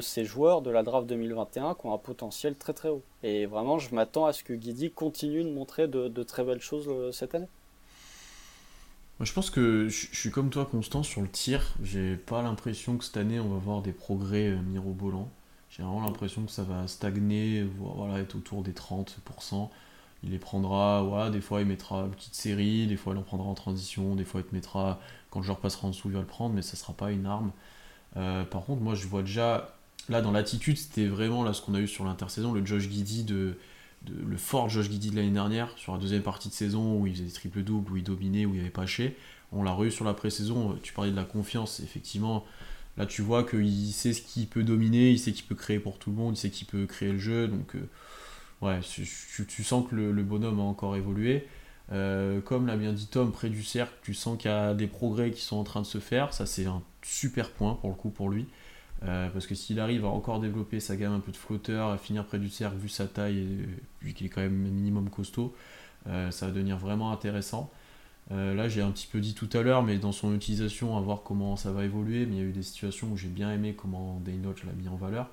ces joueurs de la draft 2021 qui ont un potentiel très très haut. Et vraiment, je m'attends à ce que Guidi continue de montrer de, très belles choses euh, cette année. Moi, je pense que je, suis comme toi, Constant, sur le tir. J'ai pas l'impression que cette année on va voir des progrès euh, mirobolants. J'ai vraiment l'impression que ça va stagner, voilà, être autour des 30%. Il les prendra, voilà, des fois il mettra une petite série, des fois il en prendra en transition, des fois il te mettra, quand le joueur passera en dessous, il va le prendre, mais ça sera pas une arme. Euh, par contre, moi je vois déjà là dans l'attitude, c'était vraiment là ce qu'on a eu sur l'intersaison, le Josh Giddy de, le fort Josh Giddy de l'année dernière, sur la deuxième partie de saison où il faisait des triple doubles, où il dominait, où il avait pas chez. On l'a revu sur la pré-saison, tu parlais de la confiance, effectivement. Là, tu vois qu'il sait ce qu'il peut dominer, il sait qu'il peut créer pour tout le monde, il sait qu'il peut créer le jeu. Donc, euh, ouais, tu, sens que le, bonhomme a encore évolué. Euh, comme l'a bien dit Tom, près du cercle, tu sens qu'il y a des progrès qui sont en train de se faire. Ça, c'est un super point pour le coup pour lui. Euh, parce que s'il arrive à encore développer sa gamme un peu de flotteur, à finir près du cercle, vu sa taille, vu qu'il est quand même minimum costaud, ça va devenir vraiment intéressant. là, j'ai un petit peu dit tout à l'heure, mais dans son utilisation, à voir comment ça va évoluer. Mais il y a eu des situations où j'ai bien aimé comment Daynoch l'a mis en valeur.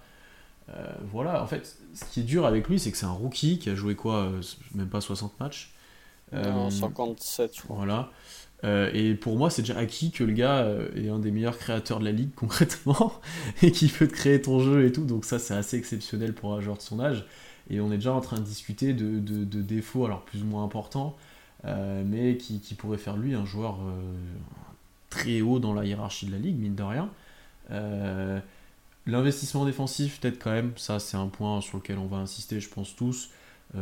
voilà, en fait, ce qui est dur avec lui, c'est que c'est un rookie qui a joué quoi Même pas 60 matchs. Non, 57, je crois. Voilà. Euh, et pour moi, c'est déjà acquis que le gars euh, est un des meilleurs créateurs de la ligue concrètement et qu'il peut te créer ton jeu et tout. Donc ça, c'est assez exceptionnel pour un joueur de son âge. Et on est déjà en train de discuter de, défauts, alors plus ou moins importants, euh, mais qui, pourrait faire lui un joueur très haut dans la hiérarchie de la ligue, mine de rien. L'investissement défensif, peut-être quand même, ça c'est un point sur lequel on va insister, je pense tous.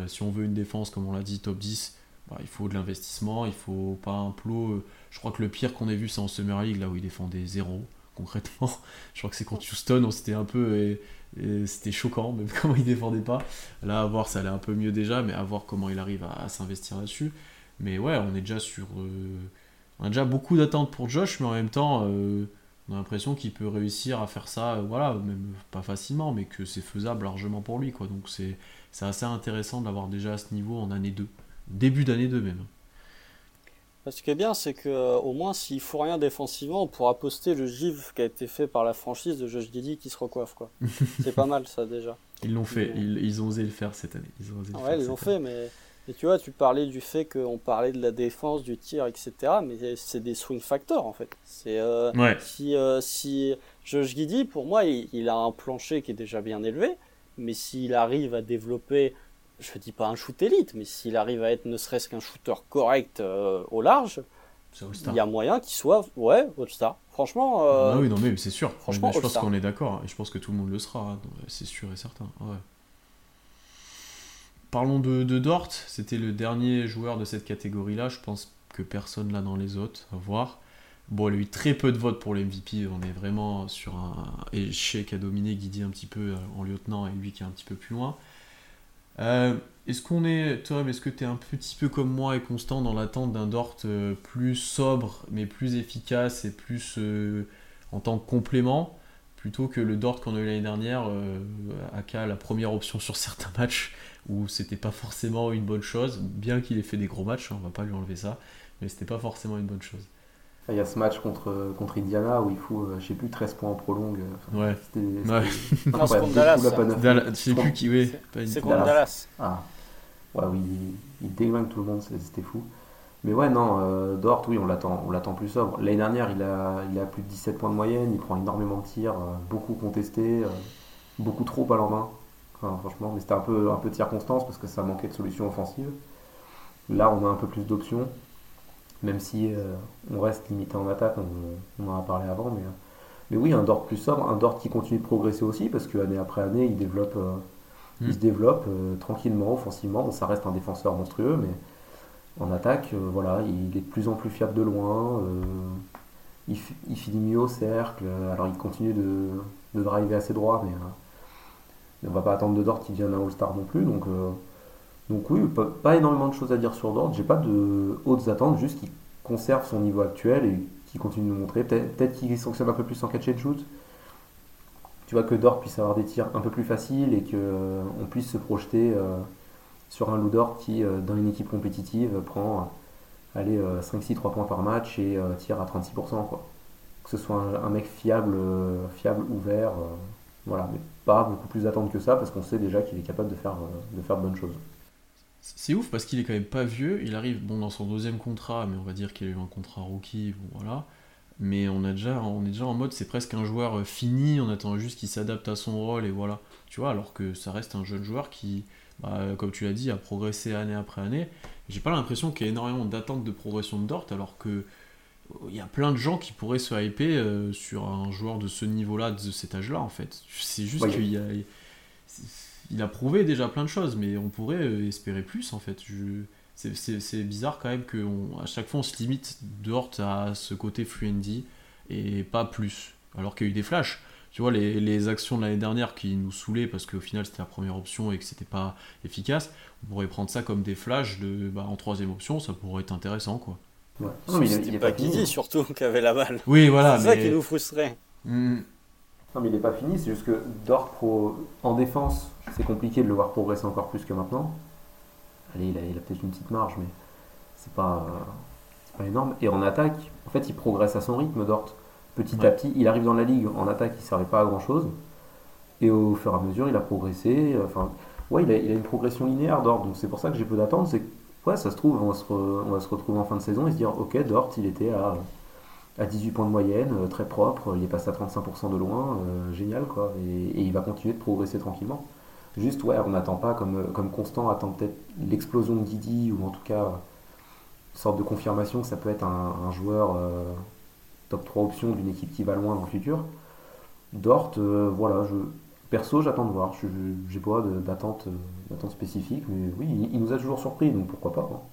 si on veut une défense, comme on l'a dit, top 10, bah, il faut de l'investissement, il faut pas un plot. Euh, je crois que le pire qu'on ait vu, c'est en Summer League, là où il défendait zéro, concrètement. Je crois que c'est contre Houston, c'était un peu. c'était choquant, même comment il défendait pas. Là, à voir, ça allait un peu mieux déjà, mais à voir comment il arrive à, s'investir là-dessus. Mais ouais, on est déjà sur. Euh, on a déjà beaucoup d'attentes pour Josh, mais en même temps, euh, on a l'impression qu'il peut réussir à faire ça, voilà, même pas facilement, mais que c'est faisable largement pour lui, quoi. Donc c'est assez intéressant de l'avoir déjà à ce niveau en année 2 début d'année de même. Ce qui est bien, c'est que euh, au moins s'il faut rien défensivement, on pourra poster le gif qui a été fait par la franchise de Josh Didi qui se recoiffe quoi. c'est pas mal ça déjà. Ils l'ont fait, ils, ont osé le faire cette année. Ils ont osé ouais, ils l'ont fait, mais tu vois, tu parlais du fait qu'on parlait de la défense, du tir, etc. Mais c'est des swing factors en fait. C'est euh, si euh, si Josh Giddy, pour moi, il, a un plancher qui est déjà bien élevé, mais s'il arrive à développer je dis pas un shoot élite, mais s'il arrive à être ne serait-ce qu'un shooter correct euh, au large, il y a moyen qu'il soit, ouais, All-Star. Franchement. Euh, ah oui, non, mais c'est sûr. Franchement, je pense qu'on est d'accord. Hein, et je pense que tout le monde le sera. Hein, c'est sûr et certain. Parlons de, Dort. C'était le dernier joueur de cette catégorie-là. Je pense que personne là dans les autres. À voir. Bon, il a eu très peu de votes pour l'MVP. On est vraiment sur un échec à dominer Guidi un petit peu euh, en lieutenant et lui qui est un petit peu plus loin. Euh, est-ce qu'on est, Tom, est-ce que tu es un petit peu comme moi et constant dans l'attente d'un Dort euh, plus sobre, mais plus efficace et plus euh, en tant que complément, plutôt que le Dort qu'on a eu l'année dernière, à la première option sur certains matchs, où c'était pas forcément une bonne chose, bien qu'il ait fait des gros matchs, hein, on va pas lui enlever ça, mais c'était pas forcément une bonne chose. Il y a ce match contre, contre Indiana où il faut, euh, je sais plus, 13 points en prolongue. ouais. C'était. Ouais. Non, c'est contre Dallas. Dallas. Je sais plus qui, oui. C'est contre Dallas. Ah. Ouais, oui, il, déglingue tout le monde, c'était fou. Mais ouais, non, euh, Dort, oui, on l'attend, on l'attend plus sobre. L'année dernière, il a, il a plus de 17 points de moyenne, il prend énormément de tirs, euh, beaucoup contestés, euh, beaucoup trop balle en main. franchement, mais c'était un peu, un peu de circonstance parce que ça manquait de solutions offensives. Là, on a un peu plus d'options même si euh, on reste limité en attaque, on, en a parlé avant, mais, mais oui, un Dort plus sobre, un Dort qui continue de progresser aussi, parce qu'année après année, il, développe, euh, il hmm. se développe euh, tranquillement, offensivement, ça reste un défenseur monstrueux, mais en attaque, voilà, il est de plus en plus fiable de loin, il, il, finit mieux au cercle, alors il continue de, de driver assez droit, mais on va pas attendre de Dort qui devienne un All-Star non plus, donc donc oui, pas, énormément de choses à dire sur Dort. J'ai pas de hautes attentes, juste qu'il conserve son niveau actuel et qu'il continue de nous montrer. Peut-être qu'il sanctionne un peu plus en catch and shoot. Tu vois que Dort puisse avoir des tirs un peu plus faciles et qu'on euh, puisse se projeter euh, sur un loup Dort qui, euh, dans une équipe compétitive, prend allez, 5-6 3 points par match et tire à 36%. Quoi. Que ce soit un, mec fiable, fiable, ouvert. voilà, mais pas beaucoup plus d'attentes que ça parce qu'on sait déjà qu'il est capable de faire, de faire de bonnes choses. C'est ouf parce qu'il est quand même pas vieux. Il arrive bon dans son deuxième contrat, mais on va dire qu'il a eu un contrat rookie. Bon, voilà. Mais on, a déjà, on est déjà en mode c'est presque un joueur euh, fini. On attend juste qu'il s'adapte à son rôle et voilà. Tu vois, alors que ça reste un jeune joueur qui, bah, comme tu l'as dit, a progressé année après année. J'ai pas l'impression qu'il y ait énormément d'attentes de progression de Dort, alors que il y a plein de gens qui pourraient se hyper euh, sur un joueur de ce niveau-là, de cet âge-là, en fait. C'est juste qu'il y a il a prouvé déjà plein de choses, mais on pourrait euh, espérer plus en fait. C'est bizarre quand même qu'à chaque fois on se limite dehors à ce côté fluendy et pas plus. Alors qu'il y a eu des flashs. Tu vois, les, actions de l'année dernière qui nous saoulaient parce qu'au final c'était la première option et que c'était pas efficace, on pourrait prendre ça comme des flashs de, bah, en troisième option, ça pourrait être intéressant quoi. Ouais. c'était pas, pas surtout qui avait la balle. Oui, voilà. C'est ça qui nous frustrait. Hmm. Non, mais il n'est pas fini, c'est juste que Dort pro... en défense, c'est compliqué de le voir progresser encore plus que maintenant. allez, il a, il a peut-être une petite marge, mais c'est pas, pas énorme. Et en attaque, en fait, il progresse à son rythme, Dort. Petit à petit, il arrive dans la ligue, en attaque, il ne servait pas à grand-chose. Et au fur et à mesure, il a progressé. Enfin, ouais, il a, il a une progression linéaire, Dort. Donc c'est pour ça que j'ai peu d'attente. C'est ouais, ça se trouve, on va se, on va se retrouver en fin de saison et se dire, ok, Dort, il était à, à 18 points de moyenne, euh, très propre, il est passé à 35% de loin, euh, génial, quoi. Et, il va continuer de progresser tranquillement. Juste, ouais, on n'attend pas, comme, comme Constant attend peut-être l'explosion de Didi, ou en tout cas, une sorte de confirmation que ça peut être un, joueur euh, top 3 option d'une équipe qui va loin dans le futur. Dort, euh, voilà, je, perso, j'attends de voir. Je n'ai pas d'attente spécifique, mais oui, il, il, nous a toujours surpris, donc pourquoi pas. Quoi.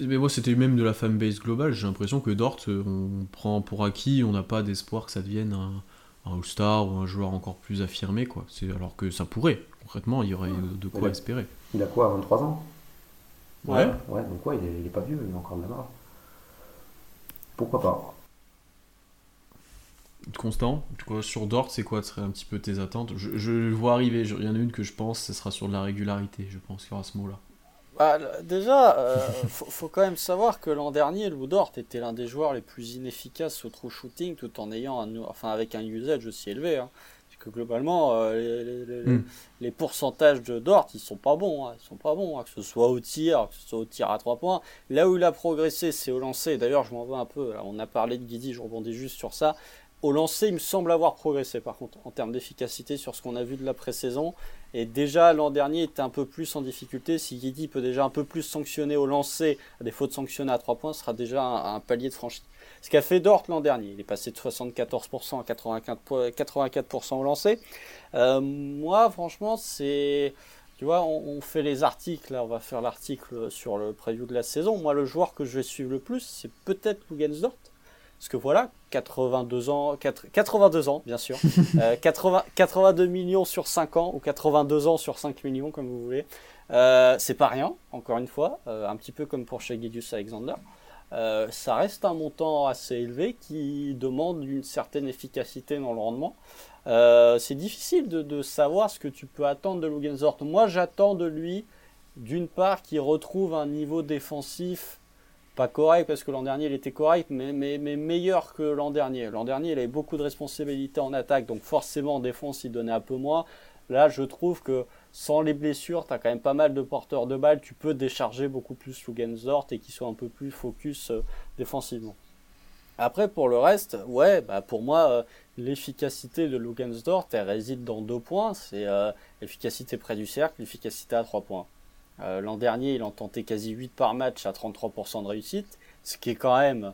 Mais moi, c'était même de la fanbase globale. J'ai l'impression que Dort, euh, on prend pour acquis, on n'a pas d'espoir que ça devienne un, un All-Star ou un joueur encore plus affirmé, quoi. Alors que ça pourrait, concrètement, il y aurait de quoi il a, espérer. Il a quoi, 23 ans? Ouais. Ouais, donc ouais, il est, il est, pas vieux, il a encore de la marge. Pourquoi pas? Constant, quoi, sur Dort, c'est quoi serait un petit peu tes attentes? Je, je, le vois arriver, il y en a une que je pense, ce sera sur de la régularité, je pense qu'il y aura ce mot-là. Bah, déjà, euh, faut, faut, quand même savoir que l'an dernier, Lou Dort était l'un des joueurs les plus inefficaces au true shooting, tout en ayant un, enfin avec un usage aussi élevé. Hein. Parce que globalement, euh, les, les, mm. les, pourcentages de Dort, ils sont pas bons. Hein. Ils sont pas bons, hein. que ce soit au tir, que ce soit au tir à trois points. Là où il a progressé, c'est au lancer. D'ailleurs, je m'en veux un peu. Là, on a parlé de Guidi, je rebondis juste sur ça. Au lancer, il me semble avoir progressé par contre en termes d'efficacité sur ce qu'on a vu de la pré-saison. Et déjà l'an dernier était un peu plus en difficulté. Si Guidi peut déjà un peu plus sanctionner au lancer, à défaut de sanctionner à 3 points, ce sera déjà un, palier de franchise. Ce qu'a fait Dort l'an dernier, il est passé de 74% à 84%, 84 au lancer. Euh, moi, franchement, c'est. Tu vois, on, fait les articles, là, on va faire l'article sur le preview de la saison. Moi, le joueur que je vais suivre le plus, c'est peut-être Lugensdort. Parce que voilà, 82 ans, 4, 82 ans, bien sûr. euh, 80, 82 millions sur 5 ans, ou 82 ans sur 5 millions, comme vous voulez. Euh, c'est pas rien, encore une fois, euh, un petit peu comme pour chez Alexander. Euh, ça reste un montant assez élevé qui demande une certaine efficacité dans le rendement. Euh, c'est difficile de, de, savoir ce que tu peux attendre de Lugensort. Moi, j'attends de lui, d'une part, qu'il retrouve un niveau défensif pas correct parce que l'an dernier il était correct, mais, mais, meilleur que l'an dernier. L'an dernier il avait beaucoup de responsabilités en attaque, donc forcément en défense il donnait un peu moins. Là je trouve que sans les blessures, tu as quand même pas mal de porteurs de balles, tu peux décharger beaucoup plus Lugensdort et qu'ils soient un peu plus focus euh, défensivement. Après pour le reste, ouais, bah pour moi euh, l'efficacité de Lugensdort elle réside dans deux points, c'est euh, l'efficacité près du cercle, l'efficacité à trois points. Euh, L'an dernier, il en tentait quasi 8 par match à 33% de réussite, ce qui est quand même.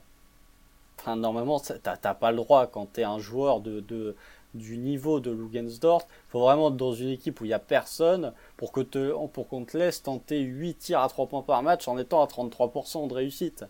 Enfin, normalement, t'as pas le droit quand t'es un joueur de, du niveau de Lugensdorf. faut vraiment être dans une équipe où il n'y a personne pour qu'on te, pour te laisse tenter 8 tirs à 3 points par match en étant à 33% de réussite.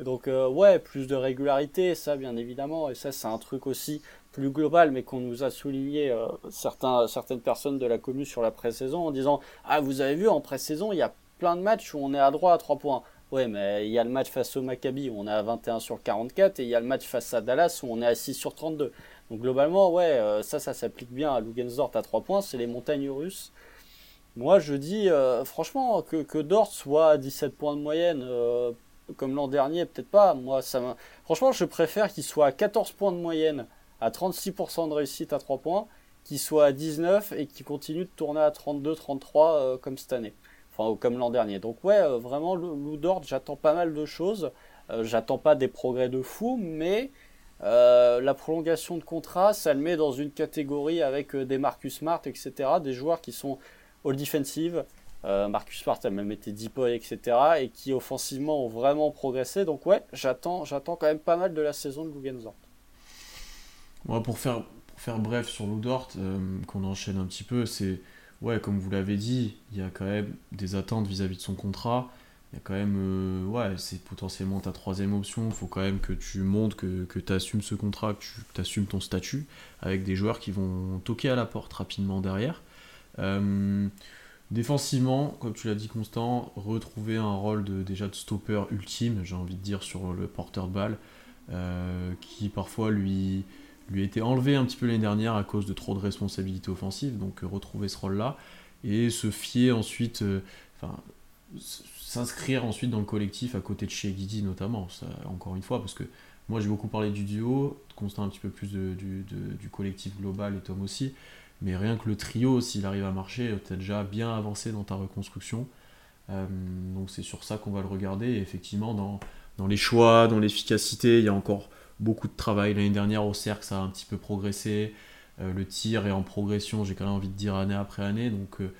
Donc, euh, ouais, plus de régularité, ça bien évidemment, et ça c'est un truc aussi plus global, mais qu'on nous a souligné euh, certains, certaines personnes de la commune sur la pré-saison en disant Ah, vous avez vu, en pré-saison, il y a plein de matchs où on est à droit à 3 points. Ouais, mais il y a le match face au Maccabi où on est à 21 sur 44 et il y a le match face à Dallas où on est à 6 sur 32. Donc globalement, ouais, euh, ça, ça s'applique bien à Lugensdort à 3 points, c'est les montagnes russes. Moi, je dis, euh, franchement, que, que Dort soit à 17 points de moyenne, comme l'an dernier, peut-être pas. Moi, ça Franchement, je préfère qu'il soit à 14 points de moyenne à 36% de réussite à 3 points, qui soit à 19 et qui continue de tourner à 32-33 euh, comme cette année, enfin comme l'an dernier. Donc ouais, euh, vraiment Lou Dort, j'attends pas mal de choses. Euh, j'attends pas des progrès de fou, mais la prolongation de contrat, ça le met dans une catégorie avec des Marcus Smart, etc., des joueurs qui sont all defensive. Marcus Smart a même été deep etc., et qui offensivement ont vraiment progressé. Donc ouais, j'attends, j'attends quand même pas mal de la saison de Lugensdort. Pour faire, pour faire bref sur Ludort, euh, qu'on enchaîne un petit peu, c'est, ouais, comme vous l'avez dit, il y a quand même des attentes vis-à-vis -vis de son contrat. Il y a quand même, euh, ouais, c'est potentiellement ta troisième option. Il faut quand même que tu montres que, que tu assumes ce contrat, que tu assumes ton statut, avec des joueurs qui vont toquer à la porte rapidement derrière. Euh, défensivement, comme tu l'as dit Constant, retrouver un rôle de, déjà de stopper ultime, j'ai envie de dire, sur le porteur de balle, qui parfois lui, lui a été enlevé un petit peu l'année dernière à cause de trop de responsabilités offensives, donc euh, retrouver ce rôle-là, et se fier ensuite, euh, enfin, s'inscrire ensuite dans le collectif à côté de chez Guidi notamment, ça, encore une fois, parce que moi j'ai beaucoup parlé du duo, Constant un petit peu plus du, du, collectif global et Tom aussi, mais rien que le trio, s'il arrive à marcher, tu as déjà bien avancé dans ta reconstruction. Euh, donc c'est sur ça qu'on va le regarder. Et effectivement, dans, dans les choix, dans l'efficacité, il y a encore beaucoup de travail. L'année dernière, au cercle, ça a un petit peu progressé. Euh, le tir est en progression, j'ai quand même envie de dire année après année. Donc euh,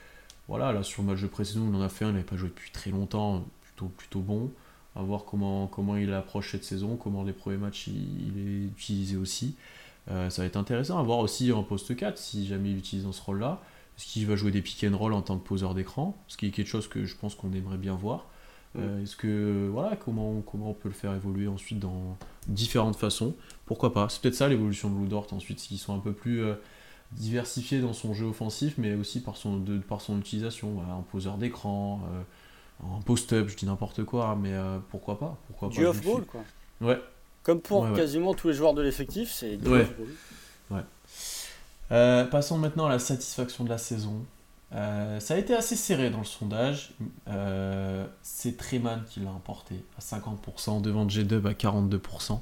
voilà, là sur le match de précédent, on en a fait un, il n'avait pas joué depuis très longtemps, plutôt, plutôt bon. À voir comment, comment il approche cette saison, comment les premiers matchs il, est utilisé aussi. ça va être intéressant à voir aussi en poste 4, si jamais il utilise dans ce rôle-là. Est-ce qu'il va jouer des pick and roll en tant que poseur d'écran? Ce qui est quelque chose que je pense qu'on aimerait bien voir. Euh, est-ce que voilà comment, comment on peut le faire évoluer ensuite dans différentes façons? Pourquoi pas? C'est peut-être ça l'évolution de Lou Dort ensuite, s'ils sont un peu plus euh, diversifiés dans son jeu offensif, mais aussi par son, de, par son utilisation, en poseur d'écran, euh, en post-up, je dis n'importe quoi, hein, mais pourquoi pas? Pourquoi Du off-ball quoi. Ouais. Comme pour quasiment tous les joueurs de l'effectif, c'est du off-ball. Ouais. Euh, passons maintenant à la satisfaction de la saison. Euh, ça a été assez serré dans le sondage. Euh, c'est Treman qui l'a emporté à 50% devant J-Dub à 42%.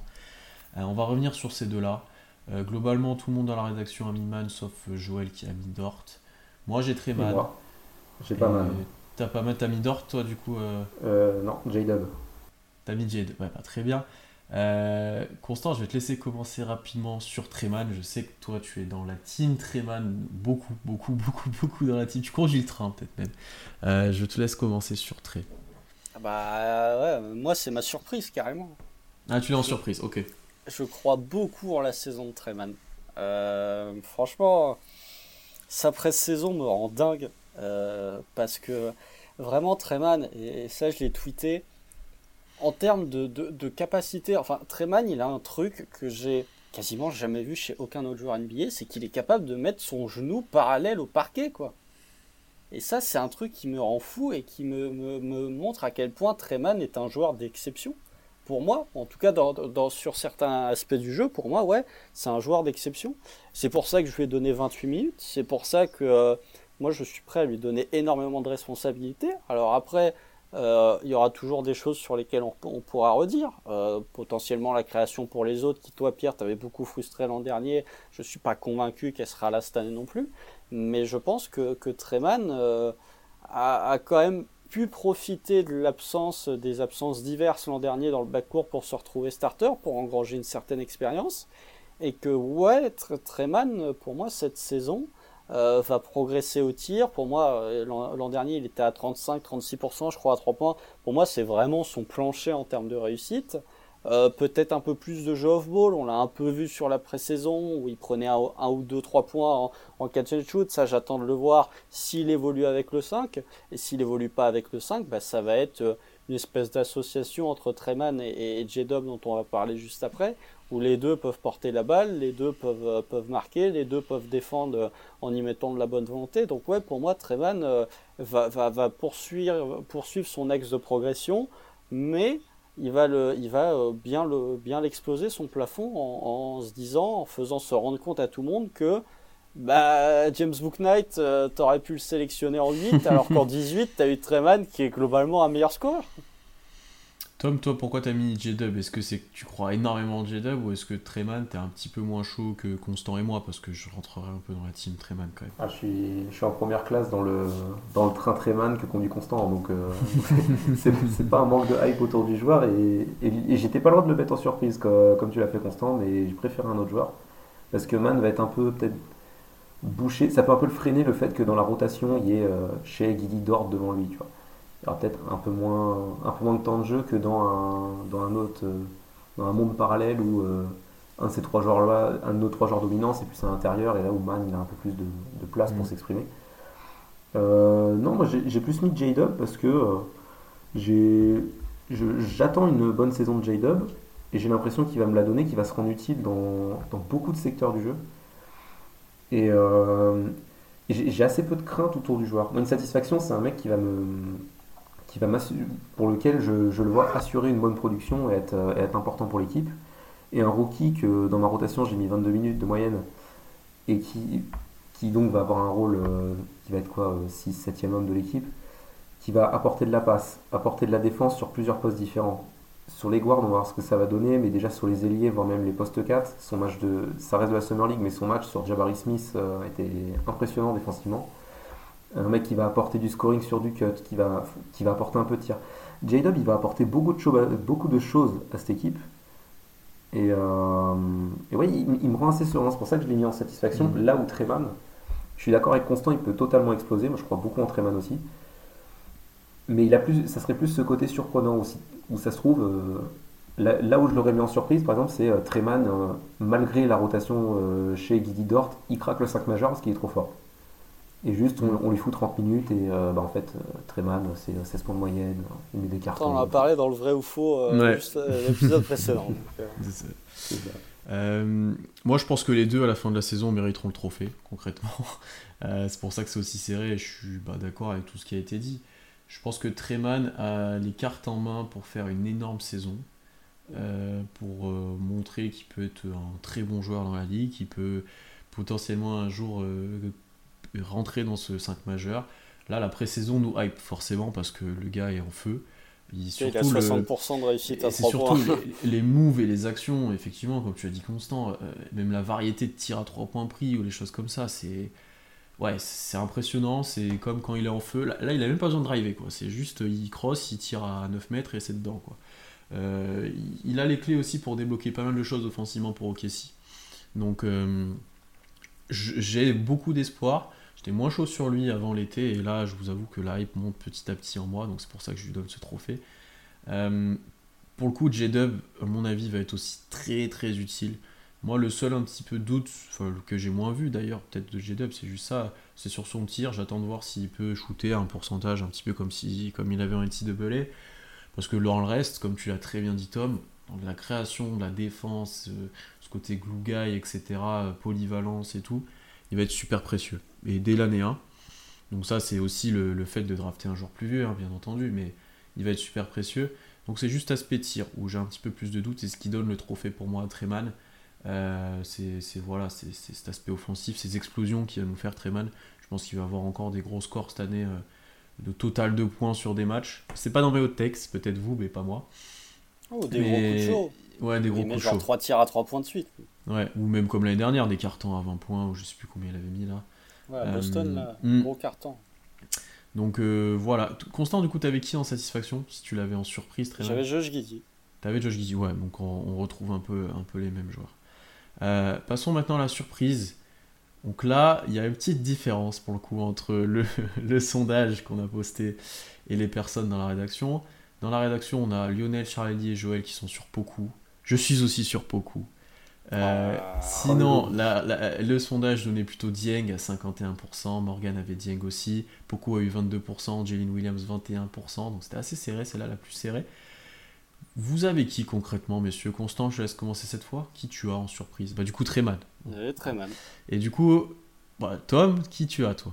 on va revenir sur ces deux-là. globalement, tout le monde dans la rédaction a mis Man sauf Joël qui a mis Dort. Moi j'ai Treman. J'ai pas mal. T'as pas mal, t'as mis Dort toi du coup Non, J-Dub. T'as mis J-Dub, ouais, pas très bien. Euh, Constant, je vais te laisser commencer rapidement sur Treman. Je sais que toi, tu es dans la team Treman, beaucoup, beaucoup, beaucoup, beaucoup dans la team. Tu conduis le train, peut-être même. Euh, je te laisse commencer sur Tré. Ah bah ouais, moi, c'est ma surprise carrément. Ah, tu es en surprise, ok. Je crois beaucoup en la saison de Treman. Euh, franchement, sa pré-saison me rend dingue parce que vraiment, Treman, et ça, je l'ai tweeté en termes de, de, capacité, enfin, Treman, il a un truc que j'ai quasiment jamais vu chez aucun autre joueur NBA, c'est qu'il est capable de mettre son genou parallèle au parquet, quoi. Et ça, c'est un truc qui me rend fou et qui me, me, montre à quel point Treman est un joueur d'exception. Pour moi, en tout cas dans, dans, sur certains aspects du jeu, pour moi, ouais, c'est un joueur d'exception. C'est pour ça que je lui ai donné 28 minutes. C'est pour ça que euh, moi, je suis prêt à lui donner énormément de responsabilités. Alors après, euh, il y aura toujours des choses sur lesquelles on, pourra redire. Euh, potentiellement la création pour les autres, qui toi Pierre t'avais beaucoup frustré l'an dernier. Je suis pas convaincu qu'elle sera là cette année non plus. Mais je pense que, que euh, a, quand même pu profiter de l'absence des absences diverses l'an dernier dans le backcourt pour se retrouver starter, pour engranger une certaine expérience. Et que ouais, Treman, pour moi, cette saison, euh, va progresser au tir. Pour moi, euh, l'an dernier, il était à 35-36%, je crois, à 3 points. Pour moi, c'est vraiment son plancher en termes de réussite. Euh, peut-être un peu plus de jeu off-ball, on l'a un peu vu sur la pré-saison où il prenait un, ou deux, trois points en, catch and shoot. Ça, j'attends de le voir s'il évolue avec le 5. Et s'il évolue pas avec le 5, bah, ça va être une espèce d'association entre Treman et, et J-Dub dont on va parler juste après, où les deux peuvent porter la balle, les deux peuvent, euh, peuvent marquer, les deux peuvent défendre euh, en y mettant de la bonne volonté. Donc ouais, pour moi, Treman euh, va, va, va, poursuivre, poursuivre son axe de progression, mais il va, le, il va bien, le, bien l'exploser son plafond en, se disant, en faisant se rendre compte à tout le monde que bah, James Booknight, t'aurais pu le sélectionner en 8, alors qu'en 18, t'as eu Treman qui est globalement un meilleur score. Tom, toi, pourquoi t'as mis J-Dub? Est-ce que c'est que tu crois énormément en J-Dub ou est-ce que Treman, t'es un petit peu moins chaud que Constant et moi? Parce que je rentrerai un peu dans la team Treman quand même. Ah, je, suis, je suis en première classe dans le, dans le train Treman que conduit Constant, donc euh, c'est pas un manque de hype autour du joueur. Et, et, j'étais pas loin de le mettre en surprise comme, tu l'as fait Constant, mais je préfère un autre joueur. Parce que Man va être un peu peut-être bouché, ça peut un peu le freiner le fait que dans la rotation, il y ait euh, chez Guigui Dort devant lui, tu vois il y aura peut-être un peu moins un peu moins de temps de jeu que dans un, dans un autre euh, dans un monde parallèle où euh, un de ces trois joueurs là un de nos trois joueurs dominants c'est plus à l'intérieur et là où Man il a un peu plus de, place pour mm. s'exprimer euh, non moi j'ai plus mis J-Dub parce que j'ai j'attends une bonne saison de J-Dub et j'ai l'impression qu'il va me la donner qu'il va se rendre utile dans, dans, beaucoup de secteurs du jeu et j'ai assez peu de crainte autour du joueur. Une satisfaction, c'est un mec qui va me, qui va pour lequel je, le vois assurer une bonne production et être, euh, important pour l'équipe. Et un rookie que dans ma rotation j'ai mis 22 minutes de moyenne et qui, donc va avoir un rôle euh, qui va être quoi 6 euh, 7 homme de l'équipe. qui va apporter de la passe, apporter de la défense sur plusieurs postes différents. Sur les guards, on va voir ce que ça va donner, mais déjà sur les ailiers, voire même les postes 4, son match de, ça reste de la Summer League, mais son match sur Jabari Smith euh, était impressionnant défensivement. Un mec qui va apporter du scoring sur du cut, qui va, qui va apporter un peu de tir. J-Dub, il va apporter beaucoup de, choses, beaucoup de choses à cette équipe. Et, euh, et ouais, il, me rend assez serein, c'est pour ça que je l'ai mis en satisfaction. Mhm. Là où Treman, je suis d'accord avec Constant, il peut totalement exploser. Moi, je crois beaucoup en Treman aussi. Mais il a plus, ça serait plus ce côté surprenant aussi, où ça se trouve, euh, là, là où je l'aurais mis en surprise, par exemple, c'est euh, Treman, euh, malgré la rotation euh, chez Guidi Dort, il craque le 5 majeur parce qu'il est trop fort. Et juste, on, on lui fout 30 minutes et euh, bah, en fait, euh, Treman, c'est euh, 16 points de moyenne, il met des cartons. On en a parlé dans le vrai ou faux euh, Ouais. juste, euh, l'épisode précédent. donc, euh, C'est ça. C'est ça. Euh, moi, je pense que les deux à la fin de la saison mériteront le trophée, concrètement. Euh, c'est pour ça que c'est aussi serré. et Je suis bah, d'accord avec tout ce qui a été dit. Je pense que Treman a les cartes en main pour faire une énorme saison, euh, pour euh, montrer qu'il peut être un très bon joueur dans la ligue, qu'il peut potentiellement un jour euh, rentrer dans ce 5 majeur. Là, la pré-saison nous hype forcément parce que le gars est en feu. Il, il a surtout le- 60% de réussite à et c'est 3 surtout points. les, les moves et les actions, effectivement, comme tu as dit constant, euh, même la variété de tirs à 3 points pris ou les choses comme ça, c'est ouais, c'est impressionnant, c'est comme quand il est en feu. Là, là, il a même pas besoin de driver, quoi. C'est juste, il cross, il tire à 9 mètres et c'est dedans, quoi. Euh, il- a les clés aussi pour débloquer pas mal de choses offensivement pour OKC. Donc, euh, j'ai beaucoup d'espoir. Moins chaud sur lui avant l'été et là, je vous avoue que la hype monte petit à petit en moi, donc c'est pour ça que je lui donne ce trophée. Euh, pour le coup, J-Dub, à mon avis, va être aussi très très utile. Moi, le seul un petit peu doute, que j'ai moins vu d'ailleurs, peut-être de J-Dub, c'est juste ça, c'est sur son tir. J'attends de voir s'il peut shooter un pourcentage un petit peu comme, si, comme il avait en NCAA. Parce que dans le reste, comme tu l'as très bien dit, Tom, dans la création, la défense, euh, ce côté glue guy, etc., euh, polyvalence et tout, il va être super précieux. Et dès l'année 1, donc ça, c'est aussi le, le fait de drafter un joueur plus vieux, hein, bien entendu, mais il va être super précieux. Donc c'est juste aspect tir où j'ai un petit peu plus de doutes et ce qui donne le trophée pour moi à Treman. Euh, c'est c'est- voilà, c'est c'est cet aspect offensif, ces explosions qui va nous faire Treman. Je pense qu'il va avoir encore des gros scores cette année euh, de total de points sur des matchs. C'est pas dans mes hot takes, peut-être vous, mais pas moi. Oh, des Mais- gros coups de chaud. Ouais, des gros Il met coups de genre chaud. 3 tirs à 3 points de suite. Ouais, ou même comme l'année dernière, des cartons à 20 points, ou je sais plus combien il avait mis là. Ouais, Euh, Boston, là, hmm. gros carton. Donc euh, voilà. Constant, du coup, t'avais qui en satisfaction Si tu l'avais en surprise, très J'avais Josh Giddy. T'avais Josh Giddy, ouais, donc on, on retrouve un peu, un peu les mêmes joueurs. Euh, passons maintenant à la surprise. Donc là, il y a une petite différence pour le coup entre le, le sondage qu'on a posté et les personnes dans la rédaction. Dans la rédaction, on a Lionel, Charlie et Joël qui sont sur Poku. Je suis aussi sur Poku. Euh, Ah. sinon, la- la- le sondage donnait plutôt Dieng à 51%, Morgan avait Dieng aussi, Poku a eu 22%, Jalen Williams 21%, donc c'était assez serré, c'est là la plus serrée. Vous avez qui concrètement, messieurs? Constant, je laisse commencer cette fois. Qui tu as en surprise? Bah du coup Treman. J'avais très mal. Et du coup, bah, Tom, qui tu as toi?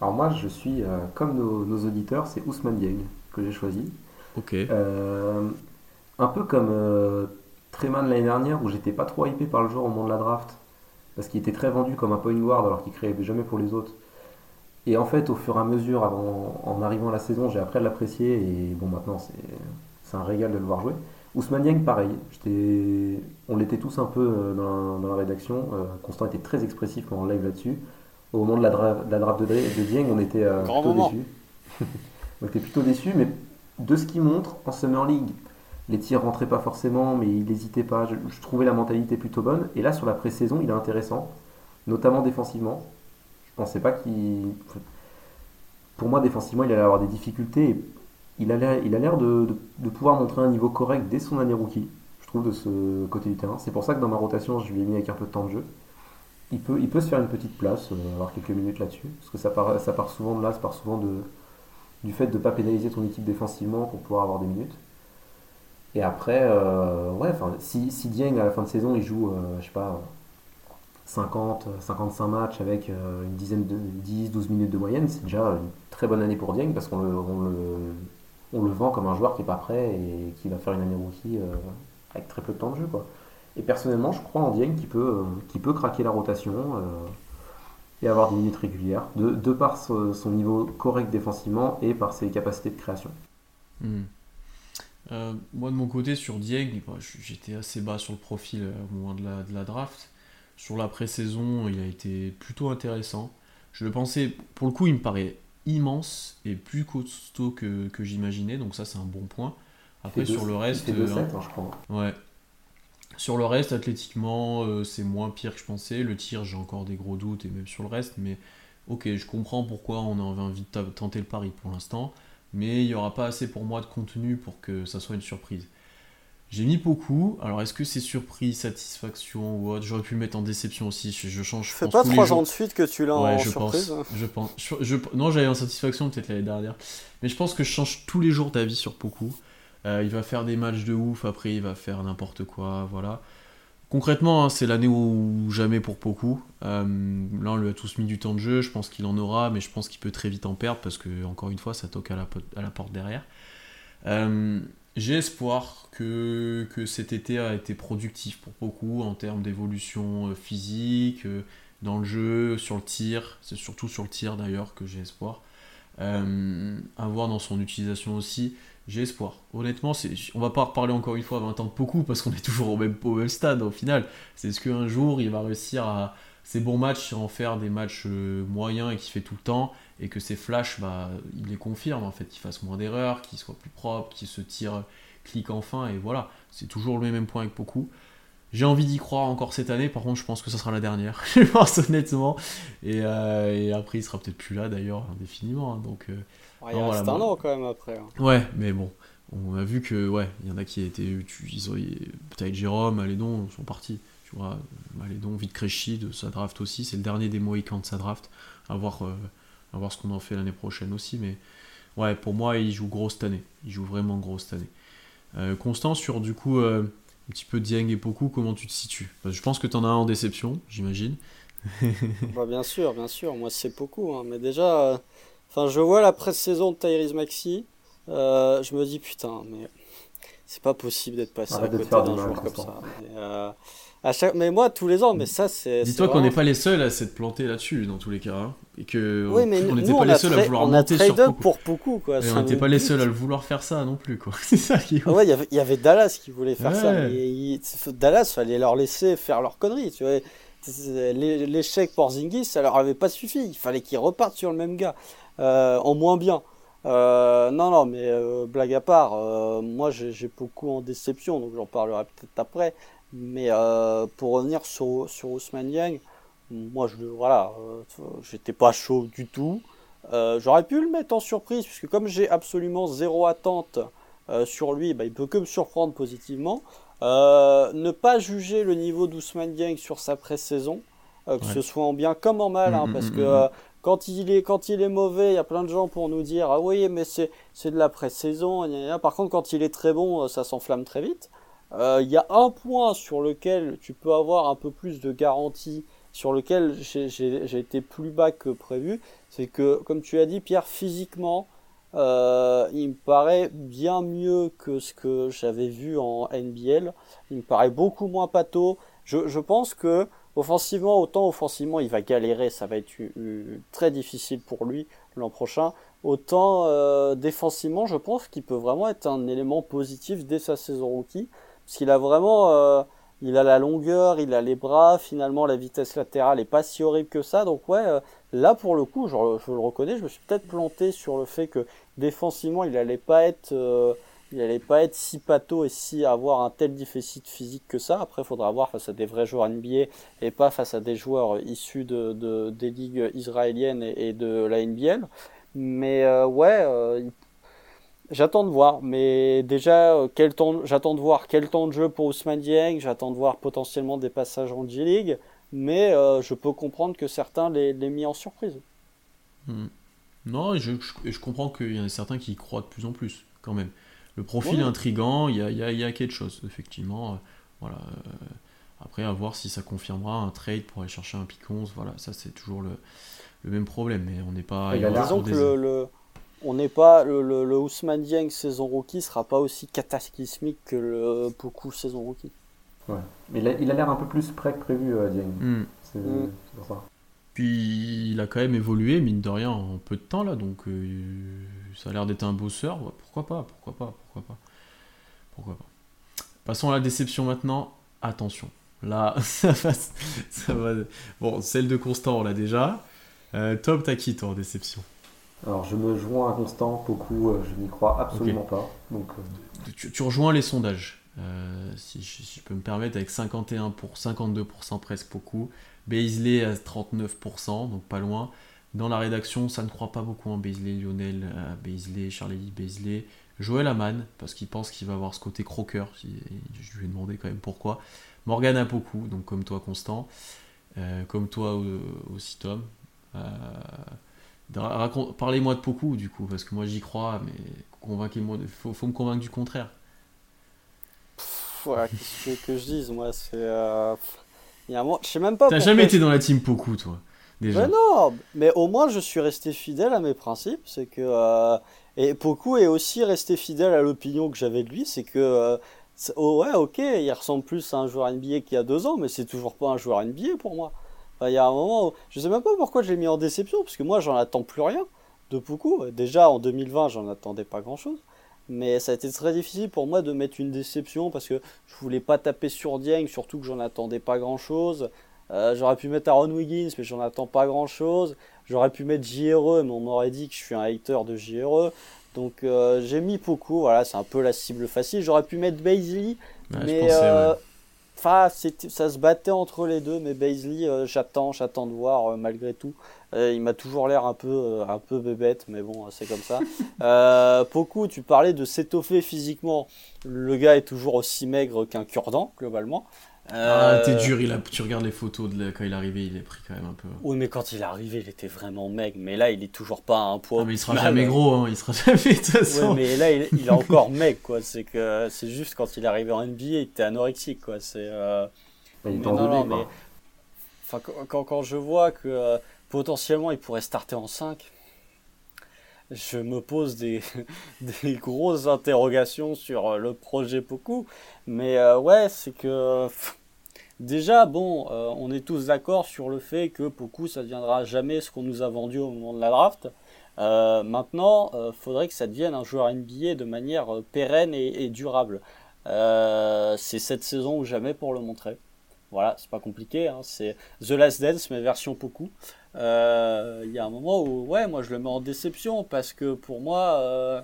Alors moi, je suis, euh, comme nos, nos auditeurs, c'est Ousmane Dieng que j'ai choisi. Ok. Euh, un peu comme Treman l'année dernière, où j'étais pas trop hypé par le joueur au moment de la draft, parce qu'il était très vendu comme un point guard alors qu'il créait jamais pour les autres. Et en fait, au fur et à mesure, avant, en arrivant à la saison, j'ai appris à l'apprécier, et bon, maintenant, c'est un régal de le voir jouer. Ousmane Dieng, pareil. On l'était tous un peu euh, dans la, dans la rédaction. Euh, Constant était très expressif en live là-dessus. Au moment de la, dra- de draft de, de Dieng, on était euh, plutôt déçus. on était plutôt déçus, mais de ce qu'il montre en Summer League, les tirs rentraient pas forcément, mais il n'hésitait pas. Je, trouvais la mentalité plutôt bonne. Et là, sur la pré-saison, il est intéressant, notamment défensivement. Je pensais pas qu'il. Pour moi, défensivement, il allait avoir des difficultés. Il a l'air, de, pouvoir montrer un niveau correct dès son année rookie, je trouve, de ce côté du terrain. C'est pour ça que dans ma rotation, je lui ai mis avec un peu de temps de jeu. Il peut, se faire une petite place, euh, avoir quelques minutes là-dessus. Parce que ça part, ça souvent de là, ça part souvent du fait de ne pas pénaliser ton équipe défensivement pour pouvoir avoir des minutes. Et après, euh, ouais, si, si Dieng à la fin de saison il joue, euh, je sais pas, 50, 55 matchs avec euh, une dizaine de 10, 12 minutes de moyenne, c'est déjà une très bonne année pour Dieng parce qu'on le, on le, on le vend comme un joueur qui est pas prêt et qui va faire une année rookie avec très peu de temps de jeu. Quoi. Et personnellement, je crois en Dieng qui peut, qui peut craquer la rotation. et avoir des minutes régulières, de, de par son, son niveau correct défensivement et par ses capacités de création. Hmm. Euh, moi de mon côté sur Dieng, bah, j'étais assez bas sur le profil euh, au moment de la, de la draft. Sur la pré-saison, il a été plutôt intéressant. Je le pensais, pour le coup, il me paraît immense et plus costaud que, que j'imaginais, donc ça c'est un bon point. Après sur deux- le reste, euh, hein, je crois. Ouais. Sur le reste, athlétiquement, c'est moins pire que je pensais. Le tir, j'ai encore des gros doutes, et même sur le reste, mais ok, je comprends pourquoi on a envie de tenter le pari pour l'instant, mais il n'y aura pas assez pour moi de contenu pour que ça soit une surprise. J'ai mis beaucoup, alors est-ce que c'est surprise, satisfaction ou autre? J'aurais pu le mettre en déception aussi, je, je change. pense, pas trois jours. ans de suite que tu l'as Ouais, en je surprise. pense. Je pense. Je- je- non, j'avais en satisfaction peut-être l'année dernière. Mais je pense que je change tous les jours d'avis sur Poku. Euh, il va faire des matchs de ouf, après il va faire n'importe quoi, voilà. Concrètement, hein, c'est l'année où jamais pour. Euh, là, on lui a tous mis du temps de jeu, je pense qu'il en aura, mais je pense qu'il peut très vite en perdre parce que, encore une fois, ça toque à la, porte derrière. Euh, J'ai espoir que, que cet été a été productif pour beaucoup en termes d'évolution euh, physique, euh, dans le jeu, sur le tir. C'est surtout sur le tir d'ailleurs que j'ai espoir. Euh, à voir dans son utilisation aussi, j'ai espoir. Honnêtement, c'est, on va pas reparler encore une fois à 20 ans de beaucoup parce qu'on est toujours au même, stade au final. C'est est-ce qu'un jour il va réussir à ses bons matchs en faire des matchs euh, moyens et qu'il fait tout le temps et que ses flashs, bah, il les confirme en fait, qu'il fasse moins d'erreurs, qu'il soit plus propre, qu'il se tire, clique enfin et voilà. C'est toujours le même point avec beaucoup. J'ai envie d'y croire encore cette année, par contre je pense que ça sera la dernière, je pense honnêtement. Et, euh, et après il sera peut-être plus là d'ailleurs indéfiniment. hein, donc euh, Ouais, il reste voilà, un an quand même après. hein. ouais, mais bon, on a vu que ouais, il y en a qui étaient, tu, ils ont, peut-être Jérôme, Alédon sont partis. Tu vois, Alédon, vite de sa draft aussi, c'est le dernier des Mohicans de sa draft. À voir, euh, à voir ce qu'on en fait l'année prochaine aussi, mais ouais, pour moi il joue gros cette année, il joue vraiment gros cette année. Constant sur du coup un petit peu Dieng et Poku, comment tu te situes Parce que Je pense que tu en as un en déception, j'imagine. Bah, bien sûr, bien sûr. Moi, c'est beaucoup. hein. Mais déjà, euh, enfin, je vois la pré-saison de Tyrese Maxi. euh, je me dis, putain, mais c'est pas possible d'être passé Arrête à côté d'un joueur comme ça. Et, euh, à chaque... Mais moi, tous les ans, mais ça, c'est. Dis-toi qu'on n'est pas les seuls à s'être plantés là-dessus dans tous les cas. hein, et que Oui, mais on n'était on pas les a seuls à vouloir on a monter sur trade up Poku. pour beaucoup, quoi. Et on n'était pas les seuls à le vouloir faire ça non plus, quoi. C'est ça qui est ouais, il y avait- il y avait Dallas qui voulait faire ça. Mais il- Dallas, fallait leur laisser faire leurs conneries. Tu vois. L'échec pour Zingis, ça leur avait pas suffi. Il fallait qu'ils repartent sur le même gars, euh, en moins bien. Euh, non, non, mais euh, blague à part, moi j'ai beaucoup en déception, donc j'en parlerai peut-être après. Mais euh, pour revenir sur, sur Ousmane Yang, moi je voilà, euh, j'étais pas chaud du tout. Euh, J'aurais pu le mettre en surprise, puisque comme j'ai absolument zéro attente sur lui, bah, il peut que me surprendre positivement. Ne pas juger le niveau d'Ousmane Dieng sur sa pré-saison, que Ouais. ce soit en bien comme en mal, hein, Mm, mm, parce mm, que quand, il est, quand il est mauvais, il y a plein de gens pour nous dire Ah oui, mais c'est c'est de la pré-saison. Par contre, quand il est très bon, ça s'enflamme très vite. Euh, Il y a un point sur lequel tu peux avoir un peu plus de garantie, sur lequel j'ai- été plus bas que prévu, c'est que, comme tu as dit, Pierre, physiquement, euh, il me paraît bien mieux que ce que j'avais vu en NBL. Il me paraît beaucoup moins pâteau. Je, pense que offensivement, autant offensivement, il va galérer, ça va être très difficile pour lui l'an prochain. Autant euh, défensivement, je pense qu'il peut vraiment être un élément positif dès sa saison rookie, parce qu'il a vraiment, euh, il a la longueur, il a les bras. Finalement, la vitesse latérale est pas si horrible que ça. Donc ouais, euh, là pour le coup, je, le reconnais, je me suis peut-être planté sur le fait que défensivement, il allait pas être, euh, il pas être si pâteau et si avoir un tel déficit physique que ça. Après, il faudra voir face à des vrais joueurs NBA et pas face à des joueurs issus de, de- des ligues israéliennes et, de la NBL. Mais ouais, j'attends de voir. Mais déjà, euh, quel temps, j'attends de voir quel temps de jeu pour Ousmane Dieng. J'attends de voir potentiellement des passages en G-League. Mais euh, je peux comprendre que certains l'aient mis en surprise. Hmm. Non, et je, je, comprends qu'il y en a certains qui y croient de plus en plus, quand même. Le profil Ouais. est intrigant, il y a, y a- y a quelque chose, effectivement. euh, voilà. euh, après, à voir si ça confirmera un trade pour aller chercher un pick 11. Voilà, ça c'est toujours le, le même problème, mais on n'est pas. Il a y que des- le, le- on n'est pas le, le, le Ousmane Dieng saison rookie sera pas aussi cataclysmique que le Poku saison rookie. Mais il a l'air un peu plus prêt que prévu, euh, Dieng. C'est Mm. c'est pour ça. Puis il a quand même évolué, mine de rien, en peu de temps là, donc euh, ça a l'air d'être un bosseur. Ouais, pourquoi pas, pourquoi pas, pourquoi pas. Pourquoi pas. Passons à la déception maintenant. Attention. Là, ça va, ça va- Bon, celle de Constant, on l'a déjà. Euh, Tom, t'as qui toi en déception? Alors je me joins à Constant, beaucoup, je n'y crois absolument pas. Donc euh, tu, tu rejoins les sondages. Euh, si, je, si je peux me permettre, avec 51 pour 52% presque beaucoup. Baisley à 39%, donc pas loin. Dans la rédaction, ça ne croit pas beaucoup en Baisley, Lionel, euh, Baisley, Charlie Baisley. Joël Aman, parce qu'il pense qu'il va avoir ce côté croqueur. Je lui ai demandé quand même pourquoi. Morgan a beaucoup, donc comme toi, Constant. Euh, comme toi euh, aussi, Tom. Euh, Parlez-moi de Poku, du coup, parce que moi j'y crois, mais convainquez-moi. Il faut, faut me convaincre du contraire. Pff, voilà, qu'est-ce que, que je dise, moi, c'est. euh, pff, il y a un moment- Je sais même pas. T'as jamais je- été dans la team Poku, toi Déjà? Mais non, mais au moins je suis resté fidèle à mes principes. C'est que euh, et Poku est aussi resté fidèle à l'opinion que j'avais de lui. C'est que euh, oh ouais, ok, il ressemble plus à un joueur NBA qu'il y a deux ans, mais c'est toujours pas un joueur NBA pour moi. Enfin, il y a un moment, où, je sais même pas pourquoi je l'ai mis en déception, parce que moi j'en attends plus rien de Poku. Déjà en 2020, j'en attendais pas grand chose. Mais ça a été très difficile pour moi de mettre une déception parce que je voulais pas taper sur Dieng, surtout que j'en attendais pas grand chose. Euh, j'aurais pu mettre Aaron Wiggins, mais j'en attends pas grand chose. J'aurais pu mettre JRE, mais on m'aurait dit que je suis un hater de JRE. Donc euh, j'ai mis Poku, voilà, c'est un peu la cible facile. J'aurais pu mettre Ouais, je mais pensais, euh, ouais. Enfin, ça se battait entre les deux. Mais Baisley, euh, j'attends, j'attends de voir euh, malgré tout. Euh, il m'a toujours l'air un peu, un peu bébête, mais bon, c'est comme ça. euh, Poku, tu parlais de s'étoffer physiquement. Le gars est toujours aussi maigre qu'un cure-dent, globalement. Ah, Euh, t'es dur, il a... tu regardes les photos de la- quand il est arrivé, il est pris quand même un peu. Oui, mais quand il est arrivé, il était vraiment maigre. Mais là, il est toujours pas à un poids. Ah, mais il sera jamais gros, hein, il sera jamais de toute Ouais, façon. mais là, il, il est encore maigre, quoi. C'est que c'est juste quand il est arrivé en NBA, il était anorexique, quoi. C'est. euh, il est mais en non, non, mais- Enfin, quand, quand, je vois que euh, potentiellement il pourrait starter en 5, je me pose des, des grosses interrogations sur euh, le projet Poku. Mais euh, ouais, c'est que. pff, Déjà, bon, euh, on est tous d'accord sur le fait que Poku, ça ne deviendra jamais ce qu'on nous a vendu au moment de la draft. Euh, maintenant, il faudrait que ça devienne un joueur NBA de manière euh, pérenne et, durable. Euh, c'est cette saison ou jamais pour le montrer. Voilà, c'est pas compliqué, hein, c'est The Last Dance, mais version Poku. Euh, Il y a un moment où, ouais, moi je le mets en déception parce que pour moi, euh,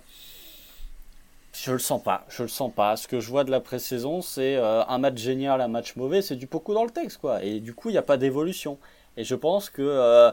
je le sens pas. Je le sens pas. Ce que je vois de la pré-saison, c'est euh, un match génial, un match mauvais, c'est du Poku dans le texte, quoi. Et du coup, il n'y a pas d'évolution. Et je pense que euh,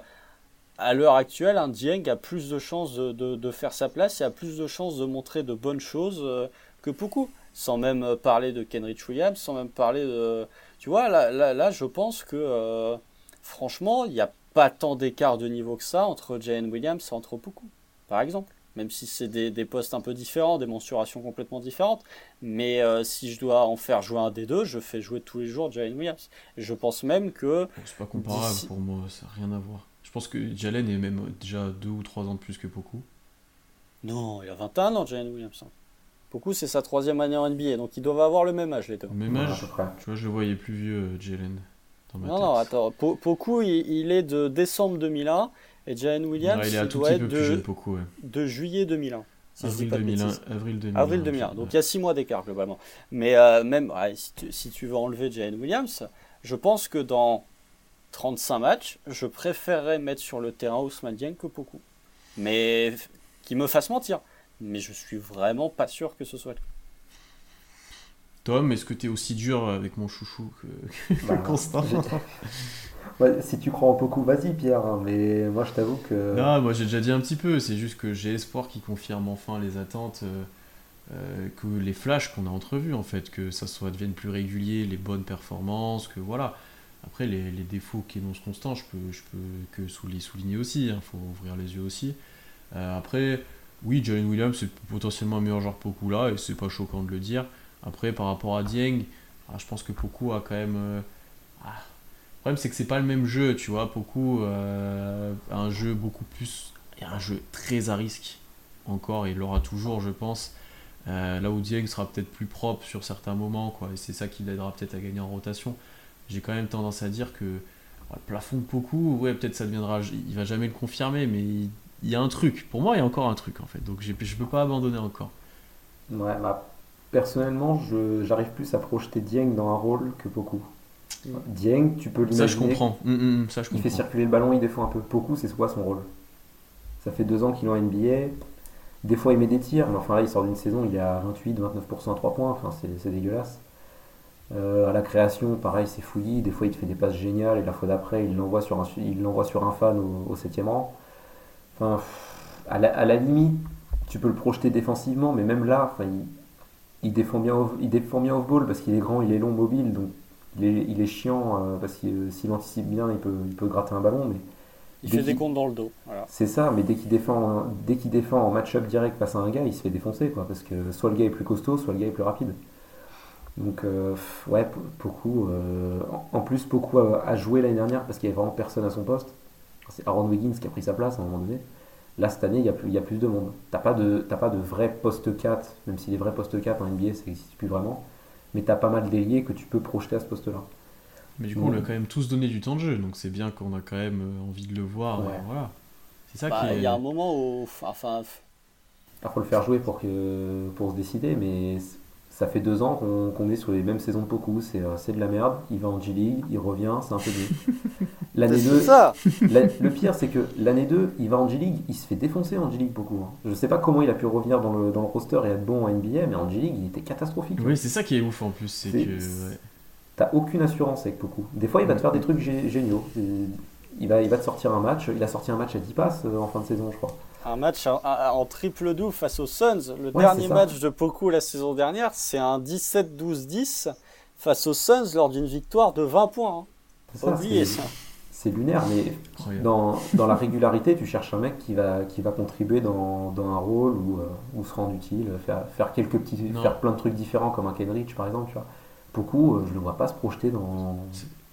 à l'heure actuelle, un Dieng a plus de chances de, faire sa place et a plus de chances de montrer de bonnes choses euh, que Poku. Sans même parler de Kenrich Williams, sans même parler de. Tu vois, là, là, je pense que franchement, il n'y a pas tant d'écart de niveau que ça entre Jalen Williams et entre Poku, par exemple. Même si c'est des, des postes un peu différents, des mensurations complètement différentes. Mais euh, si je dois en faire jouer un des deux, je fais jouer tous les jours Jalen Williams. Et je pense même que C'est pas comparable pour moi, ça n'a rien à voir. Je pense que Jalen est même déjà 2 ou 3 ans de plus que Poku. Non, il a 21 ans, Jalen Williams. hein. Beaucoup, c'est sa troisième année en NBA, donc ils doivent avoir le même âge, les deux. Même âge, près. tu vois, je le voyais plus vieux, euh, Jalen, dans ma Non, tête. non, attends. Po- Poku, il, il est de décembre 2001, et Jalen Williams, Ouais, il est un tout doit petit être de, ouais. de juillet 2001. si Avril pas de 2001, bêtises. avril 2001. Avril 2001, donc il y a 6 mois d'écart globalement. Mais euh, même ouais, si, tu, si tu veux enlever Jalen Williams, je pense que dans 35 matchs, je préférerais mettre sur le terrain Ousmane Dieng que Poku. Mais qui me fasse mentir. Mais je suis vraiment pas sûr que ce soit le cas. Tom, est-ce que t'es aussi dur avec mon chouchou que, que Bah, Constant Si tu crois en beaucoup, vas-y Pierre, hein, mais moi je t'avoue que. Non, moi j'ai déjà dit un petit peu, c'est juste que j'ai espoir qu'il confirme enfin les attentes, euh, euh, que les flashs qu'on a entrevus en fait, que ça soit devienne plus régulier, les bonnes performances, que voilà. Après les, défauts qu'énonce Constant, je peux, je peux que les souligner aussi, il faut ouvrir les yeux aussi. Euh, après, oui, Jalen Williams c'est potentiellement un meilleur joueur Poku là, et c'est pas choquant de le dire. Après, par rapport à Dieng, ah, je pense que Poku a quand même. Le problème, c'est que c'est pas le même jeu, tu vois. Poku euh, un jeu beaucoup plus. Un jeu très à risque, encore, et il l'aura toujours, je pense. Euh, là où Dieng sera peut-être plus propre sur certains moments, quoi, et c'est ça qui l'aidera peut-être à gagner en rotation. J'ai quand même tendance à dire que. le plafond de Poku, ouais, peut-être ça deviendra. Il va jamais le confirmer, mais il, y a un truc. Pour moi, il y a encore un truc en fait. Donc je peux pas abandonner encore. Ouais, bah, personnellement, j'arrive plus à projeter Dieng dans un rôle que Poku. Dieng, tu peux l'imaginer. Ça, je comprends. Ça, je il fait circuler le ballon, il défend un peu. Poku, c'est quoi son rôle? Ça fait deux ans qu'il est en NBA. Des fois, il met des tirs, mais enfin là, il sort d'une saison, il est à 28-29% à 3 points. Enfin, c'est dégueulasse. Euh, à la création, pareil, c'est fouillis. Des fois, il te fait des passes géniales et la fois d'après, il l'envoie sur, un, il sur un fan au, 7 rang. Enfin, à la, limite, tu peux le projeter défensivement, mais même là, enfin, il, défend bien off, il défend bien off-ball parce qu'il est grand, il est long, mobile, donc il est, chiant euh, parce que euh, s'il anticipe bien, il peut, il peut gratter un ballon. Mais il fait des comptes dans le dos. C'est ça, mais dès qu'il défend, dès qu'il défend en match-up direct face à un gars, il se fait défoncer, quoi, parce que soit le gars est plus costaud, soit le gars est plus rapide. Donc, euh, ouais, beaucoup. en plus, beaucoup a, joué l'année dernière parce qu'il n'y avait vraiment personne à son poste. C'est Aaron Wiggins qui a pris sa place à un moment donné. Là, cette année, il y a plus, il y a plus de monde. T'as pas de, pas de vrai poste 4, même si les vrais postes 4 en NBA, ça n'existe plus vraiment. Mais tu as pas mal d'ailiers que tu peux projeter à ce poste-là. Mais du coup, on lui a quand même tous donné du temps de jeu, donc c'est bien qu'on a quand même euh, envie de le voir. voilà. C'est ça bah, qui Il y a un moment où. Enfin. Il faut le faire jouer pour, que, pour se décider, mais ça fait deux ans qu'on est sur les mêmes saisons de beaucoup. Euh, c'est de la merde. Il va en G-League, il revient, c'est un peu mieux. L'année 2. Ça. le pire, c'est que l'année 2, il va en G-League, il se fait défoncer en G-League beaucoup. Hein. Je sais pas comment il a pu revenir dans le, dans le roster et être bon en NBA, mais en G-League, il était catastrophique. Oui, c'est ça qui est ouf en plus. C'est que. T'as aucune assurance avec beaucoup. Des fois, il va te faire des trucs géniaux. Il va, il va te sortir un match. Il a sorti un match à 10 passes euh, en fin de saison, je crois. Un match en, triple double face aux Suns. Le dernier match de Poku la saison dernière, c'est un 17-12-10 face aux Suns lors d'une victoire de 20 points. Hein. ça. C'est lunaire, mais dans, dans, la régularité, tu cherches un mec qui va, qui va contribuer dans, dans un rôle ou, euh, ou se rendre utile, faire, faire quelques petits, faire plein de trucs différents comme un Kenrich par exemple, tu vois. Beaucoup, euh, je ne le vois pas se projeter dans,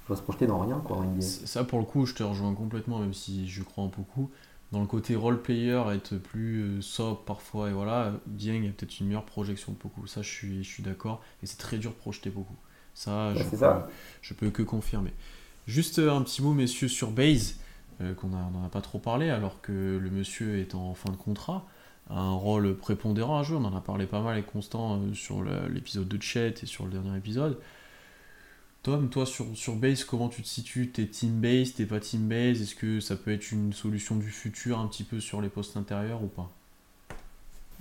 je se projeter dans rien quoi. Ça pour le coup, je te rejoins complètement, même si je crois en beaucoup. Dans le côté role player, être plus euh, sobre parfois, et voilà, Dieng a peut-être une meilleure projection de beaucoup. Ça, je suis, je suis d'accord, et c'est très dur de projeter beaucoup. Ça, je, peux, je peux que confirmer. Juste euh, un petit mot, messieurs, sur Base, qu'on n'en a pas trop parlé, alors que le monsieur est en fin de contrat un rôle prépondérant à jouer. On en a parlé pas mal avec Constant euh, sur l'épisode de Chat et sur le dernier épisode. Tom, toi sur, base, comment tu te situes? T'es team base, t'es pas team base? Est-ce que ça peut être une solution du futur un petit peu sur les postes intérieurs ou pas?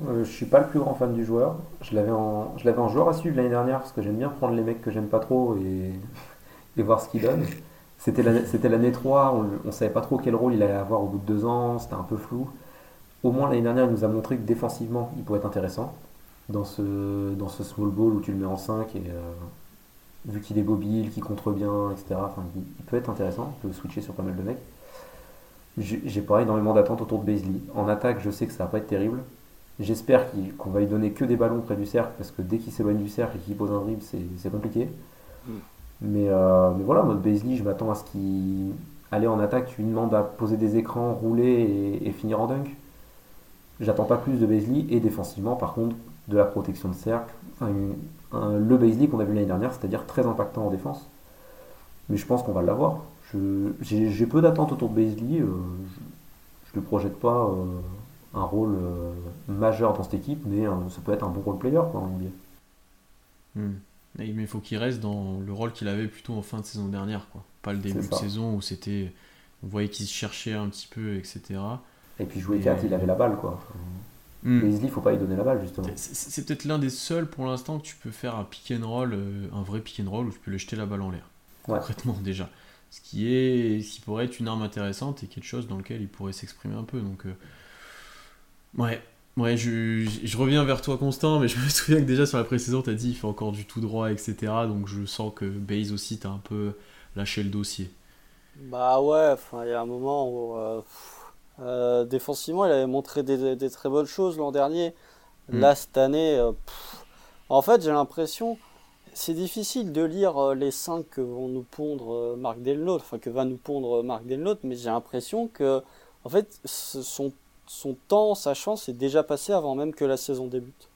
Euh, Je suis pas le plus grand fan du joueur. Je l'avais en, joueur à suivre l'année dernière parce que j'aime bien prendre les mecs que j'aime pas trop et, voir ce qu'ils donnent. C'était l'année 3, on, on savait pas trop quel rôle il allait avoir au bout de deux ans, c'était un peu flou. Au moins l'année dernière, il nous a montré que défensivement, il pourrait être intéressant. Dans ce, dans ce small ball où tu le mets en 5 et euh, vu qu'il est mobile, qu'il contre bien, etc. Enfin, il, peut être intéressant, il peut switcher sur pas mal de mecs. J'ai pas énormément d'attentes autour de Beasley. En attaque, je sais que ça va pas être terrible. J'espère qu'on va lui donner que des ballons près du cercle parce que dès qu'il s'éloigne du cercle et qu'il pose un dribble, c'est compliqué. Mm. Mais, euh, mais voilà, mode Beasley, je m'attends à ce qu'il aller en attaque, tu lui demandes à poser des écrans, rouler et finir en dunk. J'attends pas plus de Baisley et défensivement, par contre, de la protection de cercle. Le Baisley qu'on a vu l'année dernière, c'est-à-dire très impactant en défense. Mais je pense qu'on va l'avoir. J'ai peu d'attentes autour de Baisley. Euh, je ne projette pas euh, un rôle euh, majeur dans cette équipe, mais ça peut être un bon role player quoi, en NBA. Hmm. Mais il faut qu'il reste dans le rôle qu'il avait plutôt en fin de saison dernière, quoi. Pas le début de saison où c'était, on voyait qu'il se cherchait un petit peu, etc. Et puis jouer 4, il avait la balle, quoi. Hmm. Mais il faut pas y donner la balle, justement. C'est peut-être l'un des seuls pour l'instant que tu peux faire un pick and roll, euh, un vrai pick and roll où tu peux le jeter la balle en l'air. Concrètement, déjà. Ce qui, est, ce qui pourrait être une arme intéressante et quelque chose dans lequel il pourrait s'exprimer un peu. Donc, euh, ouais. Ouais, je, je, reviens vers toi, Constant, mais je me souviens que déjà sur la pré-saison, tu as dit il fait encore du tout droit, etc. Donc, je sens que Base aussi, tu as un peu lâché le dossier. Bah ouais, il y a un moment où. Euh, euh, défensivement, il avait montré des, très bonnes choses l'an dernier. Mm. Là, cette année, euh, en fait, j'ai l'impression, c'est difficile de lire euh, les 5 que vont nous pondre Marc enfin que va nous pondre Marc Delnaut, mais j'ai l'impression que, en fait, son, son temps, sa chance est déjà passé avant même que la saison débute.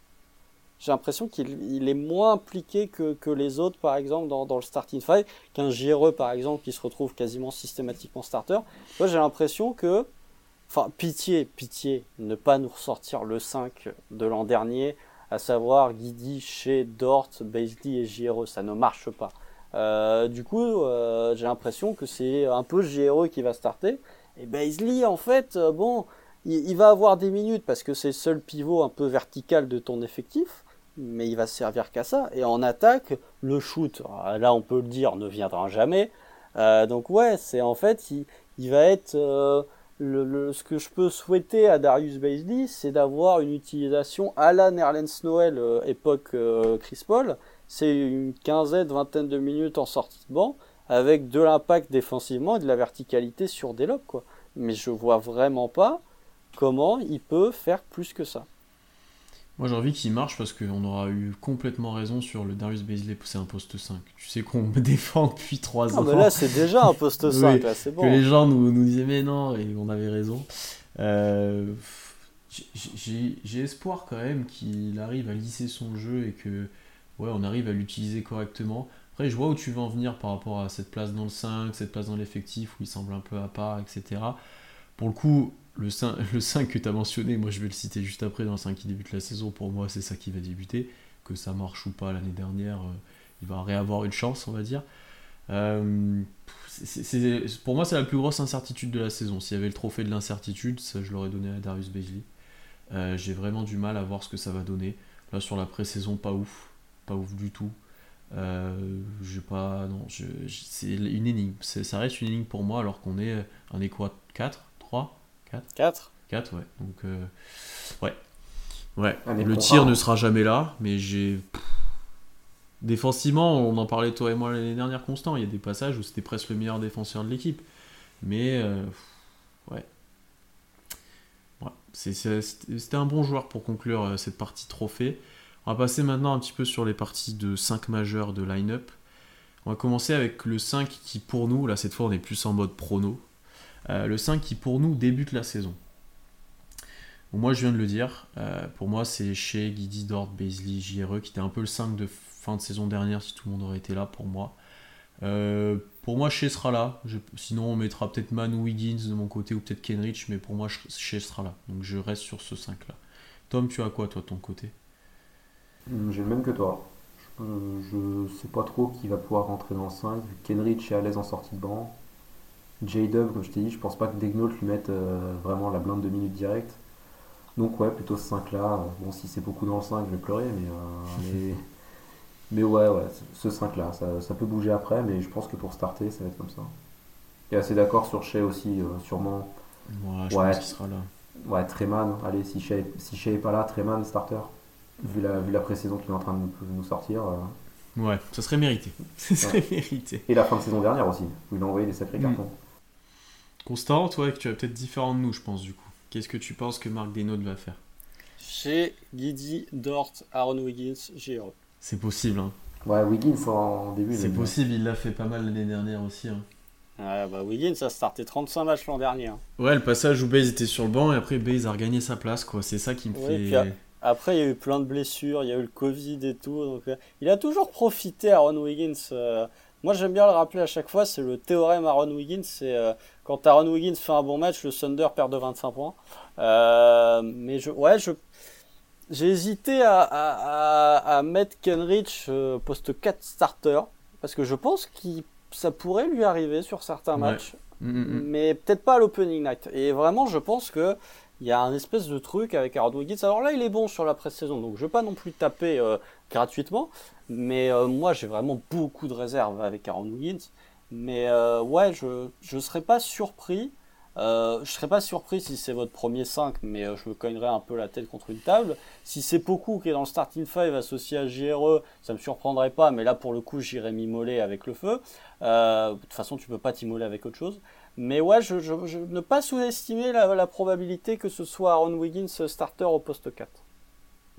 j'ai l'impression qu'il est moins impliqué que, que, les autres, par exemple, dans, dans le starting five, qu'un JRE, par exemple, qui se retrouve quasiment systématiquement starter. Moi, j'ai l'impression que, enfin, pitié, pitié, ne pas nous ressortir le 5 de l'an dernier, à savoir Guidi, Shea, Dort, Baisley et JRE, ça ne marche pas. Euh, du coup, euh, j'ai l'impression que c'est un peu JRE qui va starter. Et Baisley, en fait, euh, bon, il, va avoir des minutes parce que c'est le seul pivot un peu vertical de ton effectif, mais il va se servir qu'à ça. Et en attaque, le shoot, là on peut le dire, ne viendra jamais. donc ouais, c'est en fait, il, va être... Ce que je peux souhaiter à Darius Baisley, c'est d'avoir une utilisation à la Nerlens Noël époque Chris Paul, c'est une quinzaine, vingtaine de minutes en sortie de banc, avec de l'impact défensivement et de la verticalité sur des lobes. Mais je vois vraiment pas comment il peut faire plus que ça. Moi j'ai envie qu'il marche parce qu'on aura eu complètement raison sur le Darius Baisley, c'est un poste 5. Tu sais qu'on me défend depuis 3 ans. mais là c'est déjà un poste 5, c'est bon. Que les gens nous, nous disaient mais non, et on avait raison. Euh, j'ai espoir quand même qu'il arrive à lisser son jeu et que ouais, on arrive à l'utiliser correctement. Après, je vois où tu veux en venir par rapport à cette place dans le 5, cette place dans l'effectif où il semble un peu à part, etc. Pour le coup, le 5, le 5 que tu as mentionné, moi je vais le citer juste après dans le 5 qui débute la saison, pour moi c'est ça qui va débuter. Que ça marche ou pas l'année dernière, euh, il va réavoir une chance, on va dire. Euh, pour moi, c'est la plus grosse incertitude de la saison. S'il y avait le trophée de l'incertitude, ça je l'aurais donné à Darius Beasley. Euh, j'ai vraiment du mal à voir ce que ça va donner. Là, sur la pré-saison, pas ouf pas ouf du tout. Euh, pas, non, c'est une énigme. ça reste une énigme pour moi alors qu'on est un équat 4, 3, 4 4 4, ouais. Donc, euh, ouais. Ouais. le tir ne sera jamais là, mais j'ai. Défensivement, on en parlait toi et moi l'année dernière constant. Il y a des passages où c'était presque le meilleur défenseur de l'équipe. Mais, euh, ouais. ouais. c'était un bon joueur pour conclure euh, cette partie trophée. On va passer maintenant un petit peu sur les parties de 5 majeurs de line-up. On va commencer avec le 5 qui pour nous, là cette fois on est plus en mode prono, euh, le 5 qui pour nous débute la saison. moi je viens de le dire, euh, pour moi c'est chez Guidi, Dort, Baisley, JRE qui était un peu le 5 de fin de saison dernière si tout le monde aurait été là pour moi. Euh, pour moi, Shea sera là. sinon, on mettra peut-être Manu Wiggins de mon côté ou peut-être Kenrich, mais pour moi, Shea sera là. Donc, je reste sur ce 5 là. Tom, tu as quoi, toi, de ton côté? Hmm, j'ai le même que toi. Je, ne sais pas trop qui va pouvoir rentrer dans le 5. Kenrich est à l'aise en sortie de banc. J-Dub, comme je t'ai dit, je pense pas que Degnault lui mette euh, vraiment la blinde de minutes directes. Donc ouais, plutôt ce 5 là. Bon, si c'est beaucoup dans le 5, je vais pleurer, mais, euh, mais, ouais, ouais, ce 5 là, ça, peut bouger après, mais je pense que pour starter, ça va être comme ça. Et assez d'accord sur Shea aussi, euh, sûrement. Ouais, je pense qu'il sera là. Ouais, Treman, allez, si Shea, si Shea est pas là, Treman, starter vu la, vu la pré-saison qu'il est en train de nous, sortir. Euh. Ouais, ça serait mérité. Ça serait mérité. Et la fin de saison dernière aussi, où il a envoyé des sacrés mm. Constant, toi, que tu es peut-être différent de nous, je pense, du coup. Qu'est-ce que tu penses que Marc Desnaud va faire? Chez Guidi, Dort, Aaron Wiggins, Giro. C'est possible, hein. Ouais, Wiggins en début. C'est possible, il l'a fait pas mal l'année dernière aussi. Hein. Ouais, bah Wiggins a starté 35 matchs l'an dernier. Hein. Ouais, le passage où Baze était sur le banc et après Baze a regagné sa place, quoi. C'est ça qui me fait. Après, il y a eu plein de blessures, il y a eu le Covid et tout. Donc, euh, il a toujours profité, Aaron Wiggins. Euh. Moi, j'aime bien le rappeler à chaque fois, c'est le théorème Aaron Wiggins. C'est euh, quand Aaron Wiggins fait un bon match, le Thunder perd de 25 points. mais je, ouais, je, j'ai hésité à, à, à, mettre Kenrich poste 4 starter parce que je pense que ça pourrait lui arriver sur certains matchs, mm, mm, mm. mais peut-être pas à l'opening night. Et vraiment, je pense que il y a un espèce de truc avec Aaron Wiggins. Alors là, il est bon sur la pré-saison, donc je ne vais pas non plus taper euh, gratuitement. Mais euh, moi, j'ai vraiment beaucoup de réserves avec Aaron Wiggins. Mais euh, ouais, je ne serais pas surpris. je serais pas surpris si c'est votre premier 5, mais je me cognerais un peu la tête contre une table. Si c'est Poku qui est dans le starting 5 associé à JRE, ça me surprendrait pas, mais là pour le coup j'irais m'immoler avec le feu. de toute façon, tu peux pas t'immoler avec autre chose. Mais ouais, je, ne pas sous-estimer la, probabilité que ce soit Aaron Wiggins starter au poste 4.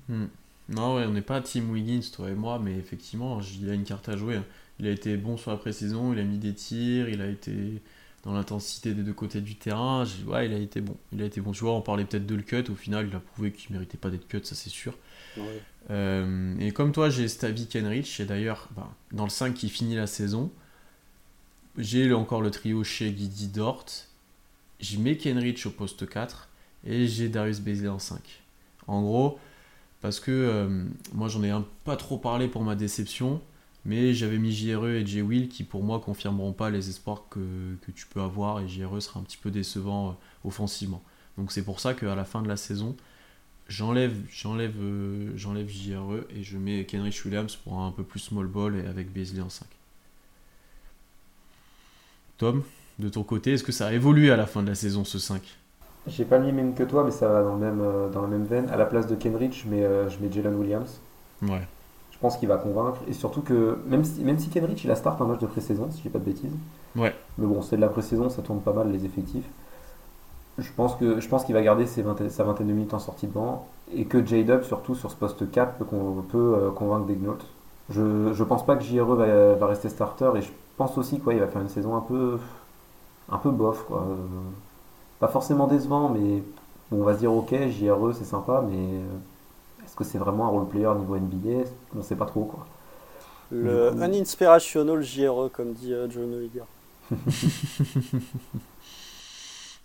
Hmm. Non, ouais, on n'est pas Team Wiggins, toi et moi, mais effectivement, il a une carte à jouer. Hein. Il a été bon sur la pré-saison, il a mis des tirs, il a été dans l'intensité des deux côtés du terrain. Ouais, il a été bon. Il a été bon. Tu vois, on parlait peut-être de le cut. Au final, il a prouvé qu'il méritait pas d'être cut, ça c'est sûr. Euh, et comme toi, j'ai Stavi Kenrich. Et d'ailleurs, bah, dans le 5 qui finit la saison, j'ai encore le trio chez Guidi Dort. Je mets Kenrich au poste 4 et j'ai Darius Bezley en 5. En gros, parce que euh, moi j'en ai pas trop parlé pour ma déception, mais j'avais mis JRE et J. Will qui pour moi confirmeront pas les espoirs que, tu peux avoir et JRE sera un petit peu décevant euh, offensivement. Donc c'est pour ça qu'à la fin de la saison, j'enlève j'enlève euh, j'enlève JRE et je mets Kenrich Williams pour un, peu plus small ball et avec Beasley en 5. Tom, de ton côté, est-ce que ça a évolué à la fin de la saison ce 5 J'ai pas mis même que toi, mais ça va dans, le même, euh, dans la même veine. À la place de Kenrich, je mets, euh, je mets Jalen Williams. Ouais. Je pense qu'il va convaincre. Et surtout que, même si, même si Kenrich il a start un match de pré-saison, si je dis pas de bêtises. Ouais. Mais bon, c'est de la pré-saison, ça tourne pas mal les effectifs. Je pense que je pense qu'il va garder ses sa vingtaine de minutes en sortie de banc et que J-Dub, surtout sur ce poste 4, peut, peut euh, convaincre Degnault. Je, je pense pas que JRE va, va rester starter et je pense aussi qu'il va faire une saison un peu un peu bof quoi. Pas forcément décevant mais on va se dire ok JRE c'est sympa mais euh, est-ce que c'est vraiment un role player niveau NBA On sait pas trop quoi. Le uninspirational JRE comme dit euh, John Oliver.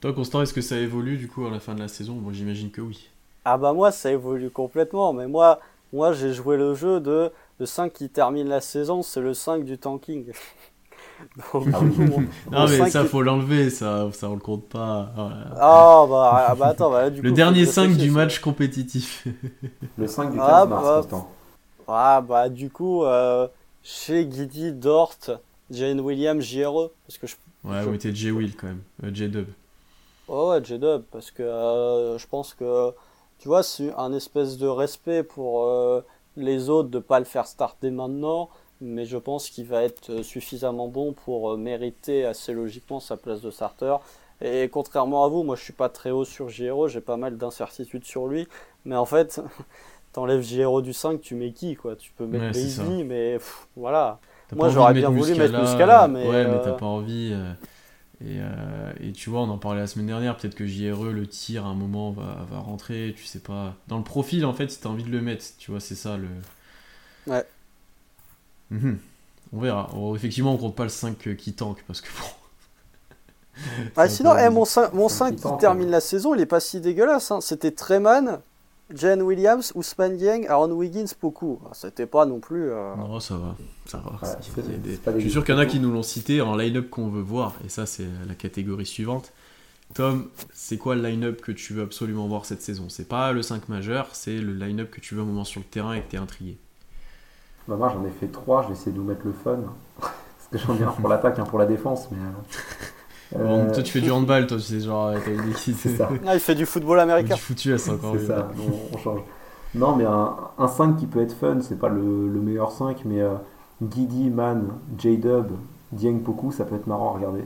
Toi Constant, est-ce que ça évolue du coup à la fin de la saison? Moi j'imagine que oui. Ah bah moi ça évolue complètement mais moi moi j'ai joué le jeu de le 5 qui termine la saison, c'est le 5 du tanking. Ah non, mais ça, faut l'enlever, ça, ça on le compte pas. Ah, bah, ah, bah, attends, bah, du Le dernier 5 du match compétitif. le 5 du 15 ah, mars, bah, Ah, bah, du coup, euh, chez Guidi, Dort, Jane Williams, JRE. Parce que je, ouais, je... était J-Will quand même, euh, J-Dub. Oh, ouais, J-Dub, parce que euh, je pense que, tu vois, c'est un espèce de respect pour euh, les autres de pas le faire starter maintenant mais je pense qu'il va être euh, suffisamment bon pour euh, mériter assez logiquement sa place de starter. Et contrairement à vous, moi je suis pas très haut sur JRO, j'ai pas mal d'incertitudes sur lui, mais en fait, t'enlèves JRO du 5, tu mets qui quoi? Tu peux mettre ouais, mais voilà. Moi j'aurais bien voulu mettre Muscala, mais. Ouais, mais t'as euh, pas envie. Et, et, tu vois, on en parlait la semaine dernière, peut-être que JRE, le tir, à un moment, va, va rentrer, tu sais pas. Dans le profil, en fait, si t'as envie de le mettre, tu vois, c'est ça le. Ouais. Mhm. On verra. effectivement, on compte pas le 5 qui tank parce que bon. Ah, sinon, eh, mon 5, mon 5 qui, termine la saison, il est pas si dégueulasse. Hein. C'était Treman, Jen Williams, Ousmane Dieng, Aaron Wiggins, Poku. Ah, c'était pas non plus. Euh, non, ça va. Ça va. Je suis sûr qu'il y en a qui nous l'ont cité en line-up qu'on veut voir. Et ça, c'est la catégorie suivante. Tom, c'est quoi le line-up que tu veux absolument voir cette saison? C'est pas le 5 majeur, c'est le line-up que tu veux un moment sur le terrain et que tu es intrigué. Bah, moi j'en ai fait trois, je vais essayer de nous mettre le fun. Parce que j'en ai un pour l'attaque, un pour la défense. Mais, euh, toi tu fais du handball, toi c'est genre t'as une équipe. C'est ça. Ah, il fait du football américain. Du foutu, c'est encore C'est ça, on, change. Non, mais un, un, 5 qui peut être fun, c'est pas le, le, meilleur 5, mais euh, Guidi, Man, J-Dub, Dieng Poku, ça peut être marrant à regarder.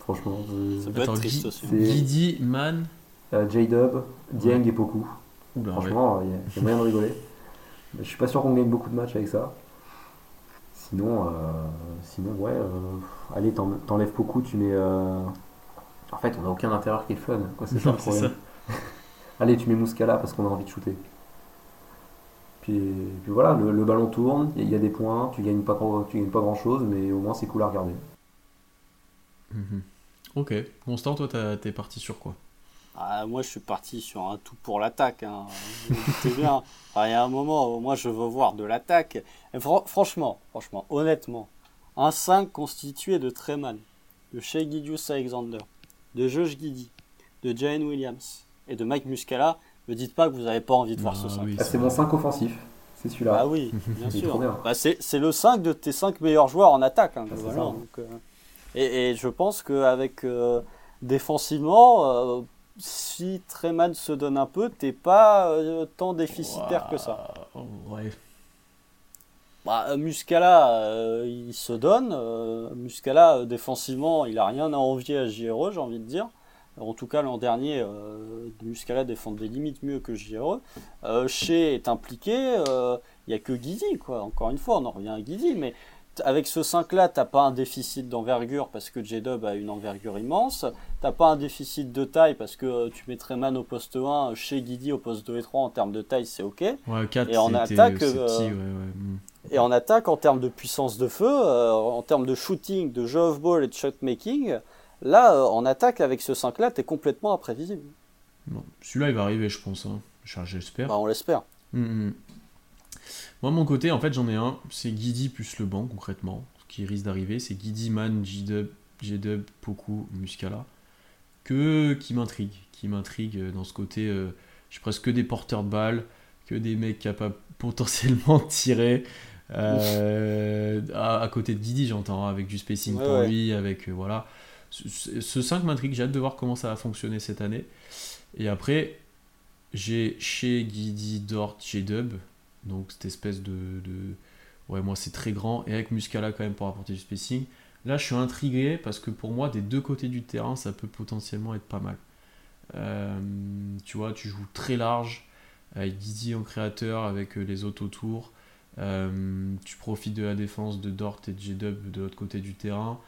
Franchement. Ça peut être triste aussi. Guidi, Man, euh, J-Dub, Dieng et Poku. Franchement, il y, a moyen de rigoler. Je suis pas sûr qu'on gagne beaucoup de matchs avec ça. Sinon, euh, sinon ouais, euh, allez, t'enlèves beaucoup, tu mets. Euh, en fait, on n'a aucun intérieur qui est fun. C'est ça le problème. allez, tu mets Muscala parce qu'on a envie de shooter. Puis, puis voilà, le, ballon tourne, il y, a des points, tu gagnes pas, tu gagnes pas grand chose, mais au moins c'est cool à regarder. Mhm. Ok. Constant, toi, t'es parti sur quoi? Ah, moi, je suis parti sur un tout pour l'attaque. Hein. bien. il y a un moment, moi, je veux voir de l'attaque. franchement, franchement, honnêtement, un 5 constitué de Treman, de Shea Gidius Alexander, de Josh Giddy, de Jane Williams et de Mike Muscala, ne dites pas que vous n'avez pas envie de voir ce 5. Ah, c'est mon 5 offensif. C'est celui-là. Ah oui, bien sûr. Bah, c'est le 5 de tes 5 meilleurs joueurs en attaque. Hein, euh, et, je pense qu'avec euh, défensivement, euh, si Treman se donne un peu, t'es pas euh, tant déficitaire que ça. Ouais. Bah, euh, Muscala, euh, il se donne. Muscala, défensivement, il a rien à envier à JRE, j'ai envie de dire. En tout cas, l'an dernier, Muscala défend des limites mieux que JRE. Shea est impliqué. Il n'y a que Guidi, quoi. Encore une fois, on en revient à Guidi. Mais avec ce 5-là, t'as pas un déficit d'envergure parce que J-Dub a une envergure immense. T'as pas un déficit de taille parce que euh, tu mettrais Man au poste 1, chez Guidi au poste 2 et 3 en termes de taille, c'est ok. Ouais, 4, Et en attaque, euh, petit, ouais, ouais. mm. Et en attaque, en termes de puissance de feu, euh, en termes de shooting, de jeu off ball et de shot making, là, euh, en attaque avec ce 5-là, t'es complètement imprévisible. Bon, Celui-là, il va arriver, je pense. hein. J'espère. Bah, on l'espère. Mm, mm. Moi, de mon côté, en fait, j'en ai un. C'est Guidi plus le banc, concrètement. Ce qui risque d'arriver, c'est Guidi, Man, J-Dub, J-Dub, Poku, Muscala. Que, qui m'intrigue. Qui m'intrigue euh, dans ce côté. euh, J'ai presque que des porteurs de balles, que des mecs capables potentiellement de tirer. Euh, à, à côté de Guidi, j'entends, hein, avec du spacing Ouais, pour ouais. lui, avec. euh, voilà. Ce, ce- ce 5 m'intrigue, j'ai hâte de voir comment ça va fonctionner cette année. Et après, j'ai chez Guidi, Dort, J-Dub, donc cette espèce de, Ouais, moi c'est très grand, et avec Muscala quand même pour apporter du spacing. Là, je suis intrigué parce que pour moi, des deux côtés du terrain, ça peut potentiellement être pas mal. Euh, tu vois, tu joues très large, avec Guidi en créateur, avec euh, les autres autour. Euh, tu profites de la défense de Dort et de J-Dub de l'autre côté du terrain.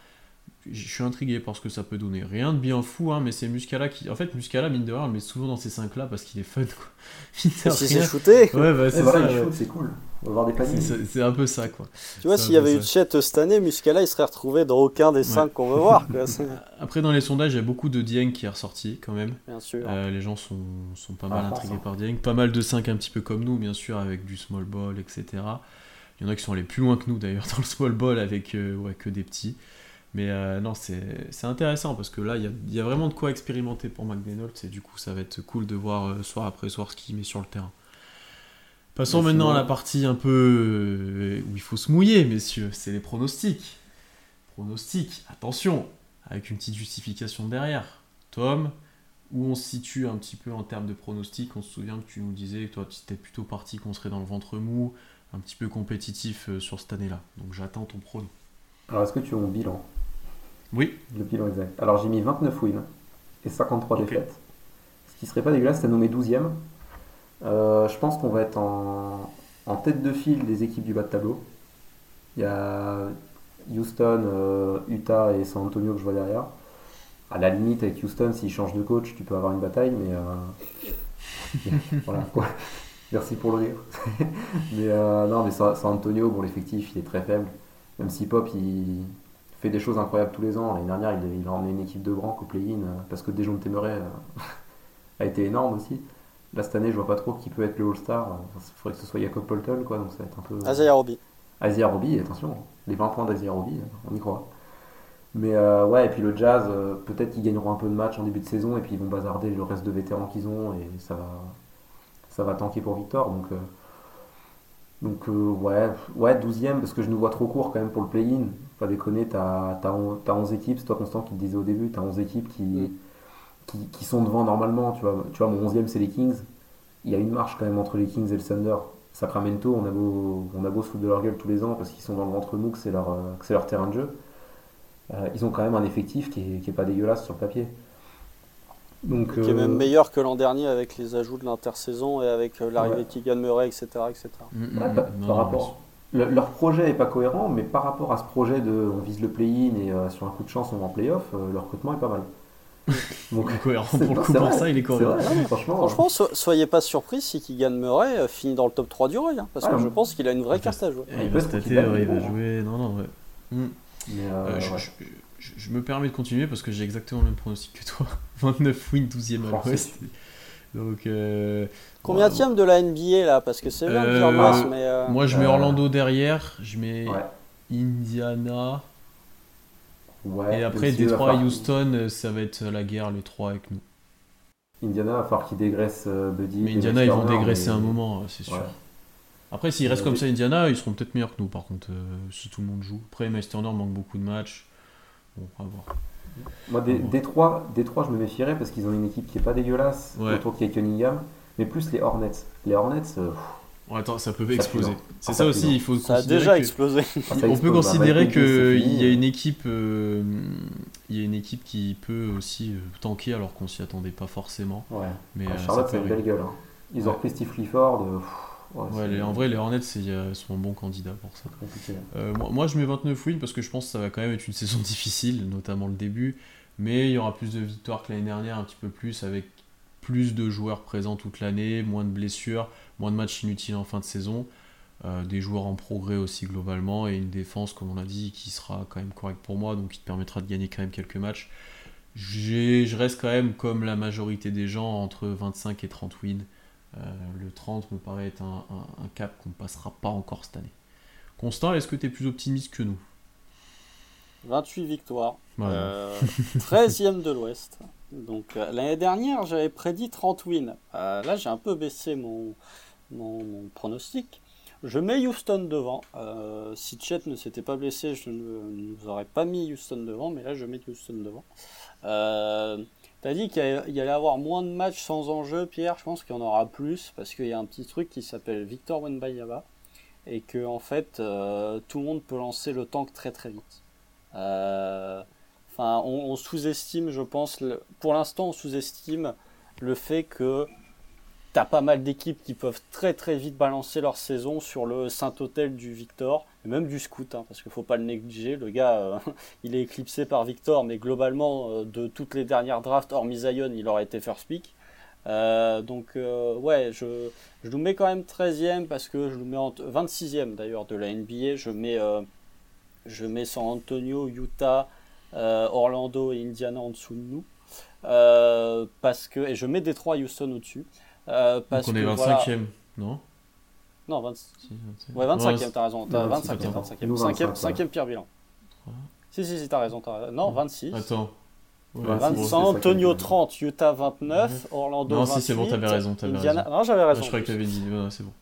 Je suis intrigué par ce que ça peut donner. Rien de bien fou, hein, mais c'est Muscala qui. En fait, Muscala, mine de rien, met souvent dans ces 5 là parce qu'il est fun. Quoi. Rien. c'est shooté, Ouais, bah, Et c'est voilà, ça. il ouais. shoot, c'est cool. On va voir des paniers. C'est un peu ça, quoi. tu vois, s'il y avait eu ça. Chet cette année, Muscala, il serait retrouvé dans aucun des 5 qu'on veut voir. Quoi. Après, dans les sondages, il y a beaucoup de Dieng qui est ressorti, quand même. Bien sûr. Euh, les gens sont, sont pas Ah, mal intrigués par Dieng. Pas mal de 5 un petit peu comme nous, bien sûr, avec du small ball, etc. Il y en a qui sont allés plus loin que nous, d'ailleurs, dans le small ball, avec euh, ouais, que des petits. Mais euh, non, c'est c'est intéressant parce que là, il y a, il y a vraiment de quoi expérimenter pour McDonald's et du coup, ça va être cool de voir euh, soir après soir ce qu'il met sur le terrain. Passons Mais maintenant à la partie un peu euh, où il faut se mouiller, messieurs. C'est les pronostics. Pronostics, attention, avec une petite justification derrière. Tom, où on se situe un petit peu en termes de pronostics? On se souvient que tu nous disais que toi, tu étais plutôt parti qu'on serait dans le ventre mou, un petit peu compétitif euh, sur cette année-là. Donc j'attends ton prono. Alors, est-ce que tu as mon bilan? Oui, Le bilan exact. Alors, j'ai mis 29 wins et 53 Ok. défaites. Ce qui serait pas dégueulasse, c'est nommé 12ème. Euh, je pense qu'on va être en, en tête de file des équipes du bas de tableau. Il y a Houston, euh, Utah et San Antonio que je vois derrière. À la limite, avec Houston, s'ils changent de coach, tu peux avoir une bataille, mais. euh, voilà quoi. Merci pour le rire. mais euh, non, mais San San Antonio, bon, l'effectif, il est très faible. Même si Pop, il fait des choses incroyables tous les ans. L'année dernière, il, il a emmené une équipe de grands au play-in euh, parce que Dejounte Temeray euh, a été énorme aussi. Là, cette année, je vois pas trop qui peut être le All-Star. Il faudrait que ce soit Jacob Poltel, quoi, donc ça va être un peu. Roby. Roby, attention, les 20 points d'Isaiah Roby, on y croit. Mais euh, ouais, et puis le Jazz, euh, peut-être qu'ils gagneront un peu de matchs en début de saison et puis ils vont bazarder le reste de vétérans qu'ils ont et ça va, ça va tanker pour Victor. Donc, euh, donc euh, ouais, ouais, 12ème parce que je nous vois trop court quand même pour le play-in. Pas déconner, t'as as, 11 équipes, c'est toi Constant qui te disait au début, t'as 11 équipes qui, Mm. qui, qui sont devant normalement. Tu vois, tu vois mon 11ème c'est les Kings. Il y a une marche quand même entre les Kings et le Thunder. Sacramento, on a beau, on a beau se foutre de leur gueule tous les ans parce qu'ils sont dans le ventre mou, que c'est leur, euh, que c'est leur terrain de jeu. Euh, ils ont quand même un effectif qui est, qui est pas dégueulasse sur le papier. Donc, Qui est euh, même meilleur que l'an dernier avec les ajouts de l'intersaison et avec euh, l'arrivée Ouais. de Keegan Murray, etc. etc. Mm, mm, ouais, par, Non, par non, rapport. Le- leur projet est pas cohérent, mais par rapport à ce projet de on vise le play-in et euh, sur un coup de chance on va en play-off, euh, leur recrutement est pas mal. Donc, Il est cohérent pour le coup, pour ça, il est cohérent. vrai, non, franchement, Franchement, so- soyez pas surpris si Keegan Murray euh, finit dans le top 3 du Roy, hein, parce Ah, que je pense qu'il a une vraie carte à jouer. Il il peut va stater, il va bon. jouer. Non, non, ouais. Mm. mais, euh, Euh, je, ouais. je- je- je me permets de continuer parce que j'ai exactement le même pronostic que toi. 29 wins, 12ème à Oh, c'est l'ouest. Donc, euh, Combien bon, tième de la NBA là? Parce que c'est bien Euh, l'Ouest, mais. euh, Moi, je mets Euh, Orlando derrière, je mets Ouais. Indiana, Ouais, et après Détroit et Houston, euh, ça va être la guerre, les trois avec nous. Indiana va falloir qu'ils dégraissent Buddy. Mais Indiana, ils vont dégraisser mais- un moment, euh, c'est sûr. Ouais. Après, s'ils restent comme ça, Indiana, ils seront peut-être meilleurs que nous, par contre, euh, si tout le monde joue. Après, Miles Turner manque beaucoup de matchs. Bon, à voir. Moi, des, Ouais. Détroit, Détroit, je me méfierais parce qu'ils ont une équipe qui est pas dégueulasse Ouais. autour de Cunningham, mais plus les Hornets. Les Hornets, euh, attends, ça peut Ça exploser. pue, C'est Ah, ça ça aussi, pue, il faut Ça a déjà que- explosé. ça On peut explose. considérer qu'il y a une équipe, euh, il y a une équipe qui peut aussi euh, tanker alors qu'on s'y attendait pas forcément. Ouais. Mais Ouais, euh, Charlotte, c'est une belle gueule. hein. Ils ont Ouais. repris Steve Clifford. euh, pff, Ouais, en vrai, les Hornets sont un bon candidat pour ça. Euh, moi, moi, je mets 29 wins parce que je pense que ça va quand même être une saison difficile, notamment le début. Mais il y aura plus de victoires que l'année dernière, un petit peu plus, avec plus de joueurs présents toute l'année, moins de blessures, moins de matchs inutiles en fin de saison. Euh, des joueurs en progrès aussi globalement et une défense comme on l'a dit qui sera quand même correcte pour moi donc qui te permettra de gagner quand même quelques matchs je reste quand même comme la majorité des gens entre 25 et 30 wins euh, le 30 me paraît être un, cap qu'on ne passera pas encore cette année. Constant est-ce que tu es plus optimiste que nous? 28 victoires. 13e de l'Ouest. Donc euh, l'année dernière j'avais prédit 30 wins. Là j'ai un peu baissé mon, mon pronostic. Je mets Houston devant. Euh, si Chet ne s'était pas blessé, je ne vous aurais pas mis Houston devant, mais là je mets Houston devant. T'as dit qu'il y allait avoir moins de matchs sans enjeu, Pierre. Je pense qu'il y en aura plus parce qu'il y a un petit truc qui s'appelle Victor Wenbayaba et que en fait euh, tout le monde peut lancer le tank très très vite. Euh, enfin, on, sous-estime, je pense, pour l'instant, on sous-estime le fait que t'as pas mal d'équipes qui peuvent très très vite balancer leur saison sur le Saint-Hôtel du Victor, et même du Scout, hein, parce qu'il faut pas le négliger. Le gars, euh, il est éclipsé par Victor, mais globalement, euh, de toutes les dernières drafts, hormis Zion, il aurait été first pick. Euh, donc, ouais, je, je nous mets quand même 13e parce que je nous mets en 26e d'ailleurs de la NBA. Je mets, je mets San Antonio, Utah, Orlando et Indiana en dessous de nous. parce que, et je mets Detroit Houston au-dessus. Euh, parce Donc on est 25e, non? Non, 20... ouais, 25e, t'as raison. 25e, 25e. 5e, pire bilan. Si, si, si, t'as raison, raison. Non, 26. Attends. Ouais, San Antonio 30, Utah 29, Orlando non, 28. Non, si, c'est bon, t'avais raison. Avais Indiana... raison. Non, j'avais raison. je croyais que t'avais dit. Non, c'est bon.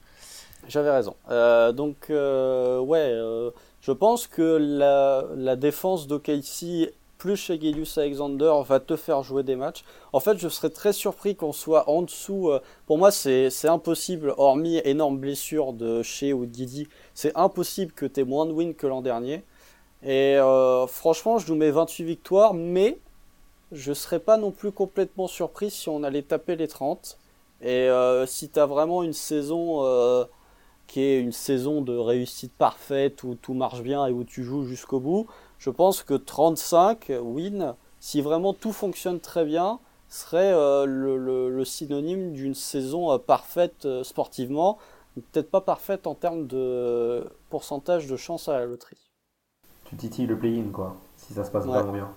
J'avais raison. Euh, donc, euh, ouais, euh, je pense que la, la défense d'OKC plus chez Gilius Alexander va te faire jouer des matchs. En fait, je serais très surpris qu'on soit en dessous. Euh, pour moi, c'est impossible, hormis énorme blessure de chez ou de Guidi, c'est impossible que tu aies moins de wins que l'an dernier. Et euh, franchement, je nous mets 28 victoires, mais je serais pas non plus complètement surpris si on allait taper les 30. Et euh, si tu as vraiment une saison qui est une saison de réussite parfaite où tout marche bien et où tu joues jusqu'au bout, je pense que 35 wins, si vraiment tout fonctionne très bien, serait euh, le, synonyme d'une saison euh, parfaite euh, sportivement, peut-être pas parfaite en termes de pourcentage de chance à la loterie. Tu titilles le play-in, quoi, si ça se passe vraiment bien.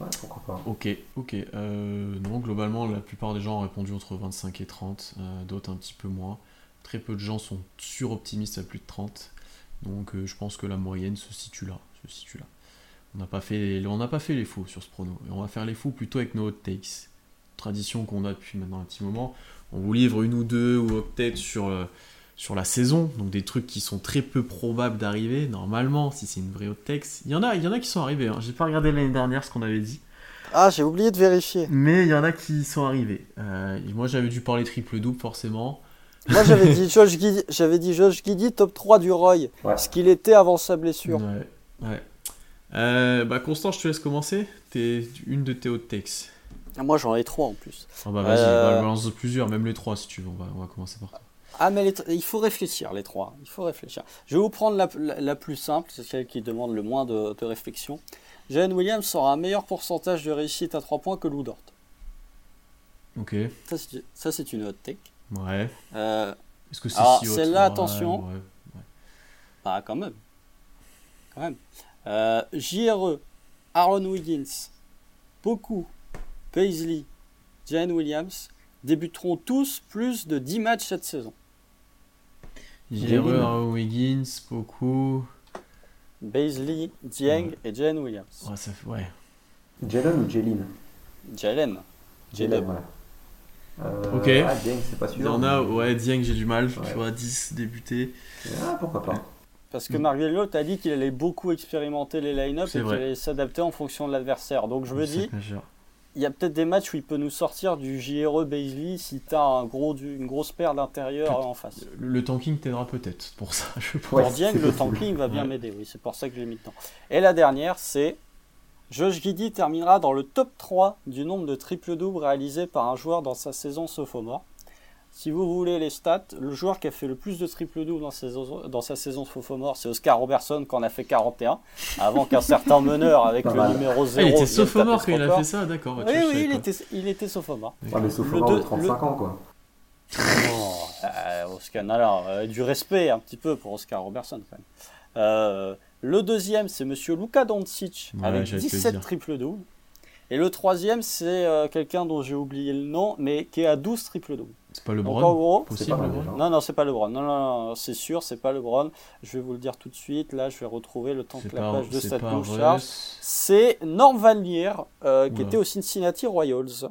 Ouais, pourquoi pas. Ok, ok. non, globalement, la plupart des gens ont répondu entre 25 et 30, d'autres un petit peu moins. Très peu de gens sont suroptimistes à plus de 30. Donc euh, je pense que la moyenne se situe là. Se situe là. On n'a pas, fait les, on pas fait les fous sur ce prono. Et on va faire les fous plutôt avec nos hot takes. Tradition qu'on a depuis maintenant un petit moment. On vous livre une ou deux ou sur, euh, sur la saison. Donc des trucs qui sont très peu probables d'arriver. Normalement, si c'est une vraie hot takes. Il y en a, il y en a qui sont arrivés. Hein. J'ai pas regardé l'année dernière ce qu'on avait dit. Ah, j'ai oublié de vérifier. Mais il y en a qui sont arrivés. Euh, moi j'avais dû parler triple-double forcément. Moi, j'avais dit Josh Giddy, j'avais dit Josh Giddy top 3 du Roy, ce qu'il était avant sa blessure. Ouais. ouais. Euh, bah, Constant, je te laisse commencer. T'es une de tes hot takes. Ah, moi, j'en ai trois en plus. Ah bah vas-y, euh... balance plusieurs, même les trois si tu veux. On va, on va commencer par toi. Ah, mais il faut réfléchir, les trois. Il faut réfléchir. Je vais vous prendre la, la, plus simple, c'est celle qui demande le moins de, de réflexion. Jalen Williams aura un meilleur pourcentage de réussite à 3 points que Lou Dort. Ok. Ça, c'est une hot take. Ouais. Euh, Est-ce que c'est si Celle-là, attention. Bah, quand même. Quand même. Euh, JRE, Aaron Wiggins, beaucoup, Paisley, Jane Williams débuteront tous plus de 10 matchs cette saison. JRE, Aaron Wiggins, beaucoup. Baisley, Dieng et Jane Williams. Ouais, ça fait, ouais. Jalen ou Jalen? Jalen. Jalen, voilà. Euh, ok. Ah, Dieng, c'est pas sûr. Il y en a, ouais, Dieng, j'ai du mal. Tu vois, 10 débutés. Ah, pourquoi pas. Parce que Marc Vellot t'a dit qu'il allait beaucoup expérimenter les line-up et qu'il allait s'adapter en fonction de l'adversaire. Donc je me dis, il y a peut-être des matchs où il peut nous sortir du JRE Baisley si t'as un gros, une grosse paire d'intérieur en face. Le, tanking t'aidera peut-être pour ça. Je pour Dieng, le tanking va bien m'aider, oui, c'est pour ça que j'ai mis le temps. Et la dernière, c'est Josh Giddy terminera dans le top 3 du nombre de triple-doubles réalisés par un joueur dans sa saison sophomore. si vous voulez les stats, le joueur qui a fait le plus de triple-double dans, sa saison- dans sa saison sophomore, c'est Oscar Robertson, qui en a fait 41, avant qu'un certain meneur avec le mal. numéro 0 Ah, il était sophomore quand il a fait ça, d'accord. Oui, il était, il était sophomore. Ouais, mais sophomore deux- de 35 ans, quoi. Oh, euh, Oscar, alors, euh, du respect un petit peu pour Oscar Robertson quand même. Euh, le deuxième, c'est Monsieur Luka Doncic Ouais, avec j'allais te le 17 dire. triple doubles. Et le troisième, c'est euh, quelqu'un dont j'ai oublié le nom, mais qui est à 12 triple doubles. C'est pas le Donc en gros, Possible, pas le non, non, c'est pas LeBron. Non, non, non, c'est sûr, c'est pas LeBron. Je vais vous le dire tout de suite. Là, je vais retrouver le temps C'est que la pas, page de charge. Russ. C'est Norm Van Leer, euh, qui était au Cincinnati Royals,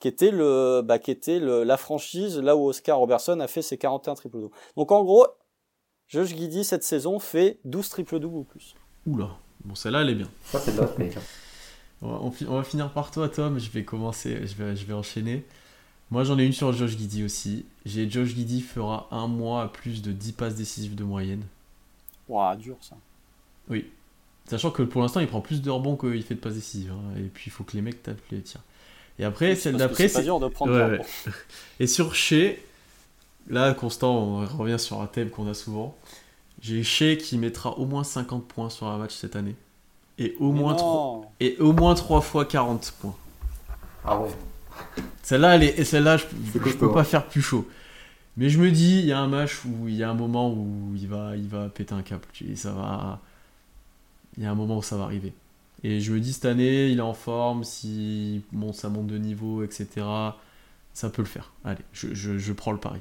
qui était, le, bah, qui était le, la franchise là où Oscar Robertson a fait ses 41 triple doubles. Donc en gros, Josh Giddy cette saison fait 12 triple doubles ou plus. Oula. Bon, celle-là, elle est bien. Ça, c'est de la fake. On va, on va finir par toi, Tom. Je vais commencer, je vais, je vais enchaîner. Moi, j'en ai une sur Josh Giddy aussi. J'ai Josh Giddy fera un mois à plus de 10 passes décisives de moyenne. Ouah, dur ça. Oui. Sachant que pour l'instant, il prend plus de rebonds qu'il fait de passes décisives. hein. Et puis, il faut que les mecs tapent les tirs. Et après, celle d'après, c'est dur de prendre Ouais, ouais. Et sur Shea, là, Constant, on revient sur un thème qu'on a souvent. J'ai Shea qui mettra au moins 50 points sur un match cette année. Et au, Mais moins non. 3, et au moins 3 fois 40 points. Ah ouais. Celle-là, elle est- et celle-là, je, costaud, peux pas hein. faire plus chaud. Mais je me dis, il y a un match où il y a un moment où il va, il va péter un câble. Et ça va. Il y a un moment où ça va arriver. Et je me dis, cette année, il est en forme. Si bon, ça monte de niveau, etc., ça peut le faire. Allez, je, je, je prends le pari.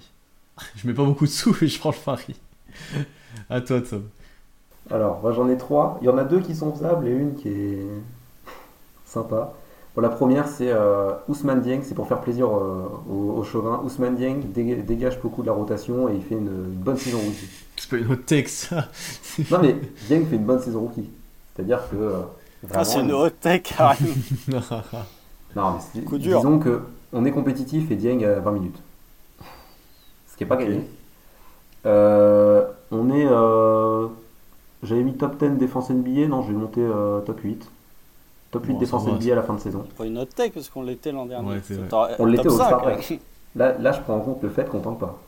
Je mets pas beaucoup de sous, mais je prends le pari. à toi, Tom. Alors, moi j'en ai trois. Il y en a deux qui sont faisables et une qui est sympa. Bon, la première, c'est euh, Ousmane Dieng. C'est pour faire plaisir euh, aux, aux chauvins. Ousmane Dieng dé- dégage beaucoup de la rotation et il fait une, une bonne saison rookie. C'est pas une autre ça. Non, mais Dieng fait une bonne saison rookie. C'est-à-dire que. euh, Ah, c'est une hot tech carrément. Non, mais c'est- Coup dur. disons que on est compétitif et Dieng à 20 minutes. Ce qui n'est pas gagné. Euh, on est. euh, J'avais mis top 10 défense NBA, non, je vais monter euh, top 8. Top 8 Bon, défense va, NBA à la fin de saison. pas une hot tech parce qu'on l'était l'an dernier. Ouais, On l'était au 5, Star ouais. Trek. Là, là, je prends en compte le fait qu'on tanque pas.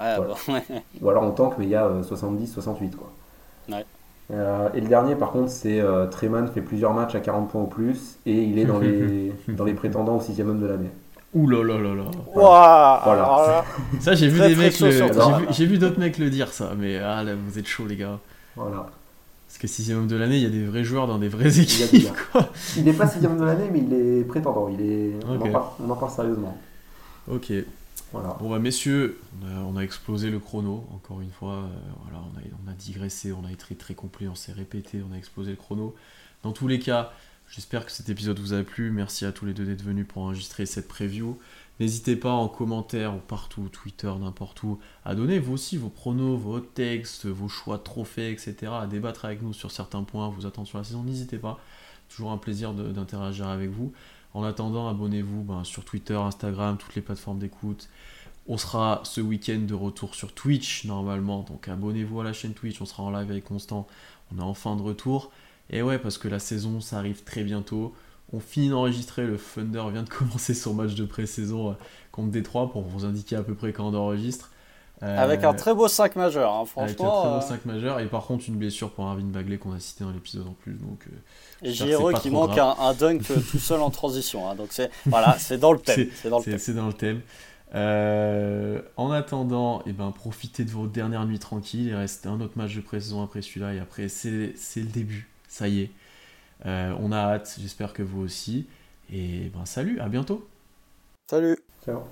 Ouais, Voilà. bon, ouais. Ou alors on tanque, mais il y a 70-68. quoi. Ouais. Euh, et le dernier, par contre, c'est euh, Treman fait plusieurs matchs à 40 points ou plus et il est dans les, dans les prétendants au sixième homme de l'année. Ouh là là là là. Voilà. Ça, j'ai vu Très, des très mecs, le- j'ai vu, d'autres mecs le dire ça, mais ah là, vous êtes chaud les gars. Voilà. Parce que sixième homme de l'année, il y a des vrais joueurs dans des vraies équipes. gars. quoi. Il n'est pas sixième homme de l'année, mais il est prétendant. Il est... on, en parle, on en parle sérieusement. Ok. Voilà. Bon bah messieurs, on a, on a explosé le chrono. Encore une fois, euh, voilà, on a, on a digressé, on a été très complet, on s'est répété, on a explosé le chrono. Dans tous les cas, j'espère que cet épisode vous a plu. Merci à tous les deux d'être venus pour enregistrer cette preview. N'hésitez pas en commentaire ou partout, Twitter, n'importe où, à donner vous aussi vos pronos, vos textes, vos choix de trophées, etc. À débattre avec nous sur certains points, vous attendre sur la saison. N'hésitez pas. Toujours un plaisir d'interagir avec vous. En attendant, abonnez-vous ben, sur Twitter, Instagram, toutes les plateformes d'écoute. On sera ce week-end de retour sur Twitch normalement, donc abonnez-vous à la chaîne Twitch, on sera en live avec Constant, on est enfin de retour. Et ouais, parce que la saison, ça arrive très bientôt. On finit d'enregistrer, le Thunder vient de commencer son match de pré-saison euh, contre Détroit pour vous indiquer à peu près quand on enregistre. Euh, avec un très beau 5 majeur, hein, avec un franchement. très euh, 5 majeur, et par contre une blessure pour Arvin Bagley qu'on a cité dans l'épisode en plus. Donc, euh, Et JRE qui manque un, un dunk euh, tout seul en transition. hein. donc c'est voilà, c'est dans le thème. C'est dans le thème. c'est dans le thème. Euh, en attendant, eh ben, profitez de vos dernières nuits tranquilles. Il reste un autre match de pré-saison après celui-là. Et après, c'est le début. Ça y est. Euh, on a hâte. J'espère que vous aussi. Et ben, salut, à bientôt. Salut. Ciao.